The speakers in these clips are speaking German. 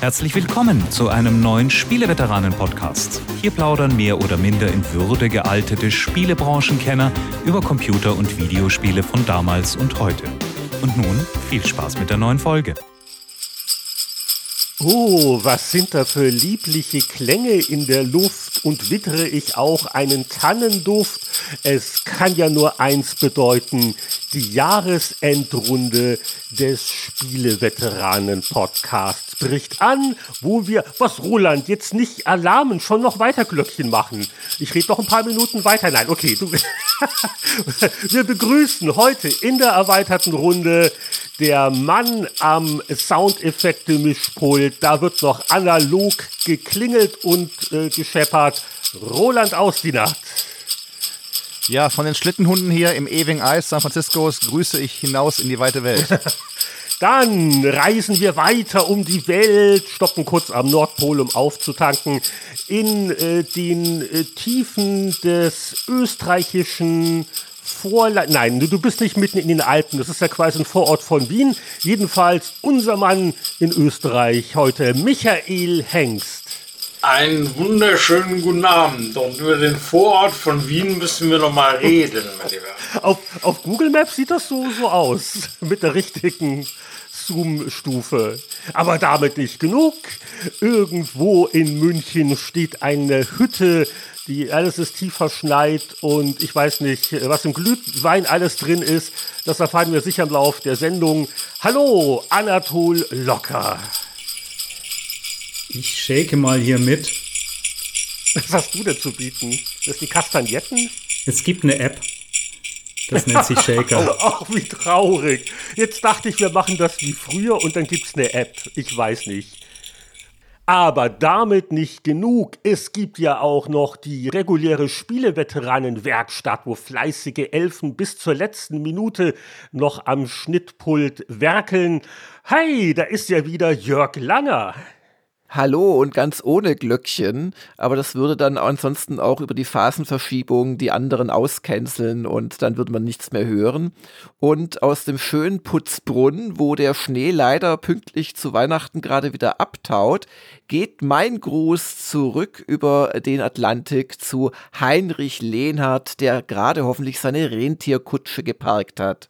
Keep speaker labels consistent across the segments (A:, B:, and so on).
A: Herzlich willkommen zu einem neuen Spieleveteranen-Podcast. Hier plaudern mehr oder minder in Würde gealtete Spielebranchenkenner über Computer- und Videospiele von damals und heute. Und nun viel Spaß mit der neuen Folge.
B: Oh, was sind da für liebliche Klänge in der Luft und wittere ich auch einen Tannenduft. Es kann ja nur eins bedeuten, die Jahresendrunde des Spieleveteranen-Podcasts bricht an, wo wir, was Roland, jetzt nicht alarmen, schon noch weiter Glöckchen machen. Ich rede noch ein paar Minuten weiter. Nein, okay, du. wir begrüßen heute in der erweiterten Runde der Mann am Soundeffekte-Mischpult. Da wird noch analog geklingelt und äh, gescheppert. Roland Ausdiener.
C: Ja, von den Schlittenhunden hier im ewigen Eis San Franciscos grüße ich hinaus in die weite Welt.
B: Dann reisen wir weiter um die Welt, stoppen kurz am Nordpol, um aufzutanken, in äh, den äh, Tiefen des österreichischen Vorland. Nein, du bist nicht mitten in den Alpen, das ist ja quasi ein Vorort von Wien. Jedenfalls unser Mann in Österreich heute, Michael Hengst.
D: Einen wunderschönen guten Abend. Und über den Vorort von Wien müssen wir noch mal reden, mein Lieber.
B: Auf, auf Google Maps sieht das so, so aus. Mit der richtigen Zoom-Stufe. Aber damit nicht genug. Irgendwo in München steht eine Hütte, die alles ist tief verschneit und ich weiß nicht, was im Glühwein alles drin ist. Das erfahren wir sicher im Lauf der Sendung. Hallo, Anatol Locker.
E: Ich shake mal hier mit.
B: Was hast du denn zu bieten? Das ist die Kastagnetten?
E: Es gibt eine App. Das nennt sich Shaker.
B: Ach, wie traurig. Jetzt dachte ich, wir machen das wie früher und dann gibt es eine App. Ich weiß nicht. Aber damit nicht genug. Es gibt ja auch noch die reguläre Spieleveteranenwerkstatt, wo fleißige Elfen bis zur letzten Minute noch am Schnittpult werkeln. Hey, da ist ja wieder Jörg Langer.
F: Hallo und ganz ohne Glöckchen, aber das würde dann ansonsten auch über die Phasenverschiebung die anderen auscanceln und dann würde man nichts mehr hören. Und aus dem schönen Putzbrunnen, wo der Schnee leider pünktlich zu Weihnachten gerade wieder abtaut, geht mein Gruß zurück über den Atlantik zu Heinrich Lehnhardt, der gerade hoffentlich seine Rentierkutsche geparkt hat.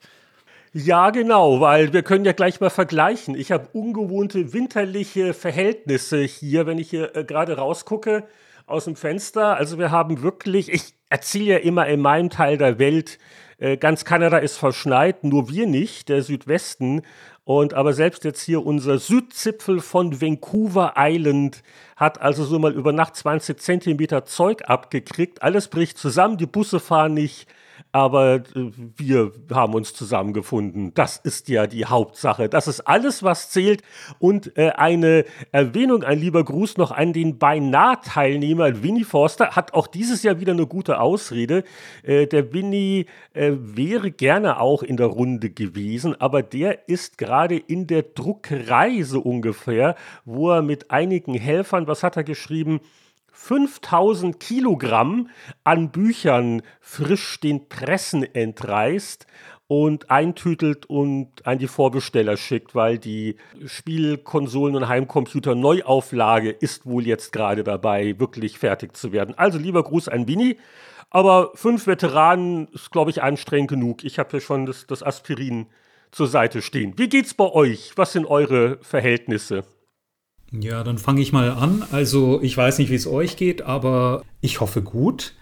B: Ja, genau, weil wir können ja gleich mal vergleichen. Ich habe ungewohnte winterliche Verhältnisse hier, wenn ich hier äh, gerade rausgucke aus dem Fenster. Also wir haben wirklich, ich erzähle ja immer in meinem Teil der Welt, äh, ganz Kanada ist verschneit, nur wir nicht, der Südwesten. Und aber selbst jetzt hier unser Südzipfel von Vancouver Island hat also so mal über Nacht 20 Zentimeter Zeug abgekriegt. Alles bricht zusammen, die Busse fahren nicht aber äh, wir haben uns zusammengefunden. Das ist ja die Hauptsache. Das ist alles, was zählt. Und äh, eine Erwähnung, ein lieber Gruß noch an den Beinahe-Teilnehmer Winnie Forster. Hat auch dieses Jahr wieder eine gute Ausrede. Äh, der Winnie äh, wäre gerne auch in der Runde gewesen, aber der ist gerade in der Druckerei so ungefähr, wo er mit einigen Helfern, was hat er geschrieben? 5000 Kilogramm an Büchern frisch den Pressen entreißt und eintütelt und an die Vorbesteller schickt, weil die Spielkonsolen- und Heimcomputer-Neuauflage ist wohl jetzt gerade dabei, wirklich fertig zu werden. Also lieber Gruß an Winnie. Aber fünf Veteranen ist, glaube ich, anstrengend genug. Ich habe hier schon das, das Aspirin zur Seite stehen. Wie geht's bei euch? Was sind eure Verhältnisse?
E: Ja, dann fange ich mal an. Also ich weiß nicht, wie es euch geht, aber ich hoffe gut.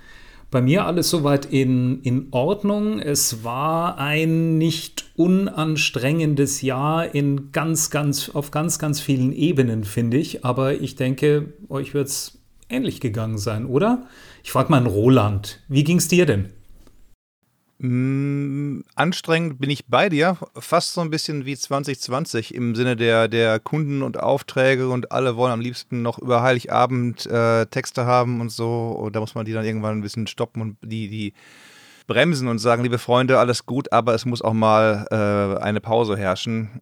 E: Bei mir alles soweit in, in Ordnung. Es war ein nicht unanstrengendes Jahr in ganz, ganz, auf ganz, ganz vielen Ebenen, finde ich. Aber ich denke, euch wird es ähnlich gegangen sein, oder? Ich frage mal einen Roland. Wie ging es dir denn?
C: Mm, anstrengend bin ich bei dir, fast so ein bisschen wie 2020 im Sinne der, der Kunden und Aufträge und alle wollen am liebsten noch über Heiligabend äh, Texte haben und so. Und da muss man die dann irgendwann ein bisschen stoppen und die, die bremsen und sagen, liebe Freunde, alles gut, aber es muss auch mal äh, eine Pause herrschen.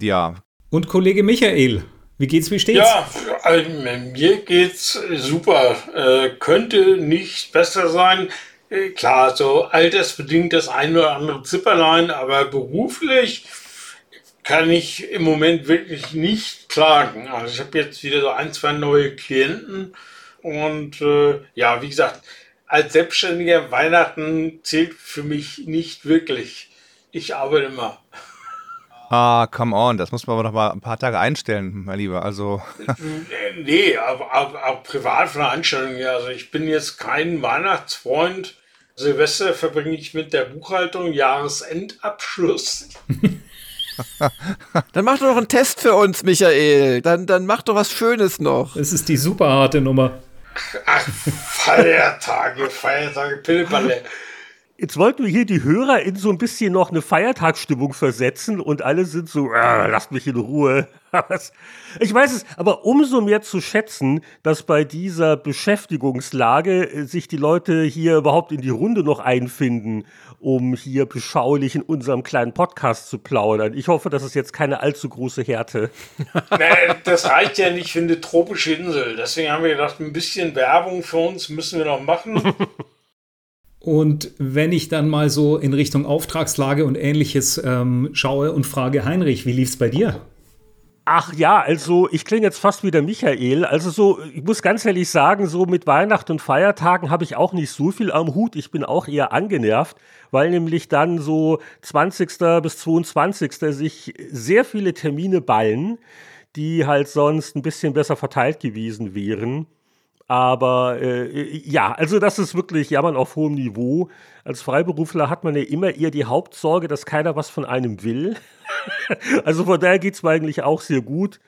C: Ja.
E: Und Kollege Michael, wie geht's, wie steht's?
D: Ja, also, mir geht's super. Äh, könnte nicht besser sein. Klar, so altersbedingt das ein oder andere Zipperlein, aber beruflich kann ich im Moment wirklich nicht klagen. Also ich habe jetzt wieder so ein, zwei neue Klienten und äh, ja, wie gesagt, als Selbstständiger Weihnachten zählt für mich nicht wirklich. Ich arbeite immer.
C: Ah, come on, das muss man aber noch mal ein paar Tage einstellen, mein Lieber. Also.
D: nee, aber, aber, aber Privatveranstaltungen, ja. Also ich bin jetzt kein Weihnachtsfreund. Silvester verbringe ich mit der Buchhaltung, Jahresendabschluss.
F: dann mach doch noch einen Test für uns, Michael. Dann, dann mach doch was Schönes noch.
E: Das ist die super harte Nummer.
D: Ach, Feiertage, Feiertage, Pilleballe.
B: Jetzt wollten wir hier die Hörer in so ein bisschen noch eine Feiertagsstimmung versetzen und alle sind so, ah, lasst mich in Ruhe. ich weiß es, aber umso mehr zu schätzen, dass bei dieser Beschäftigungslage äh, sich die Leute hier überhaupt in die Runde noch einfinden, um hier beschaulich in unserem kleinen Podcast zu plaudern. Ich hoffe, das ist jetzt keine allzu große Härte.
D: nee, das reicht ja nicht für eine tropische Insel. Deswegen haben wir gedacht, ein bisschen Werbung für uns müssen wir noch machen.
E: Und wenn ich dann mal so in Richtung Auftragslage und ähnliches ähm, schaue und frage, Heinrich, wie lief es bei dir?
B: Ach ja, also ich klinge jetzt fast wie der Michael. Also so, ich muss ganz ehrlich sagen, so mit Weihnachten und Feiertagen habe ich auch nicht so viel am Hut. Ich bin auch eher angenervt, weil nämlich dann so 20. bis 22. sich sehr viele Termine ballen, die halt sonst ein bisschen besser verteilt gewesen wären. Aber äh, ja, also das ist wirklich Jammern auf hohem Niveau. Als Freiberufler hat man ja immer eher die Hauptsorge, dass keiner was von einem will. also von daher geht es mir eigentlich auch sehr gut.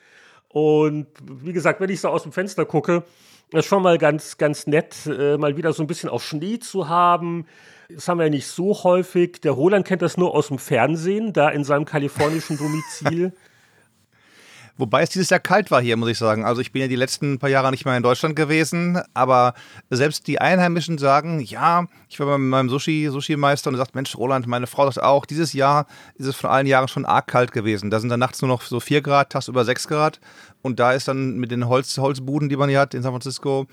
B: Und wie gesagt, wenn ich so aus dem Fenster gucke, ist schon mal ganz, ganz nett, äh, mal wieder so ein bisschen auf Schnee zu haben. Das haben wir ja nicht so häufig. Der Roland kennt das nur aus dem Fernsehen, da in seinem kalifornischen Domizil.
C: Wobei es dieses Jahr kalt war hier, muss ich sagen. Also ich bin ja die letzten paar Jahre nicht mehr in Deutschland gewesen, aber selbst die Einheimischen sagen, ja, ich war bei meinem Sushi, Sushi-Meister und er sagt, Mensch, Roland, meine Frau sagt auch, dieses Jahr ist es von allen Jahren schon arg kalt gewesen. Da sind dann nachts nur noch so 4 Grad, tagsüber 6 Grad. Und da ist dann mit den Holz, Holzbuden, die man hier hat in San Francisco,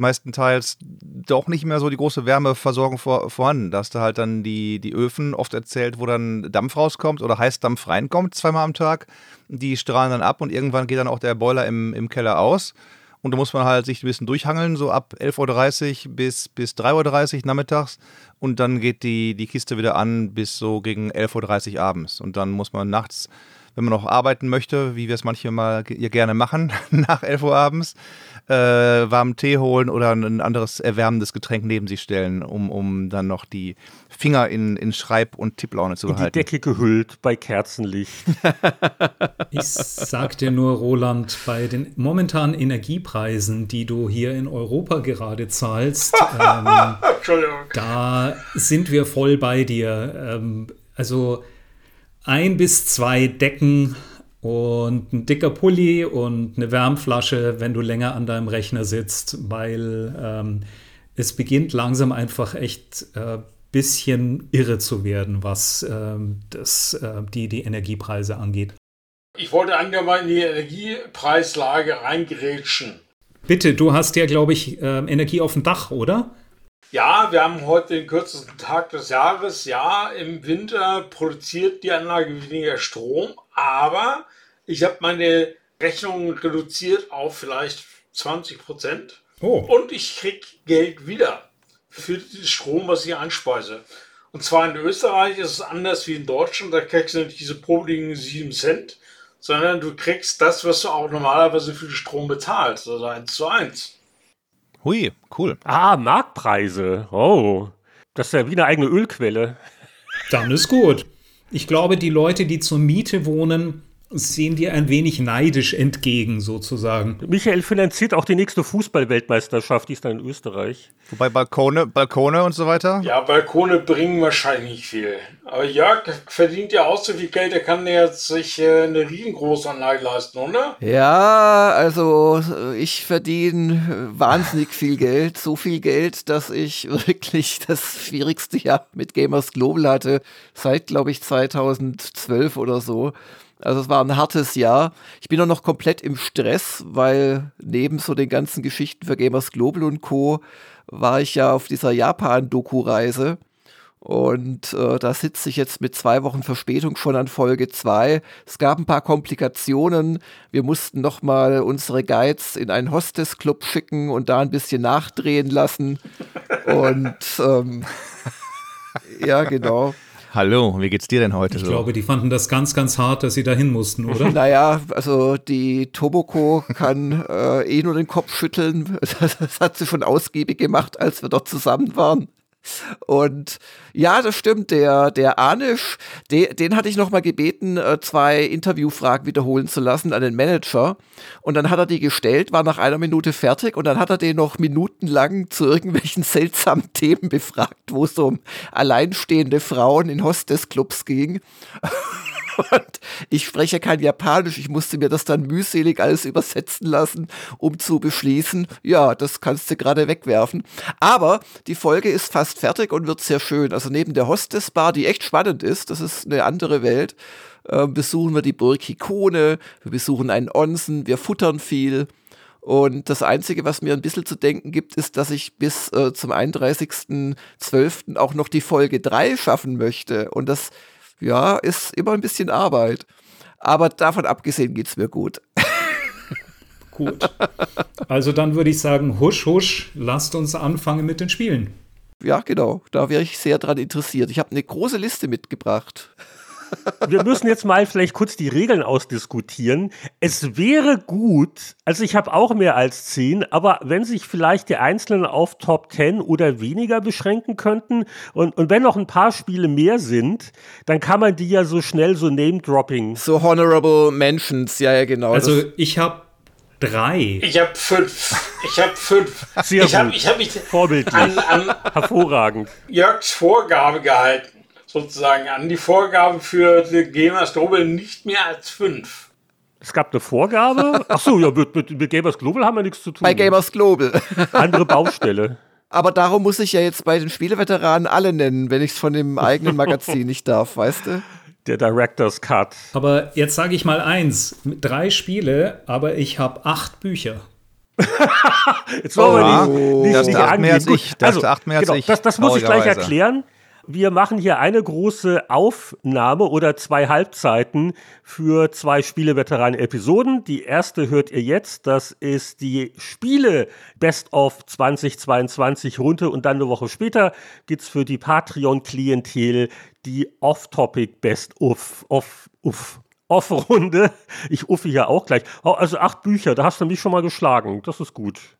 C: meistenteils doch nicht mehr so die große Wärmeversorgung vor, vorhanden. Da hast du halt dann die, die Öfen oft erzählt, wo dann Dampf rauskommt oder Heißdampf reinkommt, zweimal am Tag. Die strahlen dann ab und irgendwann geht dann auch der Boiler im, im Keller aus. Und da muss man halt sich ein bisschen durchhangeln, so ab 11.30 Uhr bis, bis 3.30 Uhr nachmittags. Und dann geht die, die Kiste wieder an bis so gegen 11.30 Uhr abends. Und dann muss man nachts, wenn man noch arbeiten möchte, wie wir es manche mal gerne machen, nach 11 Uhr abends, äh, warmen Tee holen oder ein anderes erwärmendes Getränk neben sich stellen, um, um dann noch die Finger in, in Schreib- und Tipplaune zu in behalten.
B: Die Decke gehüllt bei Kerzenlicht.
E: ich sag dir nur, Roland, bei den momentanen Energiepreisen, die du hier in Europa gerade zahlst, ähm, da sind wir voll bei dir. Ähm, also ein bis zwei Decken und ein dicker Pulli und eine Wärmflasche, wenn du länger an deinem Rechner sitzt, weil ähm, es beginnt langsam einfach echt äh, bisschen irre zu werden, was ähm, das, äh, die, die Energiepreise angeht.
D: Ich wollte eigentlich mal in die Energiepreislage reingerätschen.
E: Bitte, du hast ja, glaube ich, äh, Energie auf dem Dach, oder?
D: Ja, wir haben heute den kürzesten Tag des Jahres. Ja, im Winter produziert die Anlage weniger Strom, aber ich habe meine Rechnung reduziert auf vielleicht 20 Prozent. Oh. Und ich kriege Geld wieder für den Strom, was ich anspeise. Und zwar in Österreich ist es anders wie in Deutschland. Da kriegst du nicht diese popligen 7 Cent, sondern du kriegst das, was du auch normalerweise für den Strom bezahlst, also 1 zu 1.
C: Hui, cool.
B: Ah, Marktpreise. Oh, das ist ja wie eine eigene Ölquelle.
E: Dann ist gut. Ich glaube, die Leute, die zur Miete wohnen, sehen dir ein wenig neidisch entgegen, sozusagen.
B: Michael finanziert auch die nächste Fußballweltmeisterschaft, die ist dann in Österreich.
C: Wobei Balkone, Balkone und so weiter?
D: Ja, Balkone bringen wahrscheinlich nicht viel. Aber Jörg verdient ja auch so viel Geld, er kann ja sich äh, eine Riesengroßanlage leisten, oder?
F: Ja, also ich verdiene wahnsinnig viel Geld. So viel Geld, dass ich wirklich das schwierigste Jahr mit Gamers Global hatte, seit, glaube ich, 2012 oder so. Also es war ein hartes Jahr. Ich bin auch noch komplett im Stress, weil neben so den ganzen Geschichten für Gamers Global und Co. war ich ja auf dieser Japan-Doku-Reise. Und äh, da sitze ich jetzt mit zwei Wochen Verspätung schon an Folge 2. Es gab ein paar Komplikationen. Wir mussten nochmal unsere Guides in einen Hostess-Club schicken und da ein bisschen nachdrehen lassen. Und ähm, ja, genau.
C: Hallo, wie geht's dir denn heute
E: ich
C: so?
E: Ich glaube, die fanden das ganz, ganz hart, dass sie dahin mussten, oder?
F: Naja, also die Toboko kann äh, eh nur den Kopf schütteln. Das hat sie schon ausgiebig gemacht, als wir dort zusammen waren. Und ja, das stimmt, der, der Anisch, de, den hatte ich nochmal gebeten, äh, zwei Interviewfragen wiederholen zu lassen an den Manager. Und dann hat er die gestellt, war nach einer Minute fertig und dann hat er den noch minutenlang zu irgendwelchen seltsamen Themen befragt, wo es um alleinstehende Frauen in Hostess-Clubs ging. Und ich spreche kein Japanisch. Ich musste mir das dann mühselig alles übersetzen lassen, um zu beschließen, ja, das kannst du gerade wegwerfen. Aber die Folge ist fast fertig und wird sehr schön. Also neben der Hostess-Bar, die echt spannend ist, das ist eine andere Welt, äh, besuchen wir die Burg Hikone, wir besuchen einen Onsen, wir futtern viel. Und das Einzige, was mir ein bisschen zu denken gibt, ist, dass ich bis äh, zum 31.12. auch noch die Folge 3 schaffen möchte. Und das ja, ist immer ein bisschen Arbeit. Aber davon abgesehen geht es mir gut.
E: gut. Also dann würde ich sagen, husch, husch, lasst uns anfangen mit den Spielen.
F: Ja, genau. Da wäre ich sehr dran interessiert. Ich habe eine große Liste mitgebracht
B: wir müssen jetzt mal vielleicht kurz die Regeln ausdiskutieren. Es wäre gut, also ich habe auch mehr als zehn, aber wenn sich vielleicht die Einzelnen auf Top 10 oder weniger beschränken könnten und, und wenn noch ein paar Spiele mehr sind, dann kann man die ja so schnell so Name-Dropping.
F: So Honorable Mentions, ja, ja, genau.
E: Also ich habe drei.
D: Ich habe fünf. Ich habe fünf.
B: Sehr
D: ich habe hab mich
B: Vorbildlich. An, an Hervorragend.
D: Jörgs Vorgabe gehalten sozusagen an die Vorgabe für die Gamers Global nicht mehr als fünf.
B: Es gab eine Vorgabe? Achso, ja, mit, mit, mit Gamers Global haben wir nichts zu tun.
F: Bei Gamers Global.
B: Andere Baustelle.
F: Aber darum muss ich ja jetzt bei den Spieleveteranen alle nennen, wenn ich es von dem eigenen Magazin nicht darf, weißt du?
B: Der Director's Cut.
E: Aber jetzt sage ich mal eins: drei Spiele, aber ich habe acht Bücher.
B: jetzt wollen wir oh, nicht, nicht,
C: nicht angehen. Mehr als ich.
B: Also, genau, das, das muss ich gleich erklären wir machen hier eine große Aufnahme oder zwei Halbzeiten für zwei Spieleveteranen-Episoden. Die erste hört ihr jetzt. Das ist die Spiele Best of 2022 runter und dann eine Woche später gibt es für die Patreon-Klientel die Off-Topic Best of, of, of. Off-Runde. Ich uffe hier auch gleich. Oh, also acht Bücher, da hast du mich schon mal geschlagen. Das ist gut.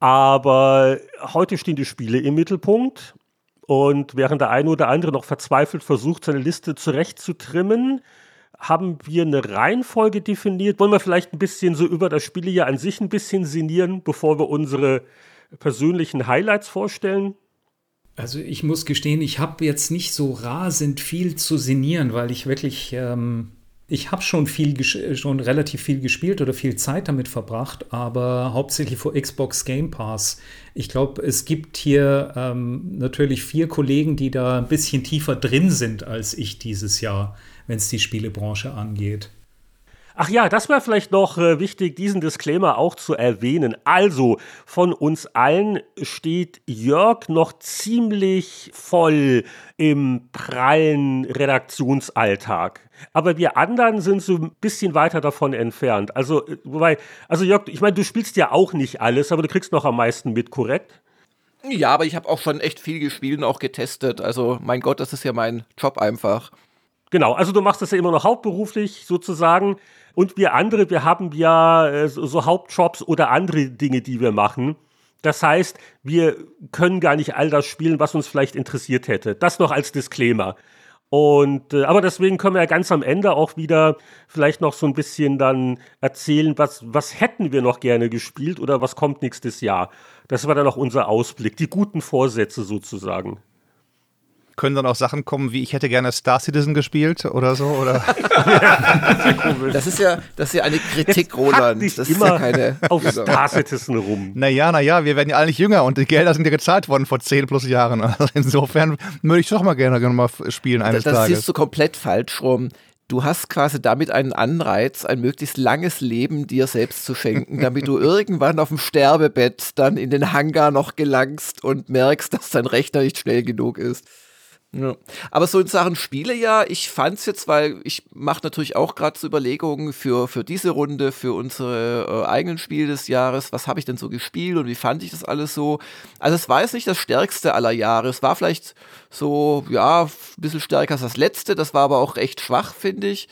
B: Aber heute stehen die Spiele im Mittelpunkt. Und während der eine oder andere noch verzweifelt versucht, seine Liste zurechtzutrimmen, haben wir eine Reihenfolge definiert. Wollen wir vielleicht ein bisschen so über das Spiel hier an sich ein bisschen sinnieren, bevor wir unsere persönlichen Highlights vorstellen?
E: Also ich muss gestehen, ich habe jetzt nicht so rasend viel zu sinnieren, weil ich wirklich ähm, ich habe schon viel, schon relativ viel gespielt oder viel Zeit damit verbracht, aber hauptsächlich vor Xbox Game Pass. Ich glaube, es gibt hier ähm, natürlich vier Kollegen, die da ein bisschen tiefer drin sind als ich dieses Jahr, wenn es die Spielebranche angeht.
B: Ach ja, das wäre vielleicht noch äh, wichtig, diesen Disclaimer auch zu erwähnen. Also, von uns allen steht Jörg noch ziemlich voll im prallen Redaktionsalltag. Aber wir anderen sind so ein bisschen weiter davon entfernt. Also, äh, wobei, also Jörg, ich meine, du spielst ja auch nicht alles, aber du kriegst noch am meisten mit, korrekt?
F: Ja, aber ich habe auch schon echt viel gespielt und auch getestet. Also, mein Gott, das ist ja mein Job einfach.
B: Genau, also du machst das ja immer noch hauptberuflich sozusagen. Und wir andere, wir haben ja äh, so Hauptjobs oder andere Dinge, die wir machen. Das heißt, wir können gar nicht all das spielen, was uns vielleicht interessiert hätte. Das noch als Disclaimer. Und äh, aber deswegen können wir ja ganz am Ende auch wieder vielleicht noch so ein bisschen dann erzählen, was, was hätten wir noch gerne gespielt oder was kommt nächstes Jahr. Das war dann auch unser Ausblick, die guten Vorsätze sozusagen
C: können dann auch Sachen kommen, wie ich hätte gerne Star Citizen gespielt oder so, oder?
F: das ist ja, das ist ja eine Kritik, Roland. Das ist
B: immer
F: ja keine
B: auf genau. Star Citizen rum.
C: Naja, naja, wir werden ja alle nicht jünger und die Gelder sind ja gezahlt worden vor 10 plus Jahren. Also insofern würde ich doch mal gerne, gerne mal spielen eines
F: das, das
C: Tages.
F: Das siehst du komplett falsch rum. Du hast quasi damit einen Anreiz, ein möglichst langes Leben dir selbst zu schenken, damit du irgendwann auf dem Sterbebett dann in den Hangar noch gelangst und merkst, dass dein Rechner nicht schnell genug ist. Ja. Aber so in Sachen Spiele ja, ich fand's jetzt, weil ich mache natürlich auch gerade so Überlegungen für, für diese Runde, für unsere äh, eigenen Spiele des Jahres, was habe ich denn so gespielt und wie fand ich das alles so. Also es war jetzt nicht das stärkste aller Jahre. Es war vielleicht so, ja, ein bisschen stärker als das letzte, das war aber auch recht schwach, finde ich.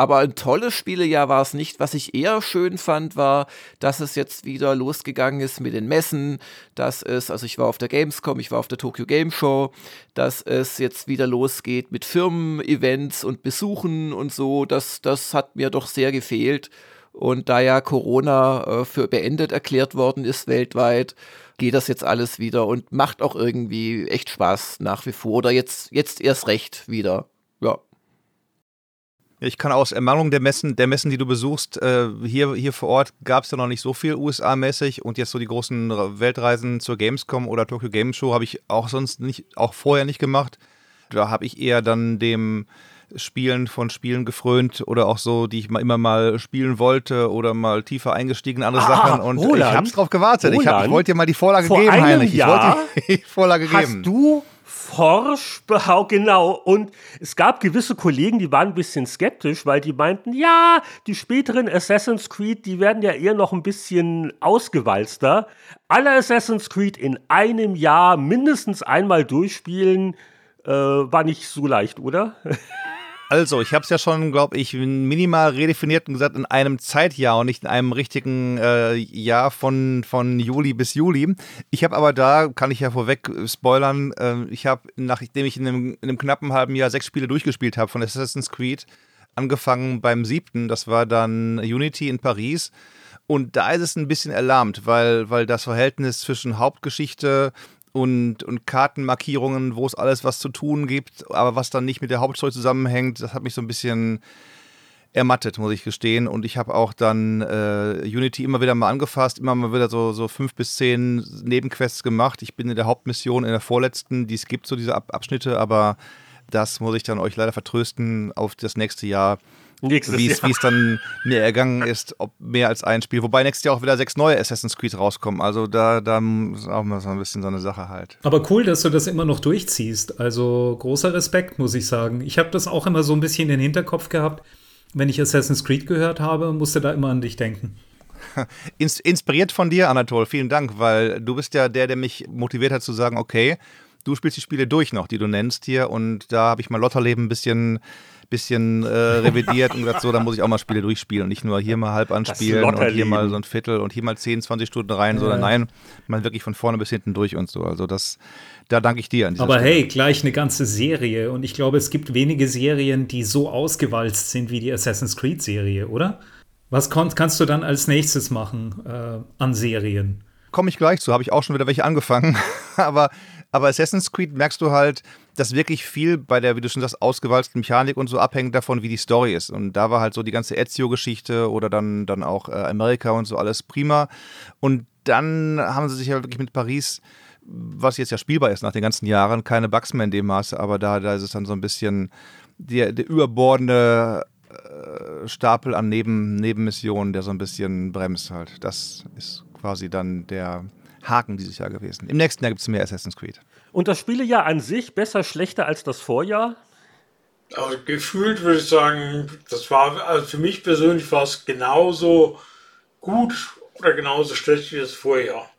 F: Aber ein tolles Spielejahr war es nicht. Was ich eher schön fand, war, dass es jetzt wieder losgegangen ist mit den Messen, dass es, also ich war auf der Gamescom, ich war auf der Tokyo Game Show, dass es jetzt wieder losgeht mit Firmen-Events und Besuchen und so. Das, das hat mir doch sehr gefehlt. Und da ja Corona äh, für beendet erklärt worden ist weltweit, geht das jetzt alles wieder und macht auch irgendwie echt Spaß nach wie vor. Oder jetzt, jetzt erst recht wieder.
C: Ich kann aus Ermahnung der Messen, der Messen, die du besuchst, äh, hier, hier vor Ort gab es ja noch nicht so viel USA-mäßig und jetzt so die großen Weltreisen zur Gamescom oder Tokyo Game Show habe ich auch sonst nicht, auch vorher nicht gemacht. Da habe ich eher dann dem Spielen von Spielen gefrönt oder auch so, die ich mal immer mal spielen wollte oder mal tiefer eingestiegen in andere ah, Sachen und Roland, ich habe drauf gewartet. Roland, ich, hab, ich wollte dir mal die Vorlage
B: vor
C: geben, Heinrich.
B: Ich wollte die Vorlage hast geben. Hast du forsch, genau. Und es gab gewisse Kollegen, die waren ein bisschen skeptisch, weil die meinten, ja, die späteren Assassin's Creed, die werden ja eher noch ein bisschen ausgewalzter. Alle Assassin's Creed in einem Jahr mindestens einmal durchspielen, äh, war nicht so leicht, oder?
C: Also, ich habe es ja schon, glaube ich, minimal redefiniert und gesagt, in einem Zeitjahr und nicht in einem richtigen äh, Jahr von, von Juli bis Juli. Ich habe aber da, kann ich ja vorweg spoilern, äh, ich habe, nachdem ich in einem, in einem knappen halben Jahr sechs Spiele durchgespielt habe von Assassin's Creed, angefangen beim siebten, das war dann Unity in Paris. Und da ist es ein bisschen erlahmt, weil, weil das Verhältnis zwischen Hauptgeschichte und, und Kartenmarkierungen, wo es alles was zu tun gibt, aber was dann nicht mit der Hauptstory zusammenhängt, das hat mich so ein bisschen ermattet, muss ich gestehen. Und ich habe auch dann äh, Unity immer wieder mal angefasst, immer mal wieder so, so fünf bis zehn Nebenquests gemacht. Ich bin in der Hauptmission, in der vorletzten, die es gibt, so diese Ab Abschnitte, aber das muss ich dann euch leider vertrösten auf das nächste Jahr wie es dann mir ergangen ist, ob mehr als ein Spiel. Wobei nächstes Jahr auch wieder sechs neue Assassin's Creed rauskommen. Also da, da ist auch mal so ein bisschen so eine Sache halt.
E: Aber cool, dass du das immer noch durchziehst. Also großer Respekt, muss ich sagen. Ich habe das auch immer so ein bisschen in den Hinterkopf gehabt. Wenn ich Assassin's Creed gehört habe, musste da immer an dich denken.
C: Inspiriert von dir, Anatol, vielen Dank, weil du bist ja der, der mich motiviert hat zu sagen, okay, du spielst die Spiele durch noch, die du nennst hier und da habe ich mein Lotterleben ein bisschen bisschen äh, revidiert und gesagt, so, dann muss ich auch mal Spiele durchspielen und nicht nur hier mal halb anspielen und hier mal so ein Viertel und hier mal 10, 20 Stunden rein, ja. sondern nein, mal wirklich von vorne bis hinten durch und so. Also das, da danke ich dir an
E: Aber Stelle. hey, gleich eine ganze Serie und ich glaube, es gibt wenige Serien, die so ausgewalzt sind wie die Assassin's Creed Serie, oder? Was kannst du dann als nächstes machen äh, an Serien?
C: Komme ich gleich zu, habe ich auch schon wieder welche angefangen. aber aber Assassin's Creed merkst du halt, dass wirklich viel bei der, wie du schon sagst, ausgewalzten Mechanik und so abhängt davon, wie die Story ist. Und da war halt so die ganze Ezio-Geschichte oder dann, dann auch äh, Amerika und so alles prima. Und dann haben sie sich ja wirklich mit Paris, was jetzt ja spielbar ist nach den ganzen Jahren, keine Bugs mehr in dem Maße, aber da, da ist es dann so ein bisschen der, der überbordende äh, Stapel an Neben, Nebenmissionen, der so ein bisschen bremst halt. Das ist quasi dann der Haken dieses Jahr gewesen. Im nächsten Jahr gibt es mehr Assassin's Creed.
B: Und das Spielejahr an sich besser, schlechter als das Vorjahr?
D: Also gefühlt würde ich sagen, das war, also für mich persönlich war es genauso gut oder genauso schlecht wie das Vorjahr.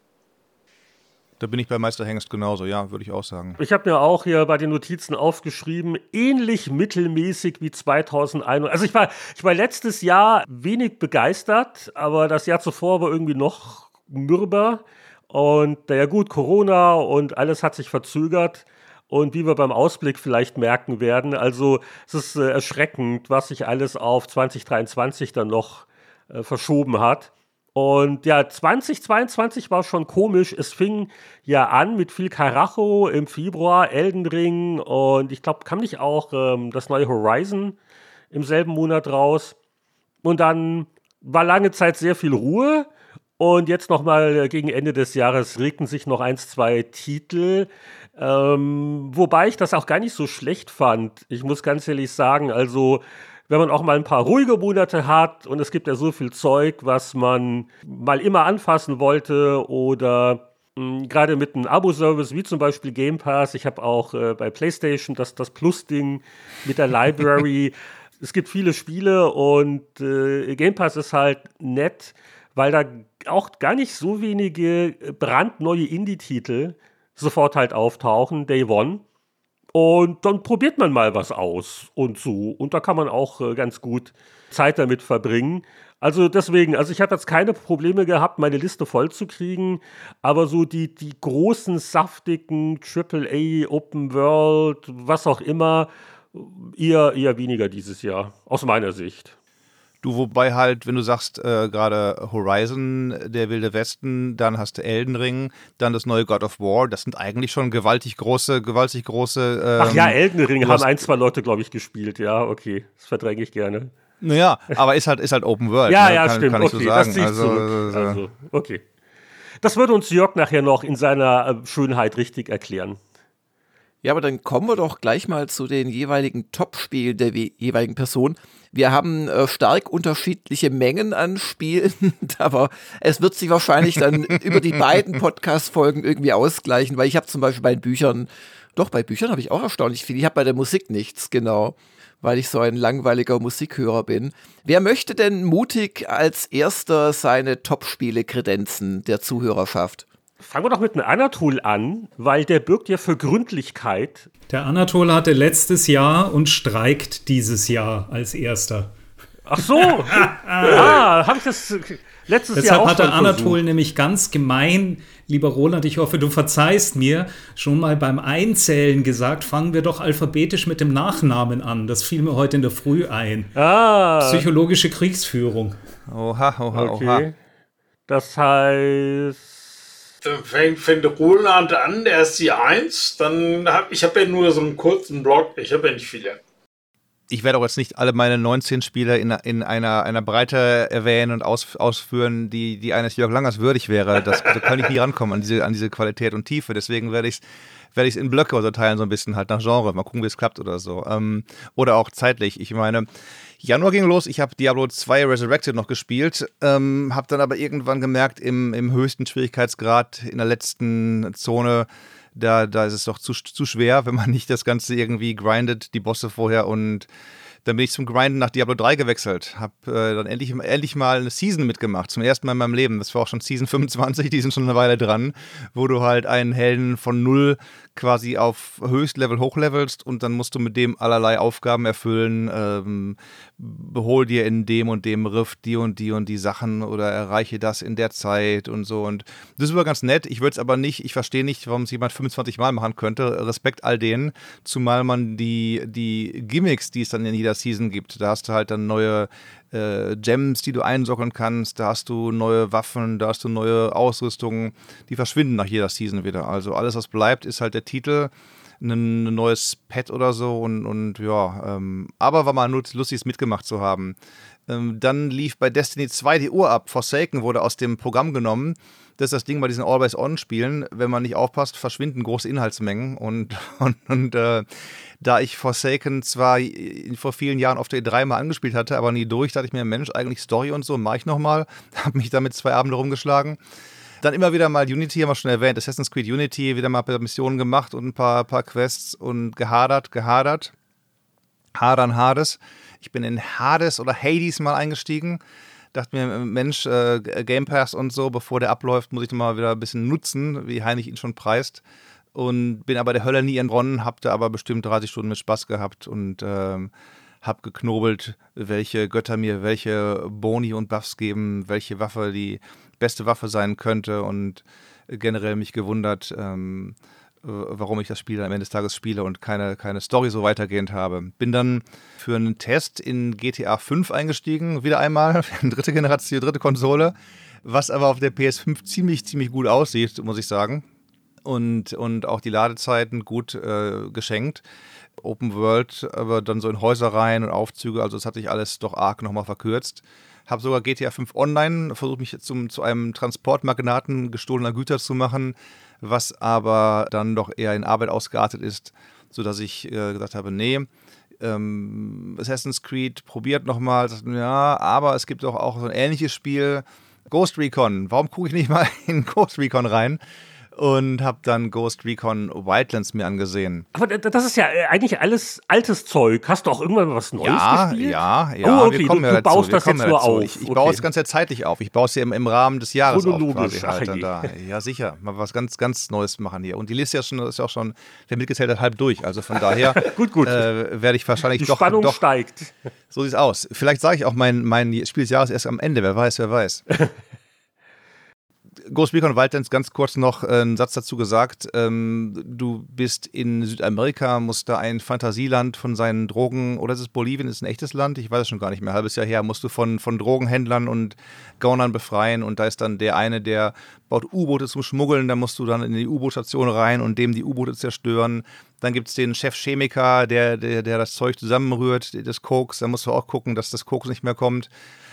C: Da bin ich bei Meister Hengst genauso, ja, würde ich auch sagen.
B: Ich habe mir auch hier bei den Notizen aufgeschrieben, ähnlich mittelmäßig wie 2001. Also ich war, ich war letztes Jahr wenig begeistert, aber das Jahr zuvor war irgendwie noch mürber. Und naja gut, Corona und alles hat sich verzögert. Und wie wir beim Ausblick vielleicht merken werden, also es ist äh, erschreckend, was sich alles auf 2023 dann noch äh, verschoben hat. Und ja, 2022 war schon komisch. Es fing ja an mit viel Karacho im Februar, Elden Ring und ich glaube, kam nicht auch ähm, das neue Horizon im selben Monat raus. Und dann war lange Zeit sehr viel Ruhe. Und jetzt nochmal äh, gegen Ende des Jahres regten sich noch eins, zwei Titel. Ähm, wobei ich das auch gar nicht so schlecht fand. Ich muss ganz ehrlich sagen, also wenn man auch mal ein paar ruhige Monate hat und es gibt ja so viel Zeug, was man mal immer anfassen wollte oder Mm, gerade mit einem Abo-Service wie zum Beispiel Game Pass. Ich habe auch äh, bei PlayStation das, das Plus-Ding mit der Library. es gibt viele Spiele und äh, Game Pass ist halt nett, weil da auch gar nicht so wenige brandneue Indie-Titel sofort halt auftauchen, Day One. Und dann probiert man mal was aus und so. Und da kann man auch äh, ganz gut Zeit damit verbringen. Also deswegen, also ich habe jetzt keine Probleme gehabt, meine Liste voll zu kriegen, aber so die, die großen, saftigen AAA, Open World, was auch immer, eher, eher weniger dieses Jahr, aus meiner Sicht.
C: Du, wobei halt, wenn du sagst, äh, gerade Horizon, der Wilde Westen, dann hast du Elden Ring, dann das neue God of War, das sind eigentlich schon gewaltig große, gewaltig große.
B: Ähm, Ach ja, Elden Ring haben ein, zwei Leute, glaube ich, gespielt, ja, okay. Das verdränge ich gerne.
C: Naja, aber ist halt, ist halt Open World.
B: ja,
C: ne?
B: ja,
C: kann,
B: stimmt.
C: Kann ich
B: okay,
C: so
B: das ziehe ich
C: also,
B: zurück. Also, okay. Das würde uns Jörg nachher noch in seiner äh, Schönheit richtig erklären.
F: Ja, aber dann kommen wir doch gleich mal zu den jeweiligen Top-Spielen der jeweiligen Person. Wir haben äh, stark unterschiedliche Mengen an Spielen, aber es wird sich wahrscheinlich dann über die beiden Podcast-Folgen irgendwie ausgleichen, weil ich habe zum Beispiel bei Büchern, doch bei Büchern habe ich auch erstaunlich viel. Ich habe bei der Musik nichts, genau weil ich so ein langweiliger Musikhörer bin. Wer möchte denn mutig als erster seine Top-Spiele kredenzen der Zuhörerschaft?
B: Fangen wir doch mit einem Anatol an, weil der birgt ja für Gründlichkeit.
E: Der Anatol hatte letztes Jahr und streikt dieses Jahr als erster.
B: Ach so. ah, habe ich das letztes
E: Deshalb
B: Jahr auch
E: hat der Anatol
B: versucht.
E: nämlich ganz gemein, lieber Roland, ich hoffe, du verzeihst mir, schon mal beim Einzählen gesagt, fangen wir doch alphabetisch mit dem Nachnamen an. Das fiel mir heute in der Früh ein.
B: Ah,
E: Psychologische Kriegsführung.
C: Oha, oha, oha.
B: okay. Das heißt.
D: Dann fängt, fängt Roland an, der ist die Eins. Dann hab ich habe ja nur so einen kurzen Block, ich habe ja nicht viele.
C: Ich werde auch jetzt nicht alle meine 19 Spiele in, in einer, einer Breite erwähnen und aus, ausführen, die, die eines Jörg Langers würdig wäre. Das, da kann ich nie rankommen an diese, an diese Qualität und Tiefe. Deswegen werde ich es werde ich in Blöcke unterteilen, so ein bisschen halt nach Genre. Mal gucken, wie es klappt oder so. Ähm, oder auch zeitlich. Ich meine, Januar ging los. Ich habe Diablo 2 Resurrected noch gespielt. Ähm, habe dann aber irgendwann gemerkt, im, im höchsten Schwierigkeitsgrad in der letzten Zone, da, da ist es doch zu, zu schwer, wenn man nicht das Ganze irgendwie grindet, die Bosse vorher und dann bin ich zum Grinden nach Diablo 3 gewechselt. Hab äh, dann endlich, endlich mal eine Season mitgemacht. Zum ersten Mal in meinem Leben. Das war auch schon Season 25, die sind schon eine Weile dran, wo du halt einen Helden von null quasi auf Höchstlevel hochlevelst und dann musst du mit dem allerlei Aufgaben erfüllen. Ähm, behol dir in dem und dem Riff die und die und die Sachen oder erreiche das in der Zeit und so. Und das war ganz nett. Ich würde es aber nicht, ich verstehe nicht, warum es jemand 25 Mal machen könnte. Respekt all denen, zumal man die, die Gimmicks, die es dann in jeder Season gibt, da hast du halt dann neue äh, Gems, die du einsockeln kannst, da hast du neue Waffen, da hast du neue Ausrüstungen, die verschwinden nach jeder Season wieder. Also alles, was bleibt, ist halt der Titel, ein neues Pad oder so und, und ja, ähm, aber war mal lustig, es mitgemacht zu haben. Ähm, dann lief bei Destiny 2 die Uhr ab. Forsaken wurde aus dem Programm genommen. Das ist das Ding bei diesen Always-On-Spielen. Wenn man nicht aufpasst, verschwinden große Inhaltsmengen. Und, und, und äh, da ich Forsaken zwar vor vielen Jahren auf der E3 mal angespielt hatte, aber nie durch, dachte ich mir, Mensch, eigentlich Story und so, mache ich nochmal. Habe mich damit zwei Abende rumgeschlagen. Dann immer wieder mal Unity, haben wir schon erwähnt, Assassin's Creed Unity, wieder mal ein paar Missionen gemacht und ein paar, paar Quests und gehadert, gehadert. Hadern Hades. Ich bin in Hades oder Hades mal eingestiegen. Dachte mir, Mensch, äh, Game Pass und so, bevor der abläuft, muss ich mal wieder ein bisschen nutzen, wie Heinrich ihn schon preist. Und bin aber der Hölle nie entronnen, hab da aber bestimmt 30 Stunden mit Spaß gehabt und ähm, hab geknobelt, welche Götter mir welche Boni und Buffs geben, welche Waffe die beste Waffe sein könnte und generell mich gewundert, ähm, äh, warum ich das Spiel am Ende des Tages spiele und keine, keine Story so weitergehend habe. Bin dann für einen Test in GTA 5 eingestiegen, wieder einmal, dritte Generation, dritte Konsole, was aber auf der PS5 ziemlich, ziemlich gut aussieht, muss ich sagen. Und, und auch die Ladezeiten gut äh, geschenkt. Open World, aber dann so in Häusereien und Aufzüge, also das hat sich alles doch arg nochmal verkürzt. Habe sogar GTA 5 Online versucht, mich zum, zu einem Transportmagnaten gestohlener Güter zu machen, was aber dann doch eher in Arbeit ausgeartet ist, sodass ich äh, gesagt habe, nee, ähm, Assassin's Creed probiert nochmal, ja, aber es gibt doch auch so ein ähnliches Spiel, Ghost Recon. Warum gucke ich nicht mal in Ghost Recon rein? Und habe dann Ghost Recon Wildlands mir angesehen.
B: Aber das ist ja äh, eigentlich alles altes Zeug. Hast du auch irgendwann was Neues
C: ja,
B: gespielt?
C: Ja, ja,
B: oh, okay.
C: wir kommen
B: du,
C: ja
B: du
C: dazu.
B: baust
C: wir
B: das jetzt
C: ja
B: nur auf.
C: Ich, ich
B: okay.
C: baue es ganz ja zeitlich auf. Ich baue es ja im, im Rahmen des Jahres
B: Chronologisch,
C: auf. Quasi halt da. Ja, sicher. Mal was ganz, ganz Neues machen hier. Und die Liste ist, schon, ist ja auch schon, wer mitgezählt hat, halb durch. Also von daher
B: gut, gut.
C: Äh, werde ich wahrscheinlich
B: die
C: doch.
B: Spannung
C: doch,
B: steigt.
C: So sieht es aus. Vielleicht sage ich auch mein, mein Spiel des Jahres erst am Ende. Wer weiß, wer weiß. Ghost Recon Wildlands ganz kurz noch äh, einen Satz dazu gesagt. Ähm, du bist in Südamerika, musst da ein Fantasieland von seinen Drogen, oder ist es Bolivien, ist ein echtes Land? Ich weiß es schon gar nicht mehr. Halbes Jahr her musst du von, von Drogenhändlern und Gaunern befreien und da ist dann der eine, der baut U-Boote zum Schmuggeln, da musst du dann in die U-Boot-Station rein und dem die U-Boote zerstören. Dann gibt es den Chef Chemiker, der, der, der das Zeug zusammenrührt, das Koks, da musst du auch gucken, dass das Koks nicht mehr kommt.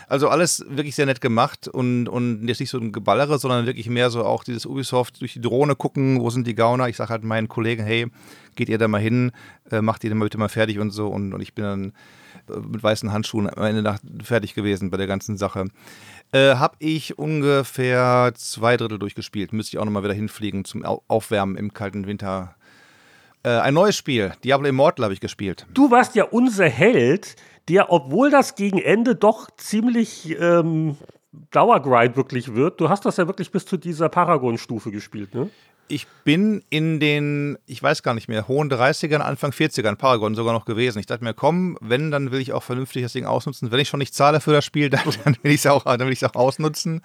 C: Also alles wirklich sehr nett gemacht und, und jetzt nicht so ein Geballere, sondern wirklich mehr so auch dieses Ubisoft durch die Drohne gucken, wo sind die Gauner. Ich sage halt meinen Kollegen, hey, geht ihr da mal hin, äh, macht ihr den mal bitte mal fertig und so. Und, und ich bin dann äh, mit weißen Handschuhen am Ende nach fertig gewesen bei der ganzen Sache. Äh, habe ich ungefähr zwei Drittel durchgespielt. Müsste ich auch nochmal wieder hinfliegen zum Aufwärmen im kalten Winter. Äh, ein neues Spiel, Diablo Immortal habe ich gespielt.
B: Du warst ja unser Held, der, obwohl das gegen Ende doch ziemlich ähm, Dauergrind wirklich wird, du hast das ja wirklich bis zu dieser Paragon-Stufe gespielt, ne?
C: Ich bin in den, ich weiß gar nicht mehr, hohen 30ern, Anfang 40ern Paragon sogar noch gewesen. Ich dachte mir, komm, wenn, dann will ich auch vernünftig das Ding ausnutzen. Wenn ich schon nicht zahle für das Spiel, dann, dann will ich es auch, auch ausnutzen.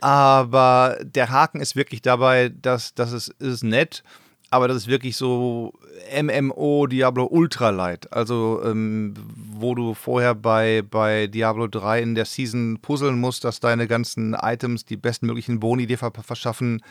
C: Aber der Haken ist wirklich dabei, dass, dass es ist nett aber das ist wirklich so MMO Diablo Ultra Light. Also, ähm, wo du vorher bei, bei Diablo 3 in der Season puzzeln musst, dass deine ganzen Items die bestmöglichen Boni dir verschaffen,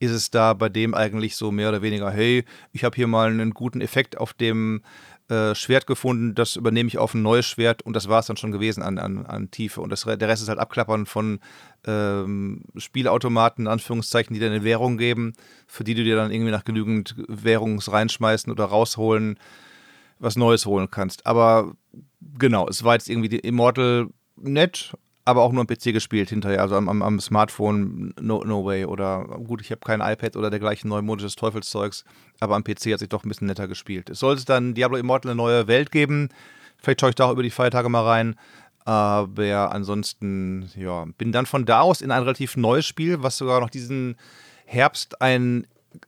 C: ist es da bei dem eigentlich so mehr oder weniger, hey, ich habe hier mal einen guten Effekt auf dem äh, Schwert gefunden, das übernehme ich auf ein neues Schwert und das war es dann schon gewesen an, an, an Tiefe. Und das, der Rest ist halt Abklappern von ähm, Spielautomaten, in Anführungszeichen, die dir eine Währung geben, für die du dir dann irgendwie nach genügend Währungs reinschmeißen oder rausholen, was Neues holen kannst. Aber genau, es war jetzt irgendwie die Immortal nett, aber auch nur am PC gespielt hinterher, also am, am, am Smartphone, no, no way. Oder gut, ich habe kein iPad oder dergleichen neumodisches Teufelszeugs, aber am PC hat sich doch ein bisschen netter gespielt. Es sollte dann Diablo Immortal eine neue Welt geben. Vielleicht schaue ich da auch über die Feiertage mal rein. Aber ansonsten, ja, bin dann von da aus in ein relativ neues Spiel, was sogar noch diesen Herbst ein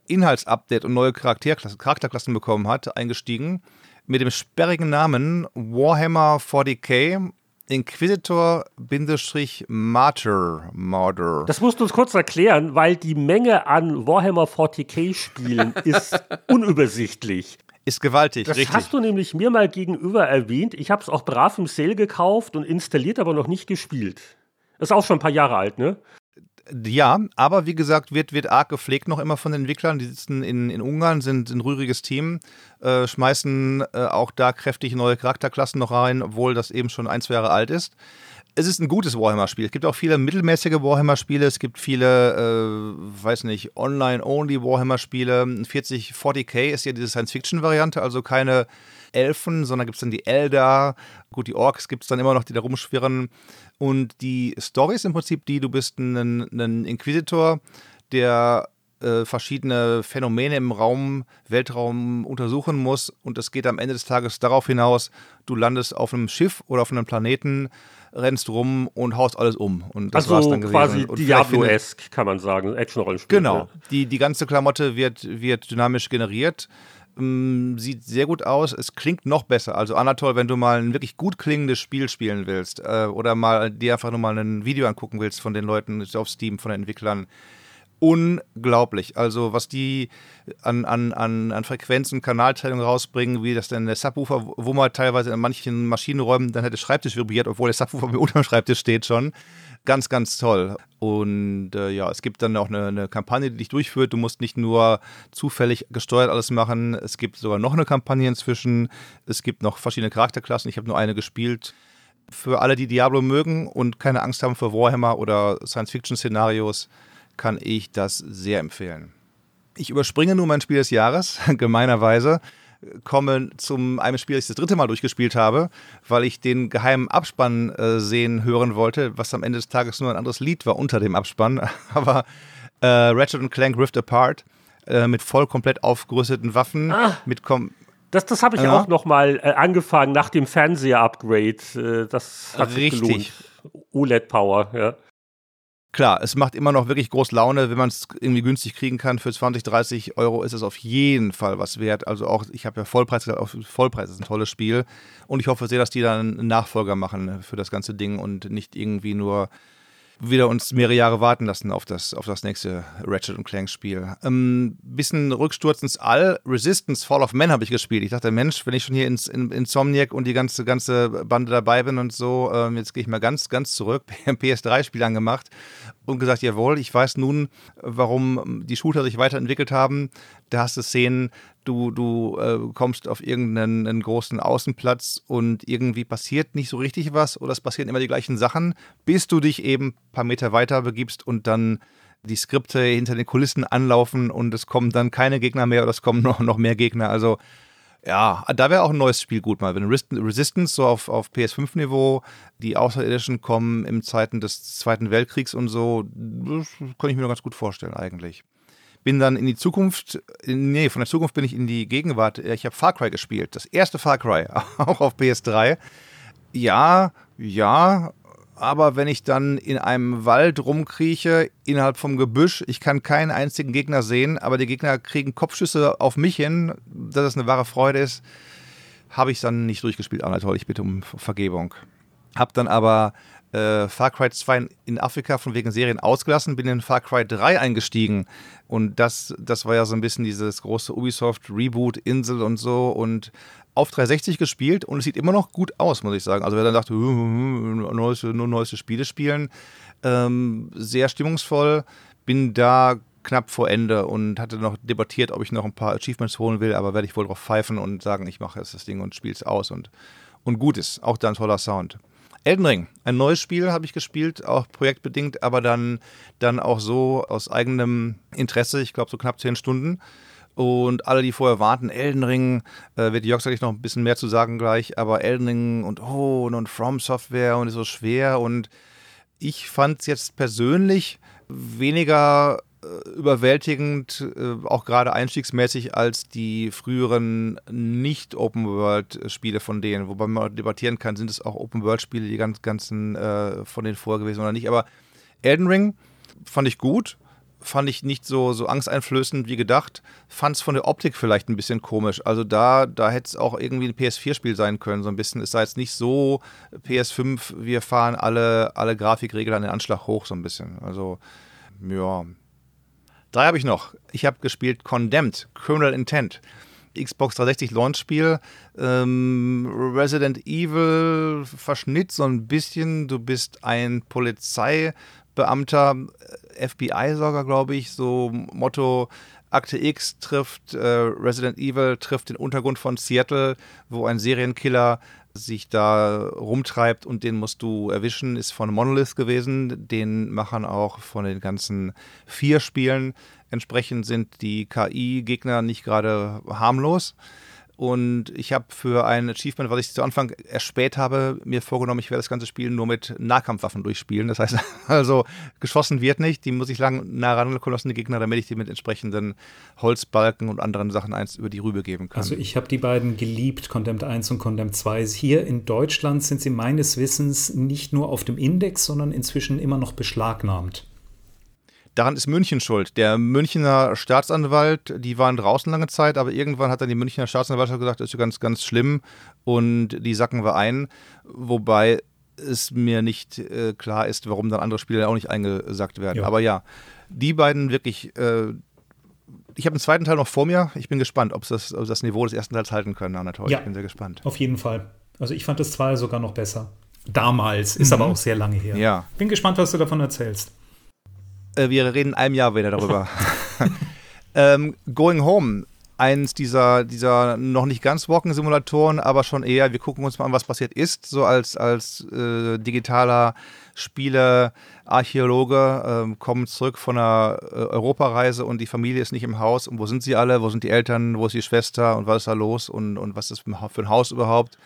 C: Inhaltsupdate und neue Charakterklassen, Charakterklassen bekommen hat, eingestiegen. Mit dem sperrigen Namen Warhammer 40k Inquisitor-Martyr. Martyr.
B: Das musst du uns kurz erklären, weil die Menge an Warhammer 40k-Spielen ist unübersichtlich.
C: Ist gewaltig,
B: das
C: richtig.
B: hast du nämlich mir mal gegenüber erwähnt. Ich habe es auch brav im Sale gekauft und installiert, aber noch nicht gespielt. Ist auch schon ein paar Jahre alt, ne?
C: Ja, aber wie gesagt, wird, wird arg gepflegt noch immer von den Entwicklern. Die sitzen in, in Ungarn, sind ein rühriges Team, äh, schmeißen äh, auch da kräftig neue Charakterklassen noch rein, obwohl das eben schon ein, zwei Jahre alt ist. Es ist ein gutes Warhammer-Spiel. Es gibt auch viele mittelmäßige Warhammer-Spiele. Es gibt viele, äh, weiß nicht, online-only Warhammer-Spiele. 4040k ist ja diese Science-Fiction-Variante, also keine Elfen, sondern gibt es dann die Eldar. Gut, die Orks gibt es dann immer noch, die da rumschwirren. Und die Story ist im Prinzip die, du bist ein, ein Inquisitor, der äh, verschiedene Phänomene im Raum, Weltraum untersuchen muss. Und es geht am Ende des Tages darauf hinaus, du landest auf einem Schiff oder auf einem Planeten, rennst rum und haust alles um. Und das
B: also
C: war's dann gewesen.
B: quasi Diablo-esque, kann man sagen, Action-Rollenspiel.
C: Genau. Die, die ganze Klamotte wird, wird dynamisch generiert. Ähm, sieht sehr gut aus. Es klingt noch besser. Also Anatol, wenn du mal ein wirklich gut klingendes Spiel spielen willst äh, oder mal dir einfach nur mal ein Video angucken willst von den Leuten auf Steam, von den Entwicklern, unglaublich. Also was die an, an, an, an Frequenz und Kanalteilung rausbringen, wie das denn der Subwoofer, wo man teilweise in manchen Maschinenräumen dann hätte Schreibtisch vibriert, obwohl der Subwoofer mir unter dem Schreibtisch steht schon. Ganz, ganz toll. Und äh, ja, es gibt dann auch eine, eine, Kampagne, die dich durchführt. Du musst nicht nur zufällig gesteuert alles machen. Es gibt sogar noch eine Kampagne inzwischen. Es gibt noch verschiedene Charakterklassen. Ich habe nur eine gespielt. Für alle, die Diablo mögen und keine Angst haben vor Warhammer oder Science-Fiction-Szenarios, kann ich das sehr empfehlen. Ich überspringe nur mein Spiel des Jahres, gemeinerweise, komme zum einem Spiel, das ich das dritte Mal durchgespielt habe, weil ich den geheimen Abspann äh, sehen, hören wollte, was am Ende des Tages nur ein anderes Lied war unter dem Abspann. Aber Äh, Ratchet Clank Rift Apart äh, mit voll komplett aufgerüsteten Waffen.
B: Ah.
C: Mit kom
B: Das, das habe ich
C: Ja.
B: auch noch mal äh, angefangen nach dem Fernseher-Upgrade. Äh, das hat sich
C: Richtig.
B: gelohnt. OLED-Power, ja.
C: Klar, es macht immer noch wirklich groß Laune, wenn man es irgendwie günstig kriegen kann. Für 20, 30 Euro ist es auf jeden Fall was wert. Also auch, ich habe ja Vollpreis gesagt, Vollpreis ist ein tolles Spiel. Und ich hoffe sehr, dass die dann einen Nachfolger machen für das ganze Ding und nicht irgendwie nur wieder uns mehrere Jahre warten lassen auf das, auf das nächste Ratchet Clank Spiel. Ähm, bisschen Rücksturz ins All. Resistance Fall of Man habe ich gespielt. Ich dachte, Mensch, wenn ich schon hier ins in, Insomniac und die ganze, ganze Bande dabei bin und so, ähm, jetzt gehe ich mal ganz, ganz zurück. PS3-Spiel angemacht und gesagt, jawohl, ich weiß nun, warum die Shooter sich weiterentwickelt haben. Da hast du Szenen, du, du äh, kommst auf irgendeinen einen großen Außenplatz und irgendwie passiert nicht so richtig was oder es passieren immer die gleichen Sachen, bis du dich eben ein paar Meter weiter begibst und dann die Skripte hinter den Kulissen anlaufen und es kommen dann keine Gegner mehr oder es kommen noch, noch mehr Gegner. Also ja, da wäre auch ein neues Spiel gut mal. Wenn Resistance so auf, auf PS5-Niveau, die Außerirdischen kommen im Zeiten des Zweiten Weltkriegs und so, das kann ich mir noch ganz gut vorstellen eigentlich. Bin dann in die Zukunft, nee, von der Zukunft bin ich in die Gegenwart. Ich habe Far Cry gespielt, das erste Far Cry, auch auf PS3. Ja, ja, aber wenn ich dann in einem Wald rumkrieche, innerhalb vom Gebüsch, ich kann keinen einzigen Gegner sehen, aber die Gegner kriegen Kopfschüsse auf mich hin, dass es eine wahre Freude ist, habe ich dann nicht durchgespielt. Anatol, ich bitte um Vergebung. Hab dann aber äh, Far Cry 2 in Afrika von wegen Serien ausgelassen, bin in Far Cry 3 eingestiegen. Und das, das war ja so ein bisschen dieses große Ubisoft-Reboot, Insel und so. Und auf 360 gespielt und es sieht immer noch gut aus, muss ich sagen. Also wer dann dachte, neueste, nur neueste Spiele spielen, ähm, sehr stimmungsvoll, bin da knapp vor Ende und hatte noch debattiert, ob ich noch ein paar Achievements holen will, aber werde ich wohl drauf pfeifen und sagen, ich mache jetzt das Ding und spiele es aus und, und gut ist. Auch da ein toller Sound. Elden Ring, ein neues Spiel habe ich gespielt, auch projektbedingt, aber dann, dann auch so aus eigenem Interesse, ich glaube so knapp zehn Stunden. Und alle, die vorher warten, Elden Ring, äh, wird Jörg sicherlich noch ein bisschen mehr zu sagen gleich, aber Elden Ring und oh, und, und From Software und ist so schwer. Und ich fand es jetzt persönlich weniger überwältigend, äh, auch gerade einstiegsmäßig, als die früheren Nicht-Open-World-Spiele von denen, wobei man debattieren kann, sind es auch Open-World-Spiele, die ganz, ganzen äh, von denen vorher gewesen oder nicht. Aber Elden Ring fand ich gut fand ich nicht so, so angsteinflößend wie gedacht. Fand es von der Optik vielleicht ein bisschen komisch. Also da, da hätte es auch irgendwie ein PS4-Spiel sein können, so ein bisschen. Es sei jetzt nicht so PS5, wir fahren alle, alle Grafikregeln an den Anschlag hoch, so ein bisschen. Also, ja. Drei habe ich noch. Ich habe gespielt Condemned, Criminal Intent. Xbox 360 Launch-Spiel. Ähm, Resident Evil Verschnitt so ein bisschen. Du bist ein Polizeibeamter, FBI sogar, glaube ich, so Motto Akte X trifft äh, Resident Evil, trifft den Untergrund von Seattle, wo ein Serienkiller sich da rumtreibt und den musst du erwischen, ist von Monolith gewesen, den Machern auch von den ganzen vier Spielen. Entsprechend sind die KI-Gegner nicht gerade harmlos. Und ich habe für ein Achievement, was ich zu Anfang erspäht habe, mir vorgenommen, ich werde das ganze Spiel nur mit Nahkampfwaffen durchspielen. Das heißt also, geschossen wird nicht. Die muss ich lang nah rankommen lassen, die Gegner, damit ich die mit entsprechenden Holzbalken und anderen Sachen eins über die Rübe geben kann.
E: Also ich habe die beiden geliebt, Condemned 1 und Condemned 2. Hier in Deutschland sind sie meines Wissens nicht nur auf dem Index, sondern inzwischen immer noch beschlagnahmt.
C: Daran ist München schuld. Der Münchner Staatsanwalt, die waren draußen lange Zeit, aber irgendwann hat dann die Münchner Staatsanwaltschaft gesagt, das ist ja ganz, ganz schlimm und die sacken wir ein. Wobei es mir nicht äh, klar ist, warum dann andere Spiele auch nicht eingesackt werden.
E: Ja.
C: Aber ja, die beiden wirklich. Äh, ich habe den zweiten Teil noch vor mir. Ich bin gespannt, ob sie das, ob das Niveau des ersten Teils halten können, Anatol.
E: Ja.
C: Ich bin sehr gespannt.
E: Auf jeden Fall. Also ich fand das 2 sogar noch besser. Damals, ist aber auch sehr lange her.
C: Ja.
E: Bin gespannt, was du davon erzählst.
C: Äh, wir reden in einem Jahr wieder darüber. ähm, Going Home, eins dieser, dieser noch nicht ganz Walking-Simulatoren, aber schon eher, wir gucken uns mal an, was passiert ist, so als, als äh, digitaler Spieler, Archäologe, ähm, kommen zurück von einer äh, Europareise und die Familie ist nicht im Haus. Und wo sind sie alle? Wo sind die Eltern? Wo ist die Schwester? Und was ist da los? Und, und was ist das für ein Haus überhaupt?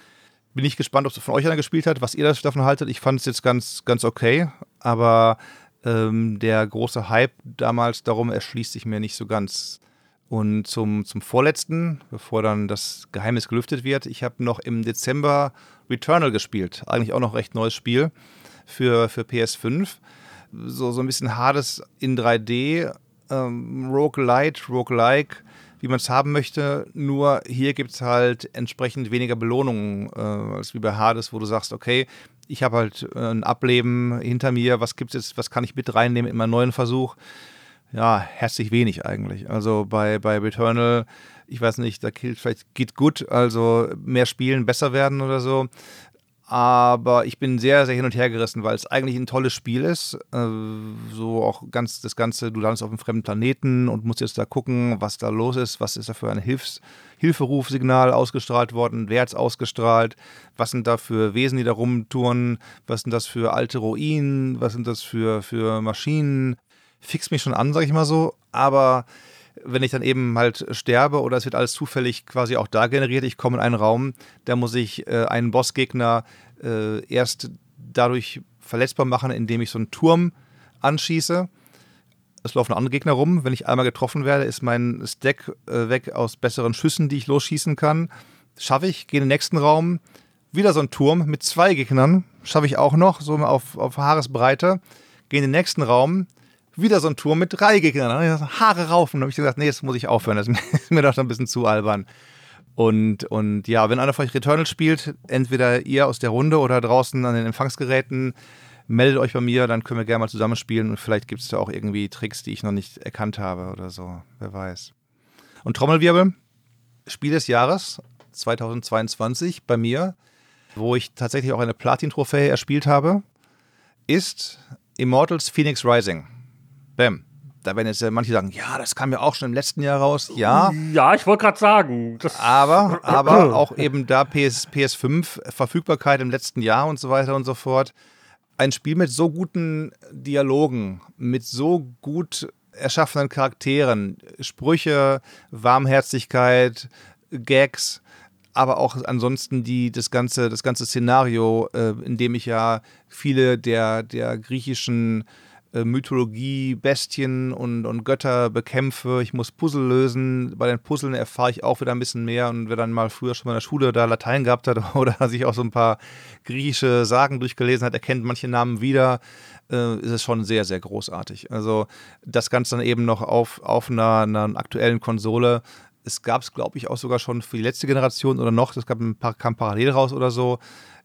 C: Bin ich gespannt, ob es von euch einer gespielt hat, was ihr davon haltet. Ich fand es jetzt ganz, ganz okay, aber ähm, der große Hype damals darum erschließt sich mir nicht so ganz. Und zum, zum vorletzten, bevor dann das Geheimnis gelüftet wird, ich habe noch im Dezember Returnal gespielt. Eigentlich auch noch recht neues Spiel für, für PS5. So, so ein bisschen hartes in 3D, ähm, Roguelite, Roguelike, wie man es haben möchte. Nur hier gibt es halt entsprechend weniger Belohnungen äh, als wie bei Hades, wo du sagst, okay, ich habe halt äh, ein Ableben hinter mir, was gibt es was kann ich mit reinnehmen in meinen neuen Versuch? ja, herzlich wenig eigentlich. Also bei, bei Returnal, ich weiß nicht, da gilt vielleicht geht gut, also mehr spielen, besser werden oder so. Aber ich bin sehr, sehr hin und her gerissen, weil es eigentlich ein tolles Spiel ist. Äh, so auch ganz das Ganze, du landest auf einem fremden Planeten und musst jetzt da gucken, was da los ist, was ist da für ein Hilfs Hilferufsignal ausgestrahlt worden, wer hat es ausgestrahlt, was sind da für Wesen, die da rumtouren, was sind das für alte Ruinen, was sind das für, für Maschinen, fix mich schon an, sag ich mal so. Aber wenn ich dann eben halt sterbe oder es wird alles zufällig quasi auch da generiert, ich komme in einen Raum, da muss ich äh, einen Bossgegner äh, erst dadurch verletzbar machen, indem ich so einen Turm anschieße. Es laufen andere Gegner rum. Wenn ich einmal getroffen werde, ist mein Stack äh, weg aus besseren Schüssen, die ich losschießen kann. Schaffe ich, gehe in den nächsten Raum, wieder so ein Turm mit zwei Gegnern. Schaffe ich auch noch, so auf, auf Haaresbreite. Gehe in den nächsten Raum, wieder so ein Turm mit drei Gegnern. Haare raufen. Da habe ich gesagt, nee, das muss ich aufhören. Das ist mir doch ein bisschen zu albern. Und, und ja, wenn einer von euch Returnal spielt, entweder ihr aus der Runde oder draußen an den Empfangsgeräten, meldet euch bei mir, dann können wir gerne mal zusammenspielen und vielleicht gibt es da auch irgendwie Tricks, die ich noch nicht erkannt habe oder so. Wer weiß. Und Trommelwirbel, Spiel des Jahres 2022 bei mir, wo ich tatsächlich auch eine Platin-Trophäe erspielt habe, ist Immortals Phoenix Rising. Bam. Da werden jetzt manche sagen, ja, das kam ja auch schon im letzten Jahr raus. Ja.
B: Ja, ich wollte gerade sagen.
C: aber, aber auch eben da PS, PS5, Verfügbarkeit im letzten Jahr und so weiter und so fort. Ein Spiel mit so guten Dialogen, mit so gut erschaffenen Charakteren, Sprüche, Warmherzigkeit, Gags, aber auch ansonsten die, das, ganze, das ganze Szenario, äh, in dem ich ja viele der, der griechischen äh, Mythologie, Bestien und, und Götter bekämpfe. Ich muss Puzzle lösen. Bei den Puzzlen erfahre ich auch wieder ein bisschen mehr. Und wer dann mal früher schon mal in der Schule da Latein gehabt hat oder sich auch so ein paar griechische Sagen durchgelesen hat, erkennt manche Namen wieder, äh, ist es schon sehr, sehr großartig. Also das Ganze dann eben noch auf, auf einer, einer aktuellen Konsole es gab es, glaube ich, auch sogar schon für die letzte Generation oder noch, das gab ein paar, kam parallel raus oder so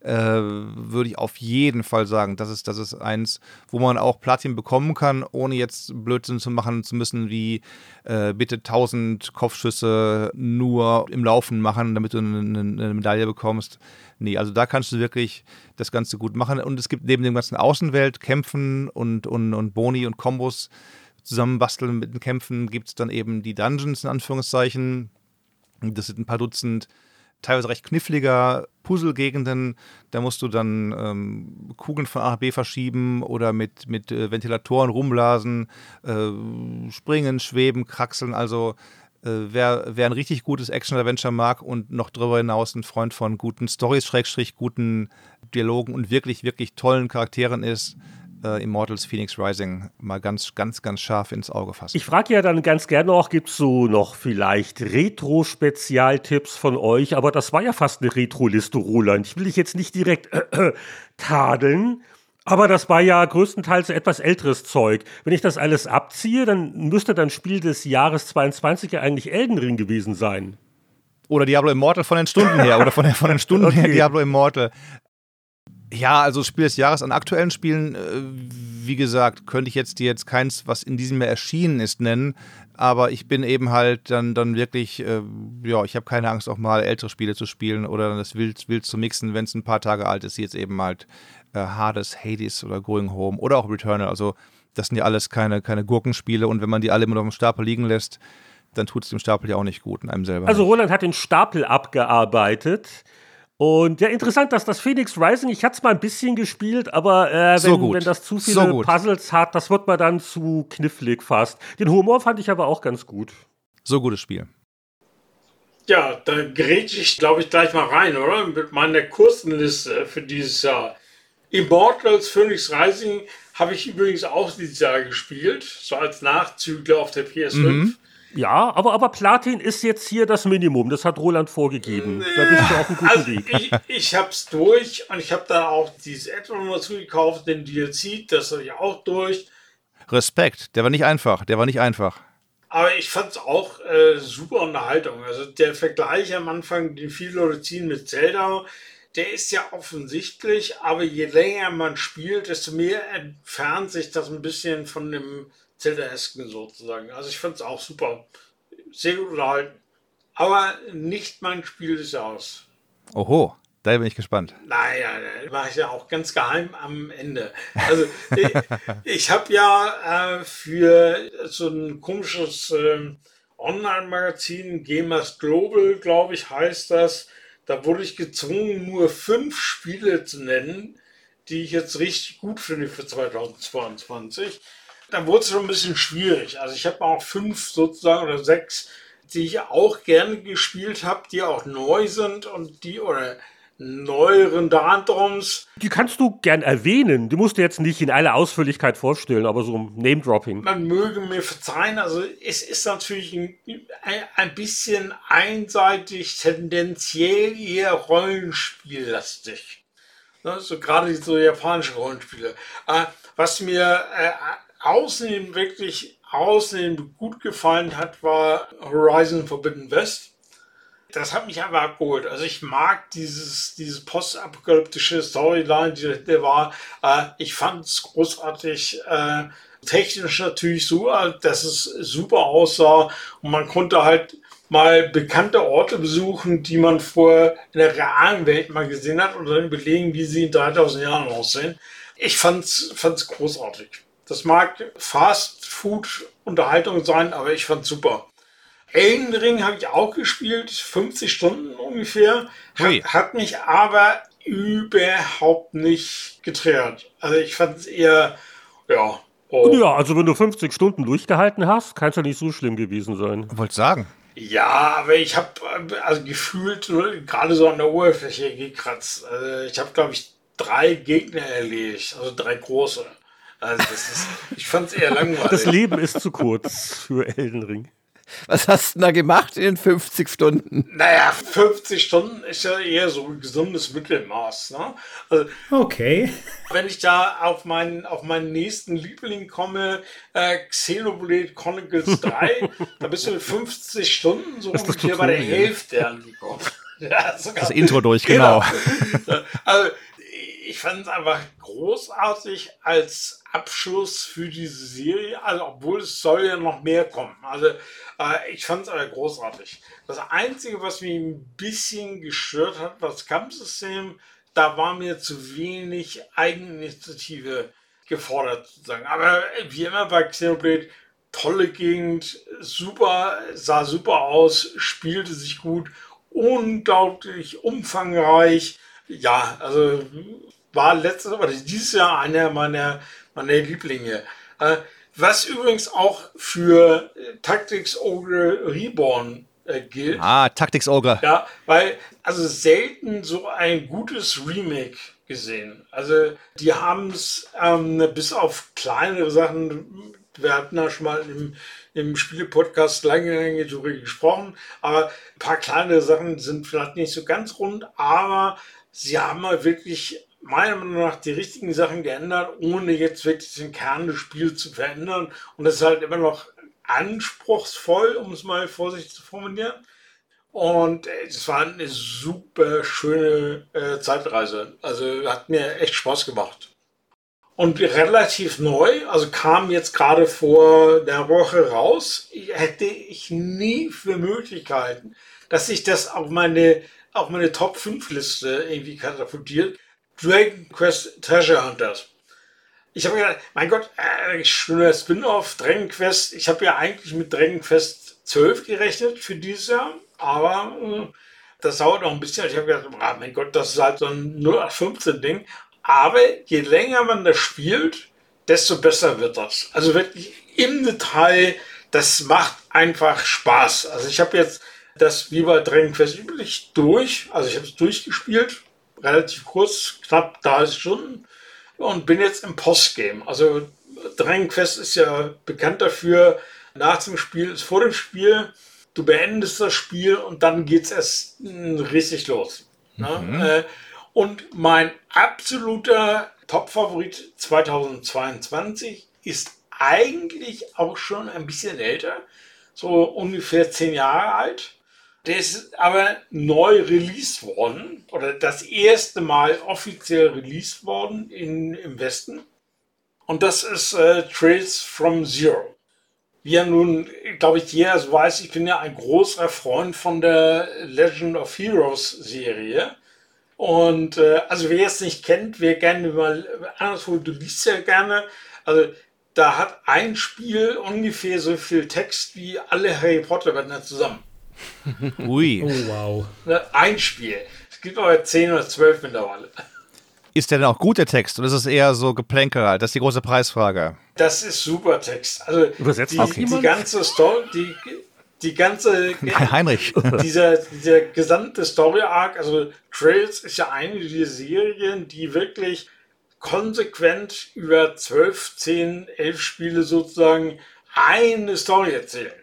C: äh, würde ich auf jeden Fall sagen, das ist, das ist eins, wo man auch Platin bekommen kann, ohne jetzt Blödsinn zu machen zu müssen, wie äh, bitte 1000 Kopfschüsse nur im Laufen machen, damit du eine, eine Medaille bekommst. Nee, also da kannst du wirklich das Ganze gut machen. Und es gibt neben dem ganzen Außenwelt, Kämpfen und, und, und Boni und Kombos zusammenbasteln mit den Kämpfen, gibt es dann eben die Dungeons in Anführungszeichen. Das sind ein paar Dutzend teilweise recht kniffliger Puzzlegegenden. Da musst du dann ähm, Kugeln von A nach B verschieben oder mit, mit äh, Ventilatoren rumblasen, äh, springen, schweben, kraxeln. Also äh, wer, wer ein richtig gutes Action-Adventure mag und noch darüber hinaus ein Freund von guten Stories, Schrägstrich, guten Dialogen und wirklich, wirklich tollen Charakteren ist, äh, Immortals Phoenix Rising mal ganz, ganz, ganz scharf ins Auge fassen.
B: Ich frage ja dann ganz gerne noch, gibt es so noch vielleicht Retro-Spezialtipps von euch? Aber das war ja fast eine Retro-Liste, Roland. Ich will dich jetzt nicht direkt äh, äh, tadeln. Aber das war ja größtenteils etwas älteres Zeug. Wenn ich das alles abziehe, dann müsste dann Spiel des Jahres 22 ja eigentlich Elden Ring gewesen sein.
C: Oder Diablo Immortal von den Stunden her. Oder von, den, von den Stunden okay. her Diablo Immortal. Ja, also Spiel des Jahres an aktuellen Spielen, äh, wie gesagt, könnte ich jetzt dir jetzt keins, was in diesem Jahr erschienen ist, nennen. Aber ich bin eben halt dann, dann wirklich, äh, ja, ich habe keine Angst, auch mal ältere Spiele zu spielen oder das wild, wild zu mixen, wenn es ein paar Tage alt ist, wie jetzt eben halt äh, Hades, Hades oder Going Home oder auch Returnal. Also das sind ja alles keine, keine Gurkenspiele und wenn man die alle immer auf dem Stapel liegen lässt, dann tut es dem Stapel ja auch nicht gut in einem selber.
B: Also Roland hat den Stapel abgearbeitet. Und ja, interessant, dass das Phoenix Rising, ich hatte es mal ein bisschen gespielt, aber äh, wenn, so wenn, das zu viele so Puzzles hat, das wird mir dann zu knifflig fast. Den Humor fand ich aber auch ganz gut.
C: So gutes Spiel.
D: Ja, da grätsche ich, glaube ich, gleich mal rein, oder? Mit meiner Kursenliste für dieses Jahr. Immortals Phoenix Rising habe ich übrigens auch dieses Jahr gespielt, so als Nachzügler auf der PS5. Mhm.
B: Ja, aber, aber Platin ist jetzt hier das Minimum. Das hat Roland vorgegeben. Da bist du auf einem guten also Weg.
D: Ich, ich habe es durch und ich habe dann auch dieses Add-on dazu gekauft, den DLC, das habe ich auch durch.
C: Respekt, der war nicht einfach. Der war nicht einfach.
D: Aber ich fand es auch äh, super Unterhaltung. Also der Vergleich am Anfang, den viele Leute ziehen mit Zelda, der ist ja offensichtlich, aber je länger man spielt, desto mehr entfernt sich das ein bisschen von dem Zelda-esken sozusagen. Also ich fand es auch super. Sehr gut unterhalten. Aber nicht mein Spiel des Jahres.
C: Oho, da bin ich gespannt.
D: Naja, da war ich ja auch ganz geheim am Ende. Also ich, ich habe ja äh, für so ein komisches äh, Online-Magazin, Gamers Global, glaube ich, heißt das, da wurde ich gezwungen, nur fünf Spiele zu nennen, die ich jetzt richtig gut finde für 2022. Da wurde es schon ein bisschen schwierig. Also ich habe auch fünf sozusagen oder sechs, die ich auch gerne gespielt habe, die auch neu sind und die oder neueren Dance
B: Die kannst du gern erwähnen. Die musst du jetzt nicht in aller Ausführlichkeit vorstellen, aber so Name-Dropping.
D: Man möge mir verzeihen, also es ist natürlich ein, ein bisschen einseitig, tendenziell eher Rollenspiellastig. Ne, so gerade so japanische Rollenspiele. Äh, was mir äh, außerdem wirklich außerdem gut gefallen hat, war Horizon Forbidden West das hat mich aber abgeholt. Also ich mag dieses, dieses postapokalyptische Storyline, die der war. Äh, ich fand es großartig. Äh, technisch natürlich so, dass es super aussah und man konnte halt mal bekannte Orte besuchen, die man vorher in der realen Welt mal gesehen hat und dann überlegen, wie sie in 3000 Jahren aussehen. Ich fand's, fand's großartig. Das mag Fast Food Unterhaltung sein, aber ich fand's super. Elden Ring habe ich auch gespielt, 50 Stunden ungefähr. Hat, hat mich aber überhaupt nicht getriggert. Also ich fand es eher, ja.
B: Oh. Ja, also wenn du 50 Stunden durchgehalten hast, kann es ja nicht so schlimm gewesen sein.
C: Wollte sagen.
D: Ja, aber ich habe also gefühlt gerade so an der Oberfläche gekratzt. Also ich habe, glaube ich, drei Gegner erledigt, also drei große. Also ist, ich fand es eher langweilig.
B: Das Leben ist zu kurz für Elden Ring.
F: Was hast du da gemacht in den 50 Stunden?
D: Naja, 50 Stunden ist ja eher so ein gesundes Mittelmaß. Ne?
E: Also, okay.
D: Wenn ich da auf meinen, auf meinen nächsten Liebling komme, äh, Xenoblade Chronicles 3, da bist du mit 50 Stunden so ungefähr bei der Hälfte angekommen.
C: Ja, das Intro durch, genau.
D: genau. Also, ich fand es einfach großartig als Abschluss für diese Serie, also obwohl es soll ja noch mehr kommen. Also äh, ich fand es aber großartig. Das Einzige, was mich ein bisschen gestört hat, war das Kampfsystem. Da war mir zu wenig Eigeninitiative gefordert sozusagen. Aber wie immer bei Xenoblade, tolle Gegend, super, sah super aus, spielte sich gut, unglaublich umfangreich. Ja, also war letztes oder dieses Jahr einer meiner, meiner Lieblinge. Äh, was übrigens auch für äh, Tactics Ogre Reborn äh, gilt.
C: Ah, Tactics Ogre.
D: Ja, weil also selten so ein gutes Remake gesehen. Also die haben es ähm, bis auf kleinere Sachen, wir hatten da schon mal im, im Spiele-Podcast lange, lange darüber gesprochen, aber ein paar kleinere Sachen sind vielleicht nicht so ganz rund, aber sie haben mal wirklich meiner Meinung nach die richtigen Sachen geändert, ohne jetzt wirklich den Kern des Spiels zu verändern. Und das ist halt immer noch anspruchsvoll, um es mal vorsichtig zu formulieren. Und äh, es war eine super schöne äh, Zeitreise. Also hat mir echt Spaß gemacht. Und relativ neu, also kam jetzt gerade vor der Woche raus, hätte ich nie für Möglichkeiten, dass sich das auf meine, auf meine Top 5 Liste irgendwie katapultiert. Dragon Quest Treasure Hunters. Ich habe gedacht, mein Gott, äh, schöner Spin-off, Dragon Quest. Ich habe ja eigentlich mit Dragon Quest 12 gerechnet für dieses Jahr, aber äh, das dauert noch ein bisschen. Ich habe gedacht, ah, mein Gott, das ist halt so ein 0815-Ding. Aber je länger man das spielt, desto besser wird das. Also wirklich im Detail, das macht einfach Spaß. Also ich habe jetzt das wie bei Dragon Quest üblich durch. Also ich habe es durchgespielt relativ kurz, knapp 30 Stunden. und bin jetzt im Postgame. Also Dragon Quest ist ja bekannt dafür, nach dem Spiel ist vor dem Spiel. Du beendest das Spiel und dann geht es erst richtig los. Ne? Mhm. Ne? Und mein absoluter Top-Favorit 2022 ist eigentlich auch schon ein bisschen älter, so ungefähr zehn Jahre alt. Der ist aber neu released worden oder das erste Mal offiziell released worden in, im Westen. Und das ist äh, Trails from Zero. Wie ja nun, glaube ich, jeder so weiß, ich bin ja ein großer Freund von der Legend of Heroes Serie. Und äh, also wer es nicht kennt, wer gerne mal anderswo, du liest ja gerne, also da hat ein Spiel ungefähr so viel Text wie alle Harry Potter Bände zusammen.
C: Ui.
E: Oh wow.
D: Ein Spiel. Es gibt aber 10 oder 12 mittlerweile.
C: Ist der denn auch gut, der Text? Oder ist es eher so Geplänkel? Das ist die große Preisfrage.
D: Das ist super Text. Also Übersetzt die, okay. die ganze Story, die, die ganze
C: Heinrich.
D: dieser, dieser gesamte Story Arc, also Trails ist ja eine dieser Serien, die wirklich konsequent über 12, 10, 11 Spiele sozusagen eine Story erzählen.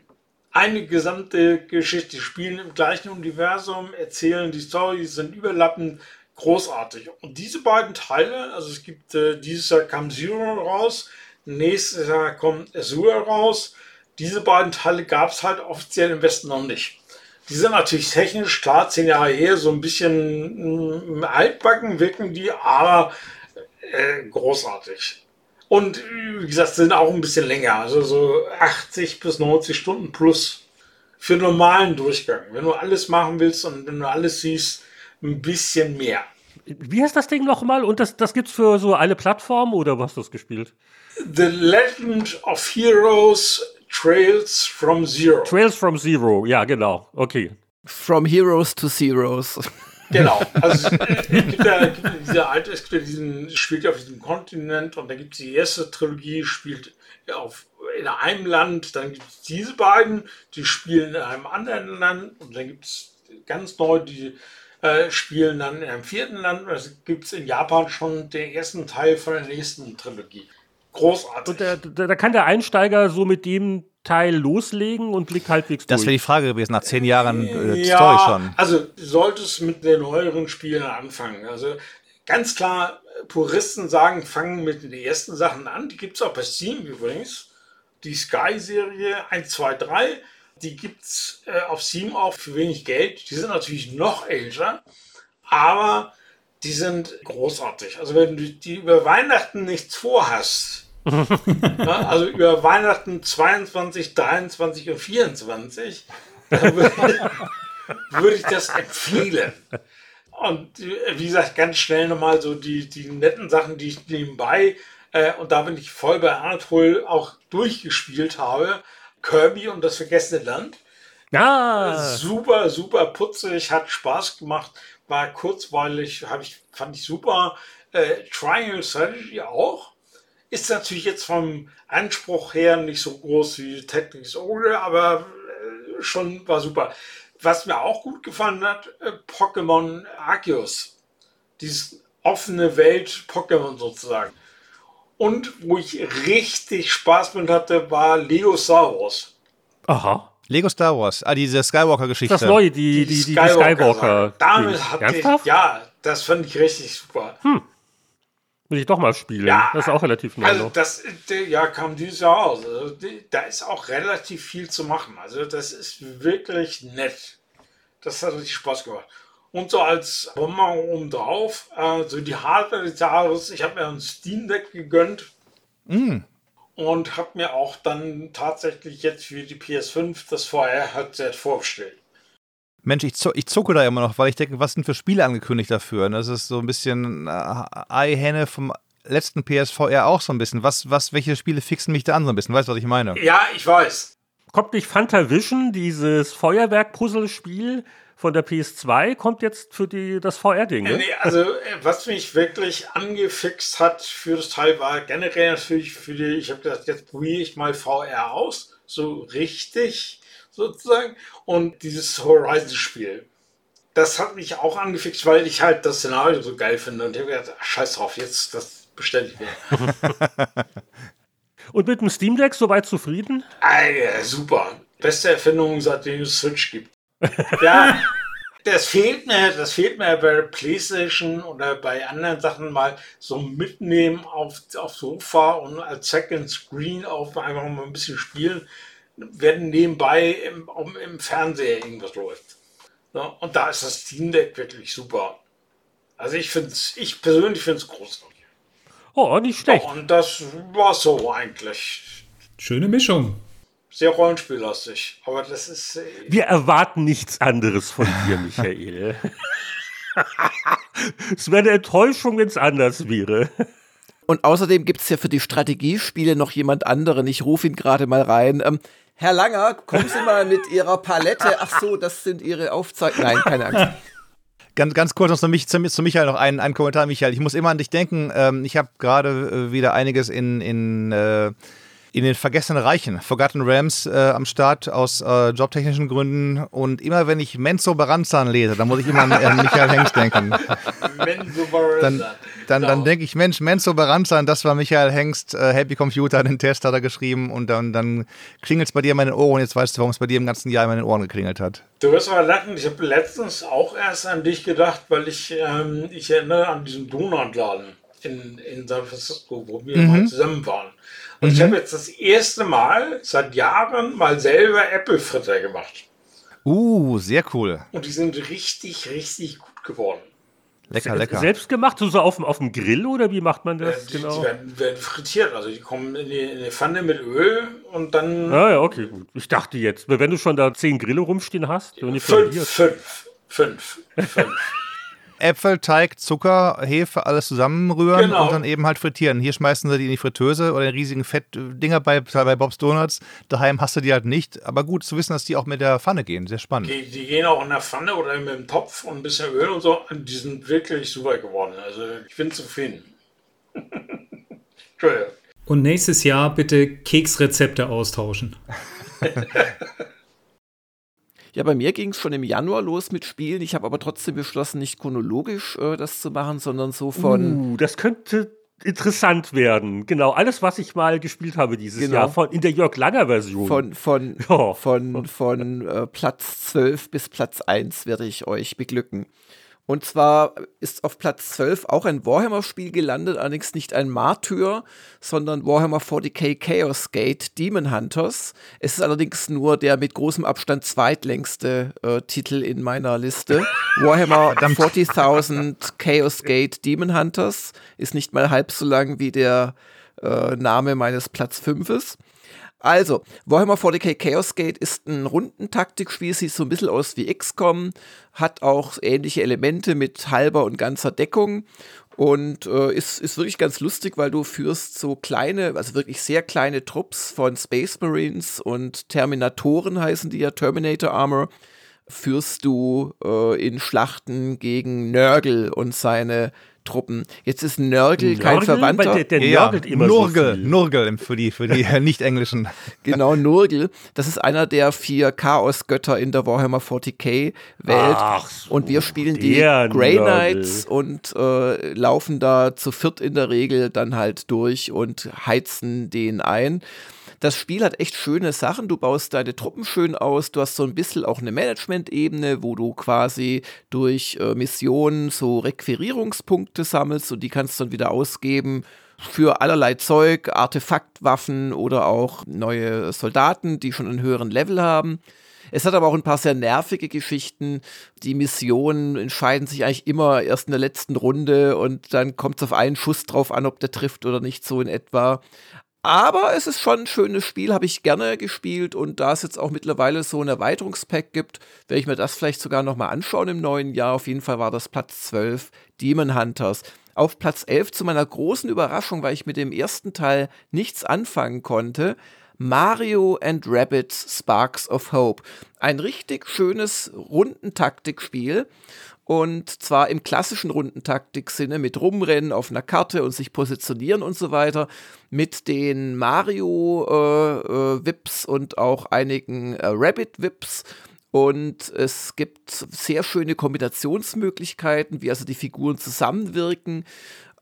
D: Eine gesamte Geschichte. Spielen im gleichen Universum, erzählen die Storys, sind überlappend, großartig. Und diese beiden Teile, also es gibt äh, dieses Jahr kam Zero raus, nächstes Jahr kommt Azure raus. Diese beiden Teile gab es halt offiziell im Westen noch nicht. Die sind natürlich technisch, klar, zehn Jahre her, so ein bisschen mm, altbacken wirken die, aber äh, großartig. Und wie gesagt, sind auch ein bisschen länger, also so 80 bis 90 Stunden plus für normalen Durchgang. Wenn du alles machen willst und wenn du alles siehst, ein bisschen mehr.
B: Wie heißt das Ding nochmal? Und das, das es für so eine Plattform oder was hast du das gespielt?
D: The Legend of Heroes Trails from Zero.
B: Trails from Zero, ja, genau. Okay.
F: From Heroes to Zeros.
D: Genau. Also es gibt ja, diese alte, es gibt ja diesen, spielt ja auf diesem Kontinent und dann gibt es die erste Trilogie, spielt auf, in einem Land, dann gibt es diese beiden, die spielen in einem anderen Land und dann gibt es ganz neu, die äh, spielen dann in einem vierten Land. Das gibt es in Japan schon den ersten Teil von der nächsten Trilogie. Großartig.
B: Und da, da kann der Einsteiger so mit dem Teil loslegen und blickt halbwegs
C: das durch. Das wäre die Frage gewesen, nach zehn Jahren
D: äh, ja, Story schon. Also du solltest mit den neueren Spielen anfangen. Also ganz klar, Puristen sagen, fangen mit den ersten Sachen an. Die gibt es auch bei Steam übrigens. Die Sky-Serie 1, 2, 3. Die gibt es äh, auf Steam auch für wenig Geld. Die sind natürlich noch älter, aber die sind großartig. Also wenn du die über Weihnachten nichts vorhast, ja, also über Weihnachten 22, 23 und 24, dann würde, würde ich das empfehlen. Und äh, wie gesagt, ganz schnell nochmal so die, die netten Sachen, die ich nebenbei, äh, und da bin ich voll bei Anatol auch durchgespielt habe. Kirby und das vergessene Land.
B: Ja.
D: Super, super putzig, hat Spaß gemacht, war kurzweilig, ich, fand ich super. Äh, Triangle Strategy auch. Ist natürlich jetzt vom Anspruch her nicht so groß wie Tactics Ogre, aber äh, schon war super. Was mir auch gut gefallen hat, äh, Pokémon Arceus. Dieses offene Welt Pokémon sozusagen. Und wo ich richtig Spaß mit hatte, war Lego Star Wars.
B: Aha.
C: Lego Star Wars, ah, diese Skywalker-Geschichte.
B: Das neue, die, die, die, die Skywalker. Skywalker
D: Damit hatte ich, ja, das fand ich richtig super. Hm.
B: Will ich doch mal spielen. Ja, das ist auch relativ neu.
D: Also das ja, kam dieses Jahr aus. Also, da ist auch relativ viel zu machen. Also das ist wirklich nett. Das hat richtig Spaß gemacht. Und so als Bomber oben drauf, äh, so die Hardware des Jahres, ich habe mir ein Steam Deck gegönnt. Mm. Und habe mir auch dann tatsächlich jetzt für die PS5 das VR-Headset vorgestellt.
C: Mensch, ich, ich zucke da immer noch, weil ich denke, was sind für Spiele angekündigt dafür? Und das ist so ein bisschen äh, Eihenne vom letzten PSVR auch so ein bisschen. Was, was, welche Spiele fixen mich da an so ein bisschen? Weißt du, was ich meine?
D: Ja, ich weiß.
B: Kommt nicht Fantavision, dieses Feuerwerk-Puzzle-Spiel von der PS2, kommt jetzt für die, das VR-Ding? Ne?
D: Nee, also, äh, was mich wirklich angefixt hat für das Teil war generell natürlich für die, ich habe gesagt, jetzt probiere ich mal VR aus. So richtig sozusagen. Und dieses Horizon-Spiel, das hat mich auch angefixt, weil ich halt das Szenario so geil finde. Und ich habe gedacht, ach, scheiß drauf, jetzt, das bestelle ich mir.
B: Und mit dem Steam Deck soweit zufrieden?
D: Alter, super. Beste Erfindung, seitdem es Switch gibt. Ja, das fehlt mir, das fehlt mir bei PlayStation oder bei anderen Sachen mal so mitnehmen auf, auf Sofa und als Second Screen auf einfach mal ein bisschen spielen, wenn nebenbei im, im Fernseher irgendwas läuft. Und da ist das Steam Deck wirklich super. Also ich finde es, ich persönlich finde es großartig.
B: Oh, nicht schlecht.
D: Und das war so eigentlich.
E: Schöne Mischung.
D: Sehr rollenspiellastig. Aber das ist. Äh,
B: Wir erwarten nichts anderes von dir, Michael. es wäre eine Enttäuschung, wenn es anders wäre.
F: Und außerdem gibt es ja für die Strategiespiele noch jemand anderen. Ich rufe ihn gerade mal rein. Ähm, Herr Langer, kommen Sie mal mit Ihrer Palette. Ach so, das sind Ihre Aufzeichnungen. Nein, keine Angst.
C: Ganz, ganz kurz noch zu, mich, zu, zu Michael noch ein, ein Kommentar, Michael. Ich muss immer an dich denken. Ähm, ich habe gerade äh, wieder einiges in, in, äh, in den vergessenen Reichen, Forgotten Rams, äh, am Start aus äh, jobtechnischen Gründen. Und immer wenn ich Menzo Baranzan lese, dann muss ich immer an, an Michael Hengst denken.
D: Menzo Baranzan.
C: dann, dann
D: Genau.
C: denke ich, Mensch, Menzo Baranzan, das war Michael Hengst, äh, Happy Computer, den Test hat er geschrieben und dann, dann klingelt es bei dir in meinen Ohren. Jetzt weißt du, warum es bei dir im ganzen Jahr in meinen Ohren geklingelt hat.
D: Du wirst aber lachen, ich habe letztens auch erst an dich gedacht, weil ich, ähm, ich erinnere an diesen Donutladen in, in San Francisco, wo wir mal zusammen waren. Und ich habe jetzt das erste Mal seit Jahren mal selber Apple-Fritter gemacht.
C: Uh, sehr cool.
D: Und die sind richtig, richtig gut geworden.
C: Lecker, lecker.
B: Selbst gemacht, so auf dem, auf dem Grill oder wie macht man
D: Äh,
B: das
D: die,
B: genau?
D: die werden, werden frittiert, also die kommen in die, in die Pfanne mit Öl und dann
B: Ah ja, okay, gut. Ich dachte jetzt, wenn du schon da zehn Grille rumstehen hast, wenn die
D: fünf, fünf, fünf, fünf.
C: Äpfel, Teig, Zucker, Hefe, alles zusammenrühren
D: Genau.
C: und dann eben halt frittieren. Hier schmeißen sie die in die Fritteuse oder in riesigen Fettdinger bei, bei Bob's Donuts. Daheim hast du die halt nicht. Aber gut zu wissen, dass die auch mit der Pfanne gehen. Sehr spannend.
D: Die, die gehen auch in der Pfanne oder mit dem Topf und ein bisschen Öl und so. Die sind wirklich super geworden. Also ich bin zufrieden. Entschuldigung.
E: Und nächstes Jahr bitte Keksrezepte austauschen.
F: Ja, bei mir ging es schon im Januar los mit Spielen. Ich habe aber trotzdem beschlossen, nicht chronologisch äh, das zu machen, sondern so von.
B: Uh, das könnte interessant werden. Genau, alles, was ich mal gespielt habe dieses
F: Genau.
B: Jahr, von, in der Jörg Langer Version.
F: Von, von,
B: Ja.
F: von, von äh, Platz 12 bis Platz 1 werde ich euch beglücken. Und zwar ist auf Platz 12 auch ein Warhammer-Spiel gelandet, allerdings nicht ein Martyr, sondern Warhammer 40k Chaos Gate Demon Hunters. Es ist allerdings nur der mit großem Abstand zweitlängste äh, Titel in meiner Liste. Warhammer 40.000 Chaos Gate Demon Hunters ist nicht mal halb so lang wie der äh, Name meines Platz 5 ist. Also, Warhammer 40k Chaos Gate ist ein Rundentaktikspiel, sieht so ein bisschen aus wie XCOM, hat auch ähnliche Elemente mit halber und ganzer Deckung und äh, ist, ist wirklich ganz lustig, weil du führst so kleine, also wirklich sehr kleine Trupps von Space Marines und Terminatoren heißen die ja, Terminator Armor, führst du äh, in Schlachten gegen Nörgel und seine Truppen. Jetzt ist Nörgel kein
B: Nörgel?
F: Verwandter.
B: Der, der
C: Ja,
B: nörgelt immer
C: Nurgel,
B: so viel.
C: Nurgel für die, für die Nicht-Englischen.
F: Genau, Nurgel. Das ist einer der vier Chaosgötter in der Warhammer 40k Welt.
B: Ach so,
F: und wir spielen die Grey
B: Nörgel.
F: Knights und äh, laufen da zu viert in der Regel dann halt durch und heizen den ein. Das Spiel hat echt schöne Sachen. Du baust deine Truppen schön aus. Du hast so ein bisschen auch eine Management-Ebene, wo du quasi durch äh, Missionen so Requirierungspunkte sammelst und die kannst du dann wieder ausgeben für allerlei Zeug, Artefaktwaffen oder auch neue Soldaten, die schon einen höheren Level haben. Es hat aber auch ein paar sehr nervige Geschichten. Die Missionen entscheiden sich eigentlich immer erst in der letzten Runde und dann kommt es auf einen Schuss drauf an, ob der trifft oder nicht, so in etwa. Aber es ist schon ein schönes Spiel, habe ich gerne gespielt und da es jetzt auch mittlerweile so ein Erweiterungspack gibt, werde ich mir das vielleicht sogar nochmal anschauen im neuen Jahr. Auf jeden Fall war das Platz 12, Demon Hunters. Auf Platz 11 zu meiner großen Überraschung, weil ich mit dem ersten Teil nichts anfangen konnte, Mario and Rabbids Sparks of Hope. Ein richtig schönes Rundentaktikspiel. Und zwar im klassischen Rundentaktik-Sinne mit Rumrennen auf einer Karte und sich positionieren und so weiter. Mit den Mario-Vips und auch einigen äh, Rabbit-Vips. Und es gibt sehr schöne Kombinationsmöglichkeiten, wie also die Figuren zusammenwirken.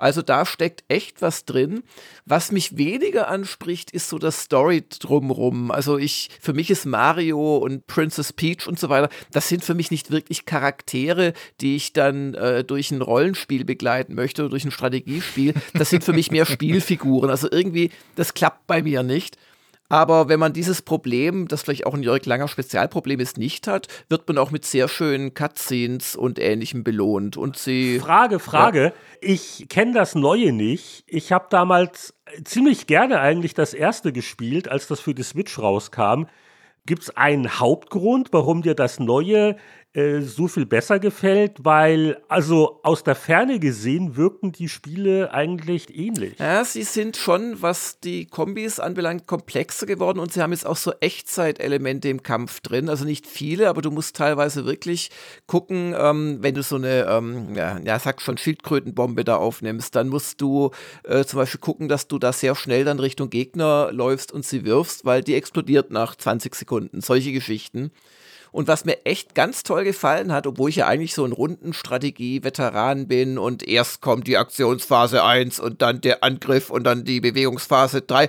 F: Also da steckt echt was drin. Was mich weniger anspricht, ist so das Story drumrum. Also ich, für mich ist Mario und Princess Peach und so weiter, das sind für mich nicht wirklich Charaktere, die ich dann äh, durch ein Rollenspiel begleiten möchte oder durch ein Strategiespiel. Das sind für mich mehr Spielfiguren. Also irgendwie, das klappt bei mir nicht. Aber wenn man dieses Problem, das vielleicht auch ein Jörg Langer Spezialproblem ist, nicht hat, wird man auch mit sehr schönen Cutscenes und Ähnlichem belohnt. Und sie.
B: Frage, Frage. Ja. Ich kenne das Neue nicht. Ich habe damals ziemlich gerne eigentlich das erste gespielt, als das für die Switch rauskam. Gibt es einen Hauptgrund, warum dir das Neue äh, so viel besser gefällt, weil also aus der Ferne gesehen wirken die Spiele eigentlich ähnlich.
F: Ja, sie sind schon, was die Kombis anbelangt, komplexer geworden und sie haben jetzt auch so Echtzeitelemente im Kampf drin. Also nicht viele, aber du musst teilweise wirklich gucken, ähm, wenn du so eine, ähm, ja, ja, sag schon, Schildkrötenbombe da aufnimmst, dann musst du äh, zum Beispiel gucken, dass du da sehr schnell dann Richtung Gegner läufst und sie wirfst, weil die explodiert nach 20 Sekunden. Solche Geschichten. Und was mir echt ganz toll gefallen hat, obwohl ich ja eigentlich so ein Rundenstrategie-Veteran bin und erst kommt die Aktionsphase 1 und dann der Angriff und dann die Bewegungsphase 3.